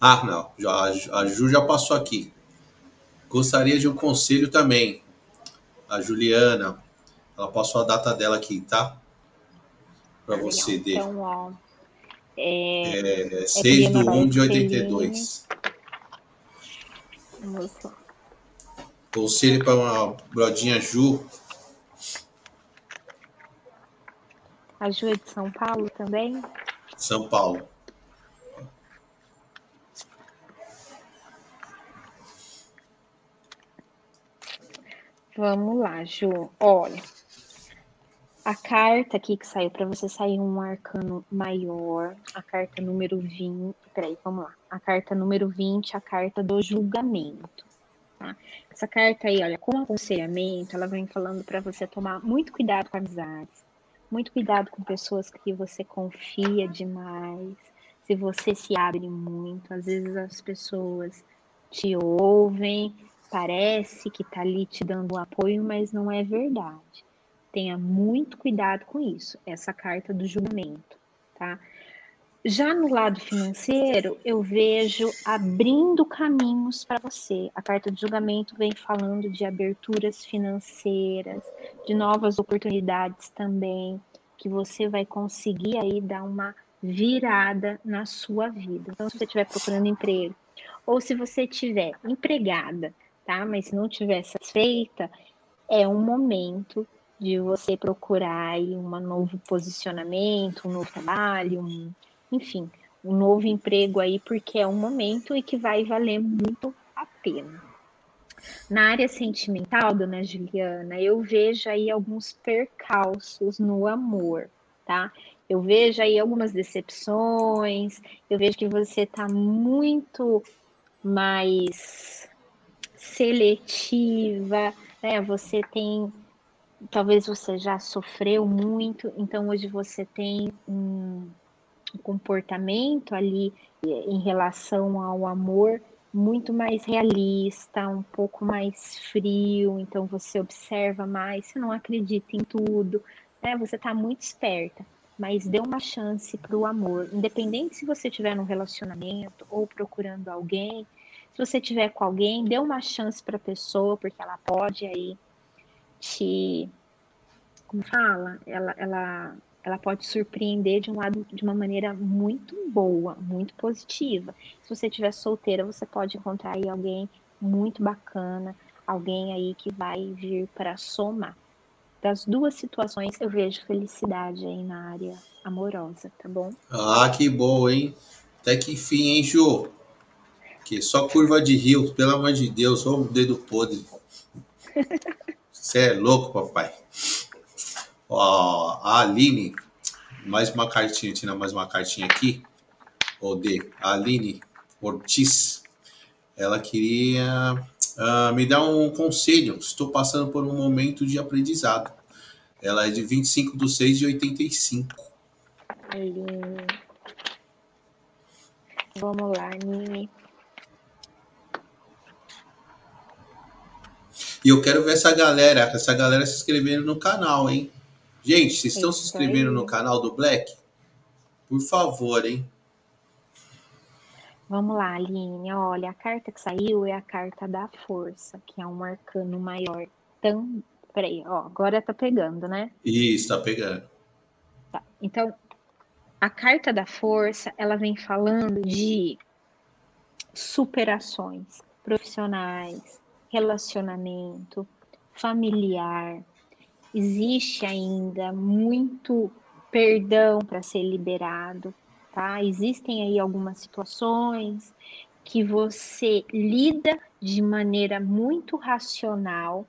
Speaker 1: Ah, não, já, a Ju já passou aqui. Gostaria de um conselho também. A Juliana, ela passou a data dela aqui, tá? Para você, D. Então, ó, é, é 6 é do 1 de 82. Vamos lá. Conselho para uma brodinha Ju
Speaker 2: A Ju é de São Paulo também?
Speaker 1: São Paulo.
Speaker 2: Vamos lá, Ju. Olha, a carta aqui que saiu para você sair um arcano maior, a carta número 20. Peraí, vamos lá. A carta número 20, a carta do julgamento. Tá? Essa carta aí, olha, com aconselhamento, ela vem falando para você tomar muito cuidado com amizades muito cuidado com pessoas que você confia demais. Se você se abre muito, às vezes as pessoas te ouvem, parece que tá ali te dando apoio, mas não é verdade. Tenha muito cuidado com isso, essa carta do julgamento, tá? Já no lado financeiro, eu vejo abrindo caminhos para você. A carta de julgamento vem falando de aberturas financeiras, de novas oportunidades também, que você vai conseguir aí dar uma virada na sua vida. Então, se você estiver procurando emprego, ou se você estiver empregada, tá? Mas não estiver satisfeita, é um momento de você procurar aí um novo posicionamento, um novo trabalho, um, enfim, um novo emprego aí, porque é um momento e que vai valer muito a pena. Na área sentimental, dona Juliana, eu vejo aí alguns percalços no amor, tá? Eu vejo aí algumas decepções, eu vejo que você tá muito mais seletiva, né? Você tem, talvez você já sofreu muito, então hoje você tem um, um comportamento ali eh, em relação ao amor muito mais realista, um pouco mais frio, então você observa mais, você não acredita em tudo, né? Você está muito esperta, mas dê uma chance para o amor, independente se você estiver num relacionamento ou procurando alguém, se você tiver com alguém, dê uma chance para a pessoa, porque ela pode aí te, como fala, ela, ela ela pode surpreender de um lado de uma maneira muito boa, muito positiva. Se você estiver solteira, você pode encontrar aí alguém muito bacana, alguém aí que vai vir para somar. Das duas situações, eu vejo felicidade aí na área amorosa, tá bom?
Speaker 1: Ah, que bom, hein? Até que fim, hein, Ju? Que só curva de rio, pelo amor de Deus, só o dedo podre. Você é louco, papai. Ó, a Aline, mais uma cartinha, tira mais uma cartinha aqui. O de a Aline Ortiz. Ela queria uh, me dar um conselho. Estou passando por um momento de aprendizado. Ela é de 25 de 6 de 85.
Speaker 2: Aline. Vamos lá, Nini.
Speaker 1: E eu quero ver essa galera, essa galera se inscrevendo no canal, hein? Gente, vocês estão se inscrevendo no canal do Black? Por favor, hein?
Speaker 2: Vamos lá, Aline. Olha, a carta que saiu é a carta da força, que é um arcano maior. Tão... Peraí, ó, agora tá pegando, né?
Speaker 1: Isso, tá pegando.
Speaker 2: Tá. Então, a carta da força, ela vem falando de superações profissionais, relacionamento, familiar, existe ainda muito perdão para ser liberado, tá? Existem aí algumas situações que você lida de maneira muito racional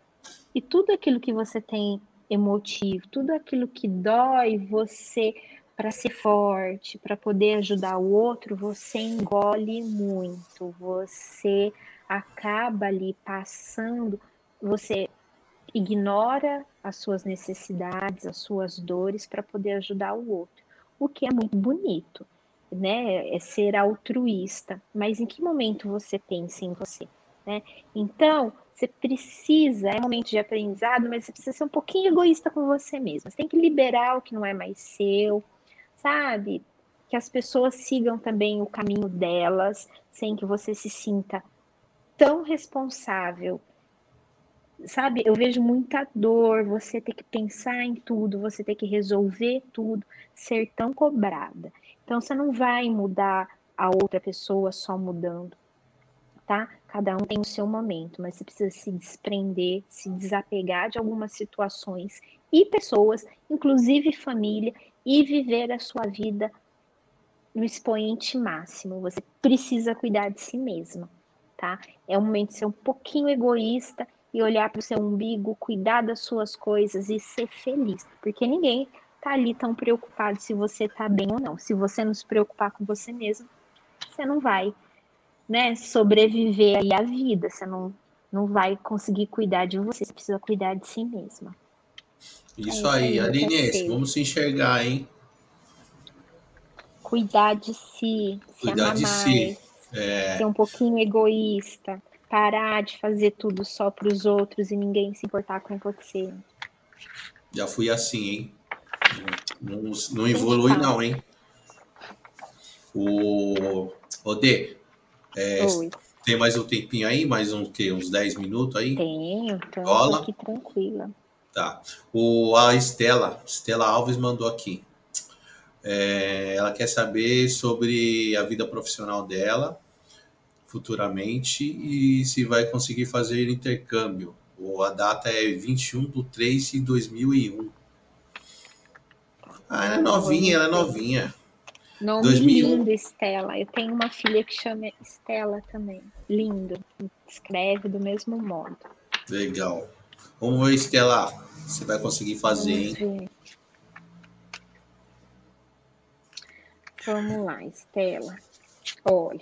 Speaker 2: e tudo aquilo que você tem emotivo, tudo aquilo que dói você para ser forte, para poder ajudar o outro, você engole muito, você acaba ali passando, você ignora as suas necessidades, as suas dores para poder ajudar o outro, o que é muito bonito, né? É ser altruísta. Mas em que momento você pensa em você, né? Então, você precisa, é um momento de aprendizado, mas você precisa ser um pouquinho egoísta com você mesmo. Você tem que liberar o que não é mais seu, sabe? Que as pessoas sigam também o caminho delas, sem que você se sinta tão responsável sabe, eu vejo muita dor, você ter que pensar em tudo, você ter que resolver tudo, ser tão cobrada. Então você não vai mudar a outra pessoa só mudando, tá? Cada um tem o seu momento, mas você precisa se desprender, se desapegar de algumas situações e pessoas, inclusive família, e viver a sua vida no expoente máximo. Você precisa cuidar de si mesma, tá? É o momento de ser um pouquinho egoísta e olhar para o seu umbigo, cuidar das suas coisas e ser feliz, porque ninguém tá ali tão preocupado se você tá bem ou não. Se você não se preocupar com você mesmo, você não vai, né, sobreviver aí à vida, você não não vai conseguir cuidar de você, você precisa cuidar de si mesma.
Speaker 1: Isso é, aí, Aline, vamos se enxergar, hein?
Speaker 2: Cuidar de si, cuidar de mais, si. É... ser um pouquinho egoísta, parar de fazer tudo só para os outros e ninguém se importar com você.
Speaker 1: Já fui assim, hein? Não, não, não evolui, não, hein? O Odê, é, tem mais um tempinho aí? Mais um, que, uns 10 minutos aí?
Speaker 2: Tenho, tô aqui tranquila.
Speaker 1: Tá. O, a Estela, Estela Alves mandou aqui. É, ela quer saber sobre a vida profissional dela futuramente e se vai conseguir fazer intercâmbio. A data é 21 de 3 de 2001. Ah, ela é novinha, ela é novinha.
Speaker 2: Nome 2000... lindo, Estela. Eu tenho uma filha que chama Estela também. Lindo. Escreve do mesmo modo.
Speaker 1: Legal. Vamos ver, Estela. Você vai conseguir fazer, Vamos hein?
Speaker 2: Vamos lá, Estela. Olha,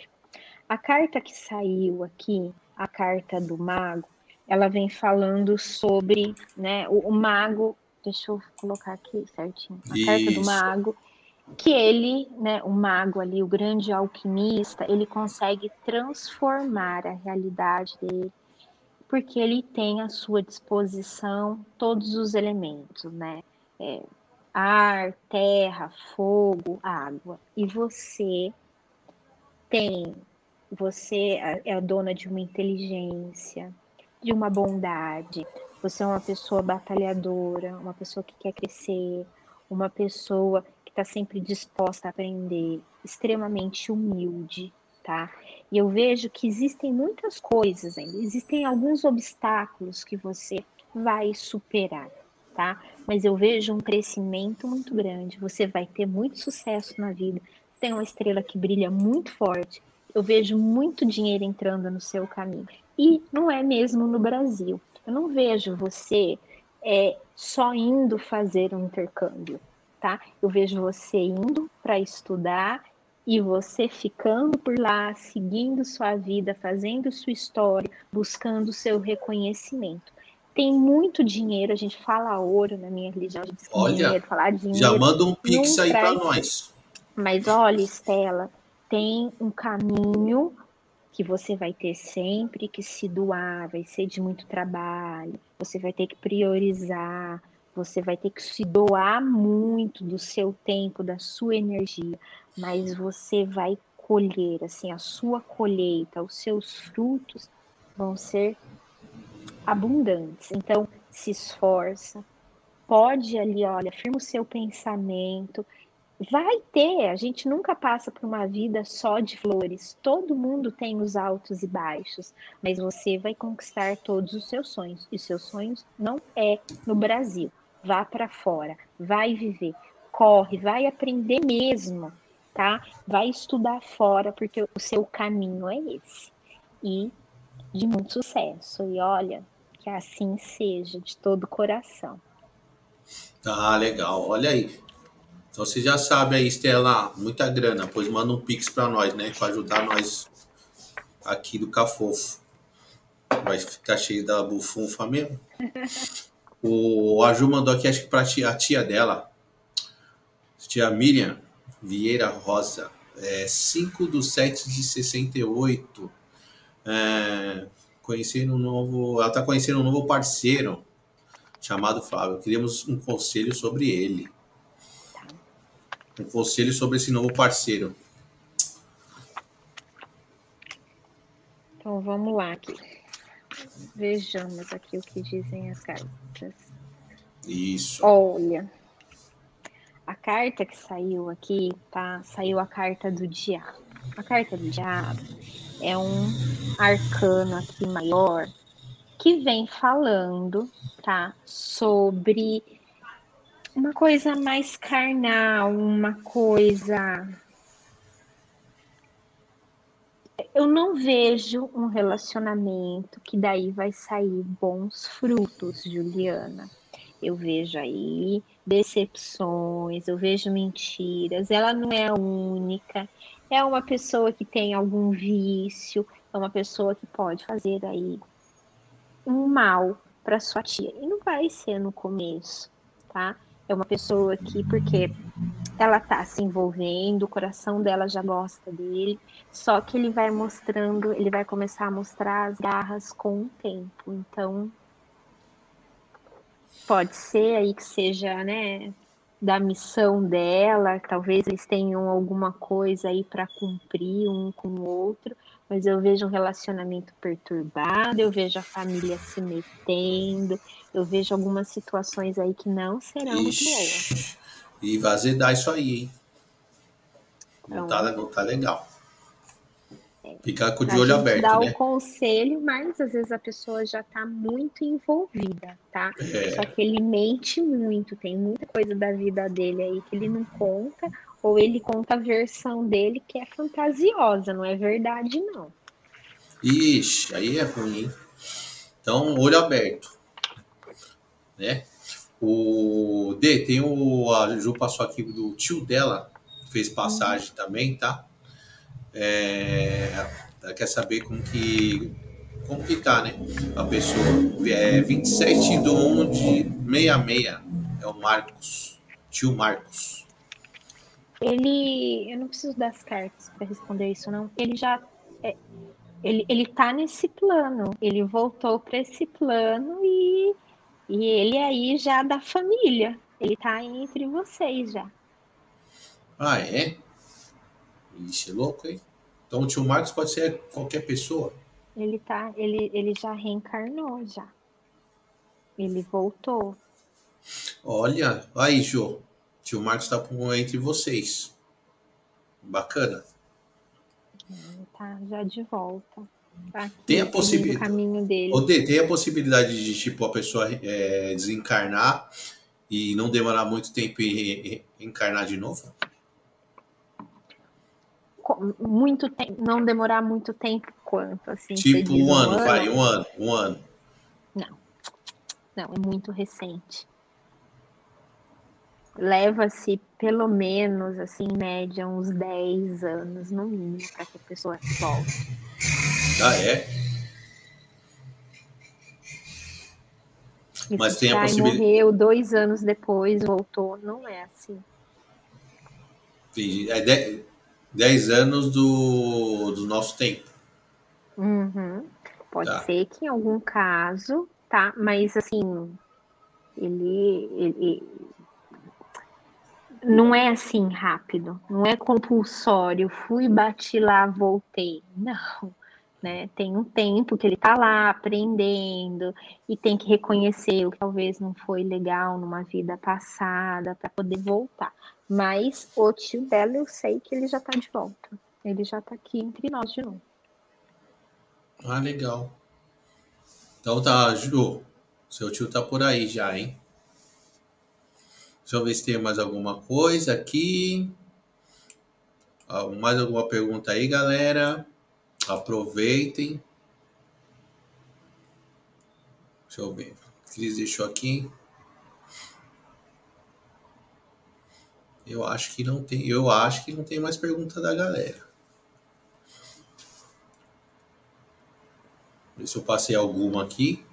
Speaker 2: a carta que saiu aqui, a carta do mago, ela vem falando sobre, né, o, o mago, deixa eu colocar aqui certinho, a Isso. carta do mago, que ele, né, o mago ali, o grande alquimista, ele consegue transformar a realidade dele, porque ele tem à sua disposição todos os elementos, né? É, ar, terra, fogo, água. E você tem, você é a dona de uma inteligência, de uma bondade. Você é uma pessoa batalhadora, uma pessoa que quer crescer, uma pessoa que está sempre disposta a aprender, extremamente humilde, tá? E eu vejo que existem muitas coisas ainda, existem alguns obstáculos que você vai superar, tá? Mas eu vejo um crescimento muito grande, você vai ter muito sucesso na vida, tem uma estrela que brilha muito forte, eu vejo muito dinheiro entrando no seu caminho. E não é mesmo no Brasil. Eu não vejo você é, só indo fazer um intercâmbio, tá? Eu vejo você indo para estudar e você ficando por lá, seguindo sua vida, fazendo sua história, buscando seu reconhecimento. Tem muito dinheiro, a gente fala ouro na minha religião, a gente diz
Speaker 1: olha, dinheiro, falar dinheiro. Já manda um pix aí para nós.
Speaker 2: Mas olha, Estela, tem um caminho que você vai ter sempre que se doar, vai ser de muito trabalho, você vai ter que priorizar, você vai ter que se doar muito do seu tempo, da sua energia, mas você vai colher, assim, a sua colheita, os seus frutos vão ser abundantes. Então, se esforça, pode ali, olha, firma o seu pensamento, Vai ter, a gente nunca passa por uma vida só de flores. Todo mundo tem os altos e baixos, mas você vai conquistar todos os seus sonhos. E seus sonhos não é no Brasil. Vá para fora, vai viver, corre, vai aprender mesmo, tá? Vai estudar fora, porque o seu caminho é esse. E de muito sucesso. E olha, que assim seja, de todo o coração.
Speaker 1: Tá, legal. Olha aí. Então você já sabe aí, Estela, muita grana, pois manda um pix para nós, né? Para ajudar nós aqui do Cafofo. Vai ficar cheio da bufunfa mesmo. O Aju mandou aqui, acho que para a tia dela, tia Miriam Vieira Rosa, é 5 do 7 de 68. É, conhecendo um novo. Ela está conhecendo um novo parceiro chamado Flávio. Queríamos um conselho sobre ele um conselho sobre esse novo parceiro.
Speaker 2: Então vamos lá aqui. Vejamos aqui o que dizem as cartas.
Speaker 1: Isso.
Speaker 2: Olha, a carta que saiu aqui, tá? Saiu a carta do diabo. A carta do diabo é um arcano aqui maior que vem falando, tá? Sobre uma coisa mais carnal, uma coisa. Eu não vejo um relacionamento que daí vai sair bons frutos, Juliana. Eu vejo aí decepções, eu vejo mentiras. Ela não é a única. É uma pessoa que tem algum vício, é uma pessoa que pode fazer aí um mal para sua tia. E não vai ser no começo, tá? É uma pessoa que, porque ela tá se envolvendo, o coração dela já gosta dele, só que ele vai mostrando, ele vai começar a mostrar as garras com o tempo. Então, pode ser aí que seja, né, da missão dela, talvez eles tenham alguma coisa aí para cumprir um com o outro, mas eu vejo um relacionamento perturbado, eu vejo a família se metendo, eu vejo algumas situações aí que não serão Ixi, muito boas.
Speaker 1: E vai azedar isso aí, hein? Não, tá, não tá legal. É, Ficar com o de olho aberto,
Speaker 2: dá
Speaker 1: né?
Speaker 2: o conselho, mas às vezes a pessoa já tá muito envolvida, tá? É. Só que ele mente muito, tem muita coisa da vida dele aí que ele não conta, ou ele conta a versão dele que é fantasiosa, não é verdade, não.
Speaker 1: Ixi, aí é ruim, hein? Então, olho aberto. Né? O D, tem o. A Ju passou aqui do tio dela, fez passagem uhum. também, tá? É, ela quer saber como que. Como que tá, né? A pessoa. É 27 do 1 de 66. É o Marcos. Tio Marcos.
Speaker 2: Ele. Eu não preciso das cartas para responder isso, não. Ele já. É, ele, ele tá nesse plano. Ele voltou para esse plano e, e ele aí já da família. Ele tá entre vocês já.
Speaker 1: Ah, é? Ixi, é louco, hein? Então o tio Marcos pode ser qualquer pessoa?
Speaker 2: Ele tá. Ele, ele já reencarnou já. Ele voltou.
Speaker 1: Olha, aí, Jô. Tio Marcos tá entre vocês. Bacana.
Speaker 2: Ele tá já de volta. Tá
Speaker 1: tem a possibilidade. Ode, tem a possibilidade de tipo a pessoa é, desencarnar e não demorar muito tempo e reencarnar de novo?
Speaker 2: Muito tempo, não demorar muito tempo quanto assim.
Speaker 1: Tipo um ano, um ano, vai, um ano, um ano.
Speaker 2: Não, não, é muito recente leva-se pelo menos, assim, em média, uns 10 anos, no mínimo, para que a pessoa volte.
Speaker 1: Ah, é?
Speaker 2: Mas tem a possibilidade. morreu dois anos depois, voltou, não é assim.
Speaker 1: Entendi. É 10 anos do, do nosso tempo.
Speaker 2: Uhum. Pode tá. ser que em algum caso, tá? Mas assim, ele, ele não é assim rápido, não é compulsório, fui, bati lá, voltei. Não, né? Tem um tempo que ele tá lá aprendendo e tem que reconhecer o que talvez não foi legal numa vida passada para poder voltar. Mas o tio dela eu sei que ele já tá de volta. Ele já tá aqui entre nós de novo.
Speaker 1: Ah, legal. Então tá, Ju, seu tio tá por aí já, hein? Deixa eu ver se tem mais alguma coisa aqui. Mais alguma pergunta aí, galera? Aproveitem. Deixa eu ver. Cris deixou aqui. Eu acho que não tem, eu acho que não tem mais pergunta da galera. Ver se eu passei alguma aqui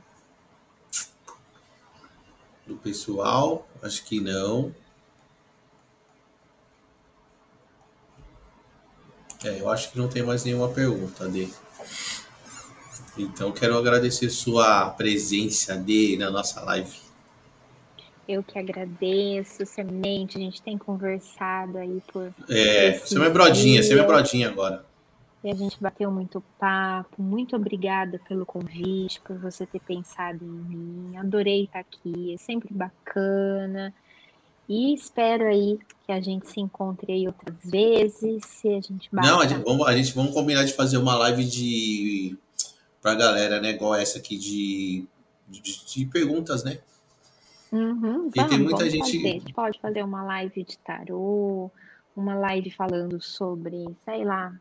Speaker 1: do pessoal? Acho que não. É, eu acho que não tem mais nenhuma pergunta, Dê. Então, quero agradecer sua presença, Dê, na nossa live.
Speaker 2: Eu que agradeço, Semente. A gente tem conversado aí por.
Speaker 1: É, você é minha brodinha, você é minha brodinha agora.
Speaker 2: E a gente bateu muito papo. Muito obrigada pelo convite, por você ter pensado em mim. Adorei estar aqui, é sempre bacana. E espero aí que a gente se encontre aí outras vezes, se a gente
Speaker 1: Não, a gente, vamos, a gente vamos combinar de fazer uma live de pra galera, né? Igual essa aqui de, de, de perguntas, né?
Speaker 2: Uhum,
Speaker 1: vamos, tem muita gente.
Speaker 2: Fazer. A gente pode fazer uma live de tarô, uma live falando sobre, sei lá,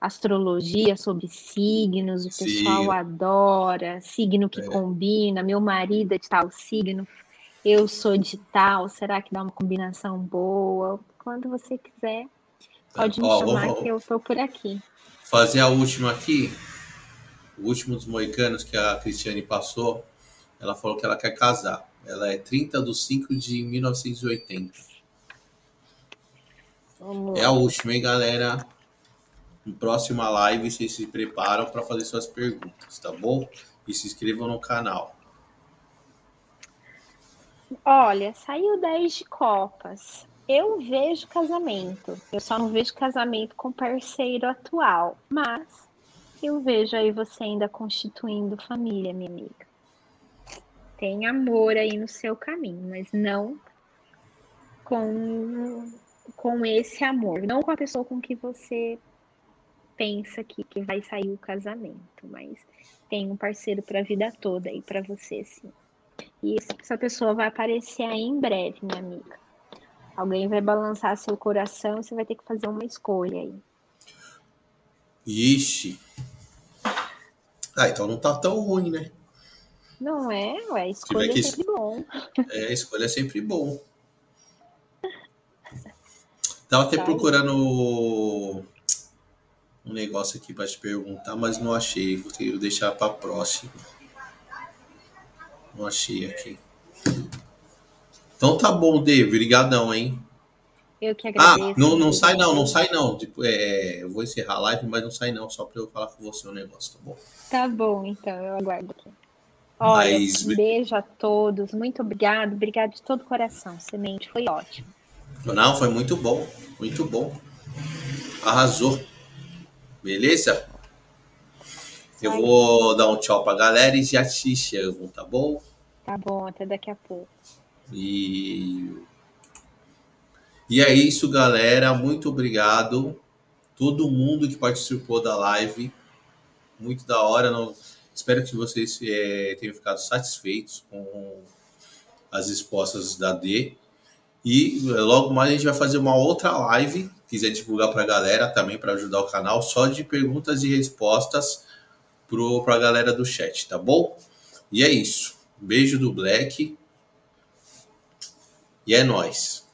Speaker 2: astrologia sobre signos, o pessoal Sim. adora, signo que é. combina, meu marido é de tal signo, eu sou de tal, será que dá uma combinação boa? Quando você quiser, pode me Ó, chamar vou, que eu estou por aqui.
Speaker 1: Fazer a última aqui, o último dos moicanos que a Cristiane passou, ela falou que ela quer casar. Ela é 30 de 5 de 1980. Vamos. É a última, hein, galera? Próxima live, vocês se preparam para fazer suas perguntas, tá bom? E se inscrevam no canal.
Speaker 2: Olha, saiu 10 de copas. Eu vejo casamento. Eu só não vejo casamento com parceiro atual. Mas eu vejo aí você ainda constituindo família, minha amiga. Tem amor aí no seu caminho, mas não com, com esse amor. Não com a pessoa com que você pensa que, que vai sair o casamento, mas tem um parceiro para a vida toda aí para você, sim. E essa pessoa vai aparecer aí em breve, minha amiga. Alguém vai balançar seu coração e você vai ter que fazer uma escolha aí.
Speaker 1: Ixi. Ah, então não tá tão ruim, né?
Speaker 2: Não é, ué, escolha que... é sempre bom.
Speaker 1: É, escolha é sempre bom. Tava até tá procurando um negócio aqui para te perguntar, mas não achei. Vou deixar para próxima. Não achei aqui. Então tá bom, Dave. Obrigadão, hein?
Speaker 2: Eu que agradeço.
Speaker 1: Ah, não, não sai não, não sai não. Tipo, é, eu vou encerrar a live, mas não sai não, só para eu falar com você o um negócio, tá bom?
Speaker 2: Tá bom, então, eu aguardo aqui. Olha, mas... um beijo a todos, muito obrigado, obrigado de todo o coração, Semente, foi ótimo.
Speaker 1: Não, foi muito bom, muito bom. Arrasou. Beleza? Eu vou dar um tchau pra galera e já te chegam, tá bom?
Speaker 2: Tá bom, até daqui a pouco.
Speaker 1: E, e é isso, galera. Muito obrigado. Todo mundo que participou da live. Muito da hora. Não... Espero que vocês é, tenham ficado satisfeitos com as respostas da D. E é, logo mais a gente vai fazer uma outra live. Quiser divulgar para a galera também, para ajudar o canal, só de perguntas e respostas para a galera do chat, tá bom? E é isso. Beijo do Black. E é nós.